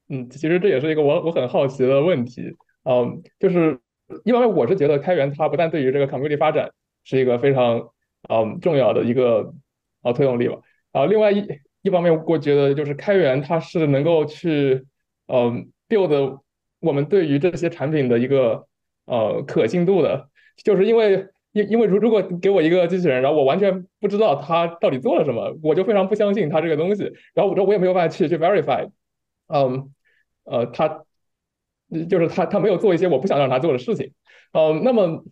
嗯，其实这也是一个我我很好奇的问题，嗯，就是。一方面，我是觉得开源它不但对于这个 community 发展是一个非常嗯重要的一个啊推动力吧，啊，另外一一方面，我觉得就是开源它是能够去嗯 build 我们对于这些产品的一个呃可信度的，就是因为因因为如如果给我一个机器人，然后我完全不知道它到底做了什么，我就非常不相信它这个东西，然后我这我也没有办法去去 verify，嗯呃它。就是他，他没有做一些我不想让他做的事情，嗯，那么，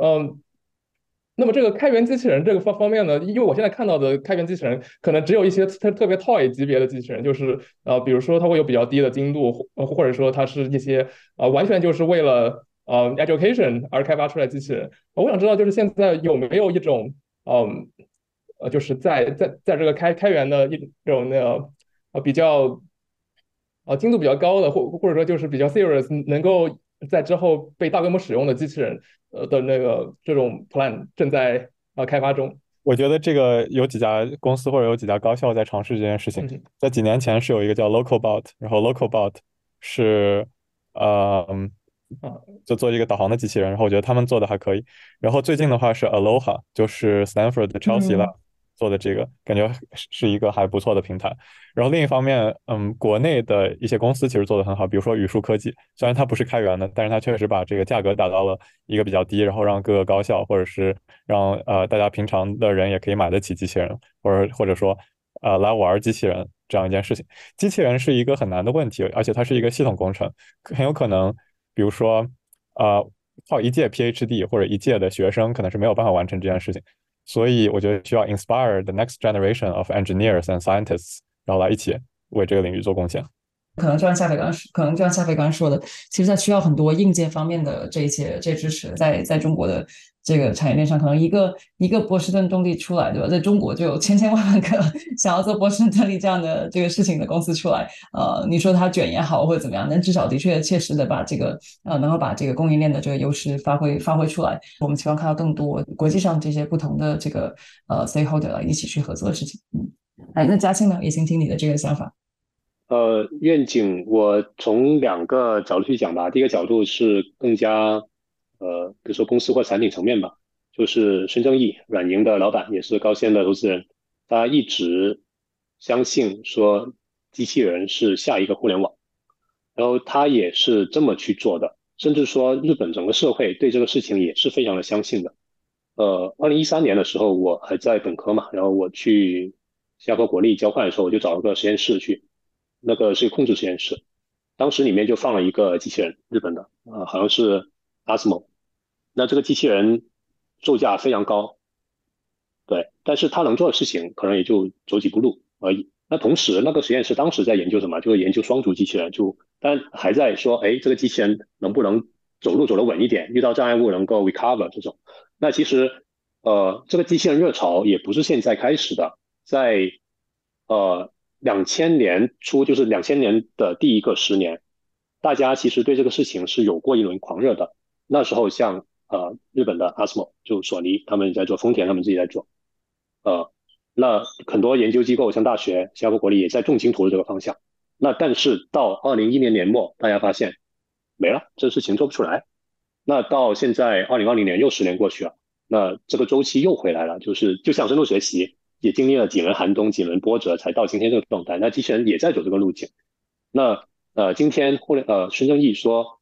嗯，那么这个开源机器人这个方方面呢，因为我现在看到的开源机器人，可能只有一些特特别 toy 级别的机器人，就是呃，比如说它会有比较低的精度，或或者说它是一些啊，完全就是为了呃 education 而开发出来机器人。我想知道，就是现在有没有一种，嗯，呃，就是在在在这个开开源的一种那个呃比较。啊，精度比较高的，或或者说就是比较 serious，能够在之后被大规模使用的机器人呃的那个这种 plan 正在呃开发中。我觉得这个有几家公司或者有几家高校在尝试这件事情。在几年前是有一个叫 LocalBot，然后 LocalBot 是呃就做一个导航的机器人，然后我觉得他们做的还可以。然后最近的话是 Aloha，就是 Stanford 的 Chelsea Lab。做的这个感觉是一个还不错的平台，然后另一方面，嗯，国内的一些公司其实做的很好，比如说语数科技，虽然它不是开源的，但是它确实把这个价格打到了一个比较低，然后让各个高校或者是让呃大家平常的人也可以买得起机器人，或者或者说呃来玩机器人这样一件事情。机器人是一个很难的问题，而且它是一个系统工程，很有可能，比如说呃靠一届 PhD 或者一届的学生可能是没有办法完成这件事情。所以我觉得需要 inspire the next generation of engineers and scientists，然后来一起为这个领域做贡献。可能就像夏飞刚，可能就像夏飞刚刚说的，其实它需要很多硬件方面的这些这些支持，在在中国的。这个产业链上，可能一个一个波士顿动力出来，对吧？在中国就有千千万万个 想要做波士顿动力这样的这个事情的公司出来。呃，你说它卷也好，或者怎么样，但至少的确切实的把这个呃，能够把这个供应链的这个优势发挥发挥出来。我们希望看到更多国际上这些不同的这个呃 stakeholder 一起去合作的事情。嗯，哎，那嘉庆呢，也请听你的这个想法。呃，愿景我从两个角度去讲吧。第一个角度是更加。呃，比如说公司或产品层面吧，就是孙正义软银的老板，也是高先的投资人，他一直相信说机器人是下一个互联网，然后他也是这么去做的，甚至说日本整个社会对这个事情也是非常的相信的。呃，二零一三年的时候我还在本科嘛，然后我去新加坡国立交换的时候，我就找了个实验室去，那个是控制实验室，当时里面就放了一个机器人，日本的，呃，好像是 Asmo。那这个机器人售价非常高，对，但是它能做的事情可能也就走几步路而已。那同时，那个实验室当时在研究什么？就是研究双足机器人，就但还在说，哎，这个机器人能不能走路走得稳一点？遇到障碍物能够 recover 这种。那其实，呃，这个机器人热潮也不是现在开始的，在呃两千年初，就是两千年的第一个十年，大家其实对这个事情是有过一轮狂热的。那时候像呃，日本的 ASMO 就索尼他们在做，丰田他们自己在做，呃，那很多研究机构像大学、新加坡国立也在重金投入这个方向。那但是到二零一零年末，大家发现没了，这事情做不出来。那到现在二零二零年又十年过去了，那这个周期又回来了，就是就像深度学习也经历了几轮寒冬、几轮波折，才到今天这个状态。那机器人也在走这个路径。那呃，今天互联呃孙正义说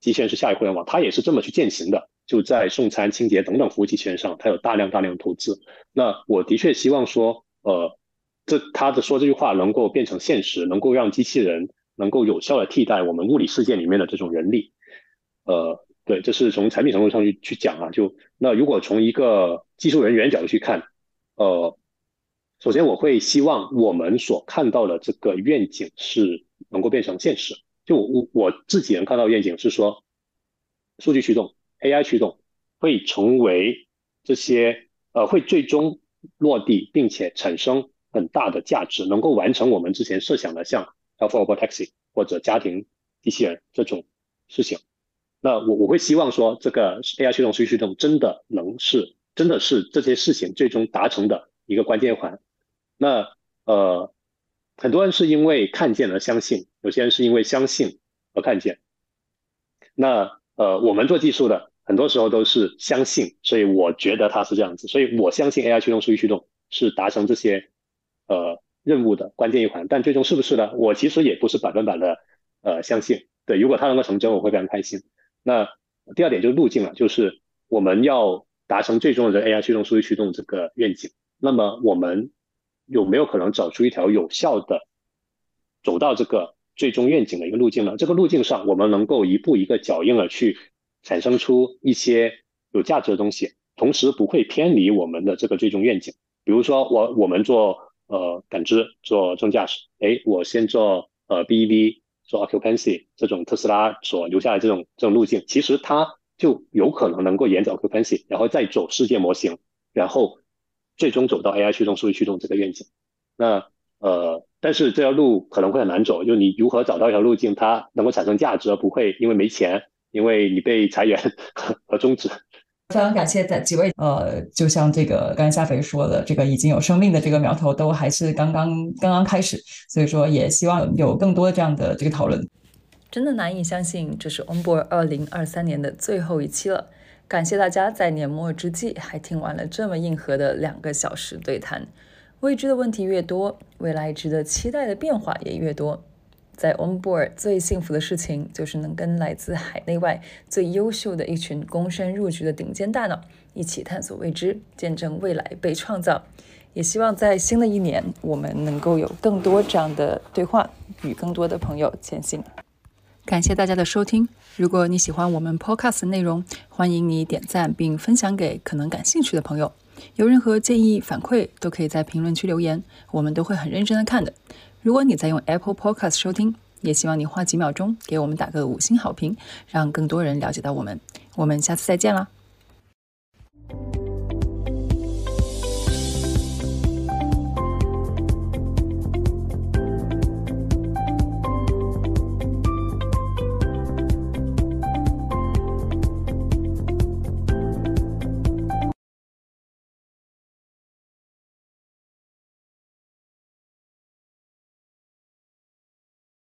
机器人是下一互联网，他也是这么去践行的。就在送餐、清洁等等服务机器人上，它有大量大量投资。那我的确希望说，呃，这他的说这句话能够变成现实，能够让机器人能够有效的替代我们物理世界里面的这种人力。呃，对，这是从产品程度上去去讲啊。就那如果从一个技术人员角度去看，呃，首先我会希望我们所看到的这个愿景是能够变成现实。就我我自己能看到愿景是说，数据驱动。AI 驱动会成为这些呃，会最终落地，并且产生很大的价值，能够完成我们之前设想的像 Alpha Robotaxi 或者家庭机器人这种事情。那我我会希望说，这个 AI 驱动、数据驱动真的能是，真的是这些事情最终达成的一个关键环。那呃，很多人是因为看见而相信，有些人是因为相信而看见。那呃，我们做技术的很多时候都是相信，所以我觉得它是这样子，所以我相信 AI 驱动、数据驱动是达成这些呃任务的关键一环。但最终是不是呢？我其实也不是百分百的呃相信。对，如果它能够成真，我会非常开心。那第二点就是路径了，就是我们要达成最终的 AI 驱动、数据驱动这个愿景，那么我们有没有可能找出一条有效的走到这个？最终愿景的一个路径呢？这个路径上，我们能够一步一个脚印的去产生出一些有价值的东西，同时不会偏离我们的这个最终愿景。比如说，我我们做呃感知，做自动驾驶，哎，我先做呃 BEV，做 Occupancy 这种特斯拉所留下来这种这种路径，其实它就有可能能够沿着 Occupancy，然后再走世界模型，然后最终走到 AI 驱动、数据驱动这个愿景。那呃。但是这条路可能会很难走，就你如何找到一条路径，它能够产生价值，而不会因为没钱，因为你被裁员和终止。非常感谢在几位，呃，就像这个刚才夏飞说的，这个已经有生命的这个苗头都还是刚刚刚刚开始，所以说也希望有更多这样的这个讨论。真的难以相信，这是 Onboard 二零二三年的最后一期了。感谢大家在年末之际还听完了这么硬核的两个小时对谈。未知的问题越多，未来值得期待的变化也越多。在 Onboard 最幸福的事情，就是能跟来自海内外最优秀的一群躬身入局的顶尖大脑一起探索未知，见证未来被创造。也希望在新的一年，我们能够有更多这样的对话，与更多的朋友前行。感谢大家的收听。如果你喜欢我们 Podcast 内容，欢迎你点赞并分享给可能感兴趣的朋友。有任何建议反馈都可以在评论区留言我们都会很认真的看的。如果你在用 apple podcast 收听也希望你花几秒钟给我们打个五星好评让更多人了解到我们。我们下次再见啦。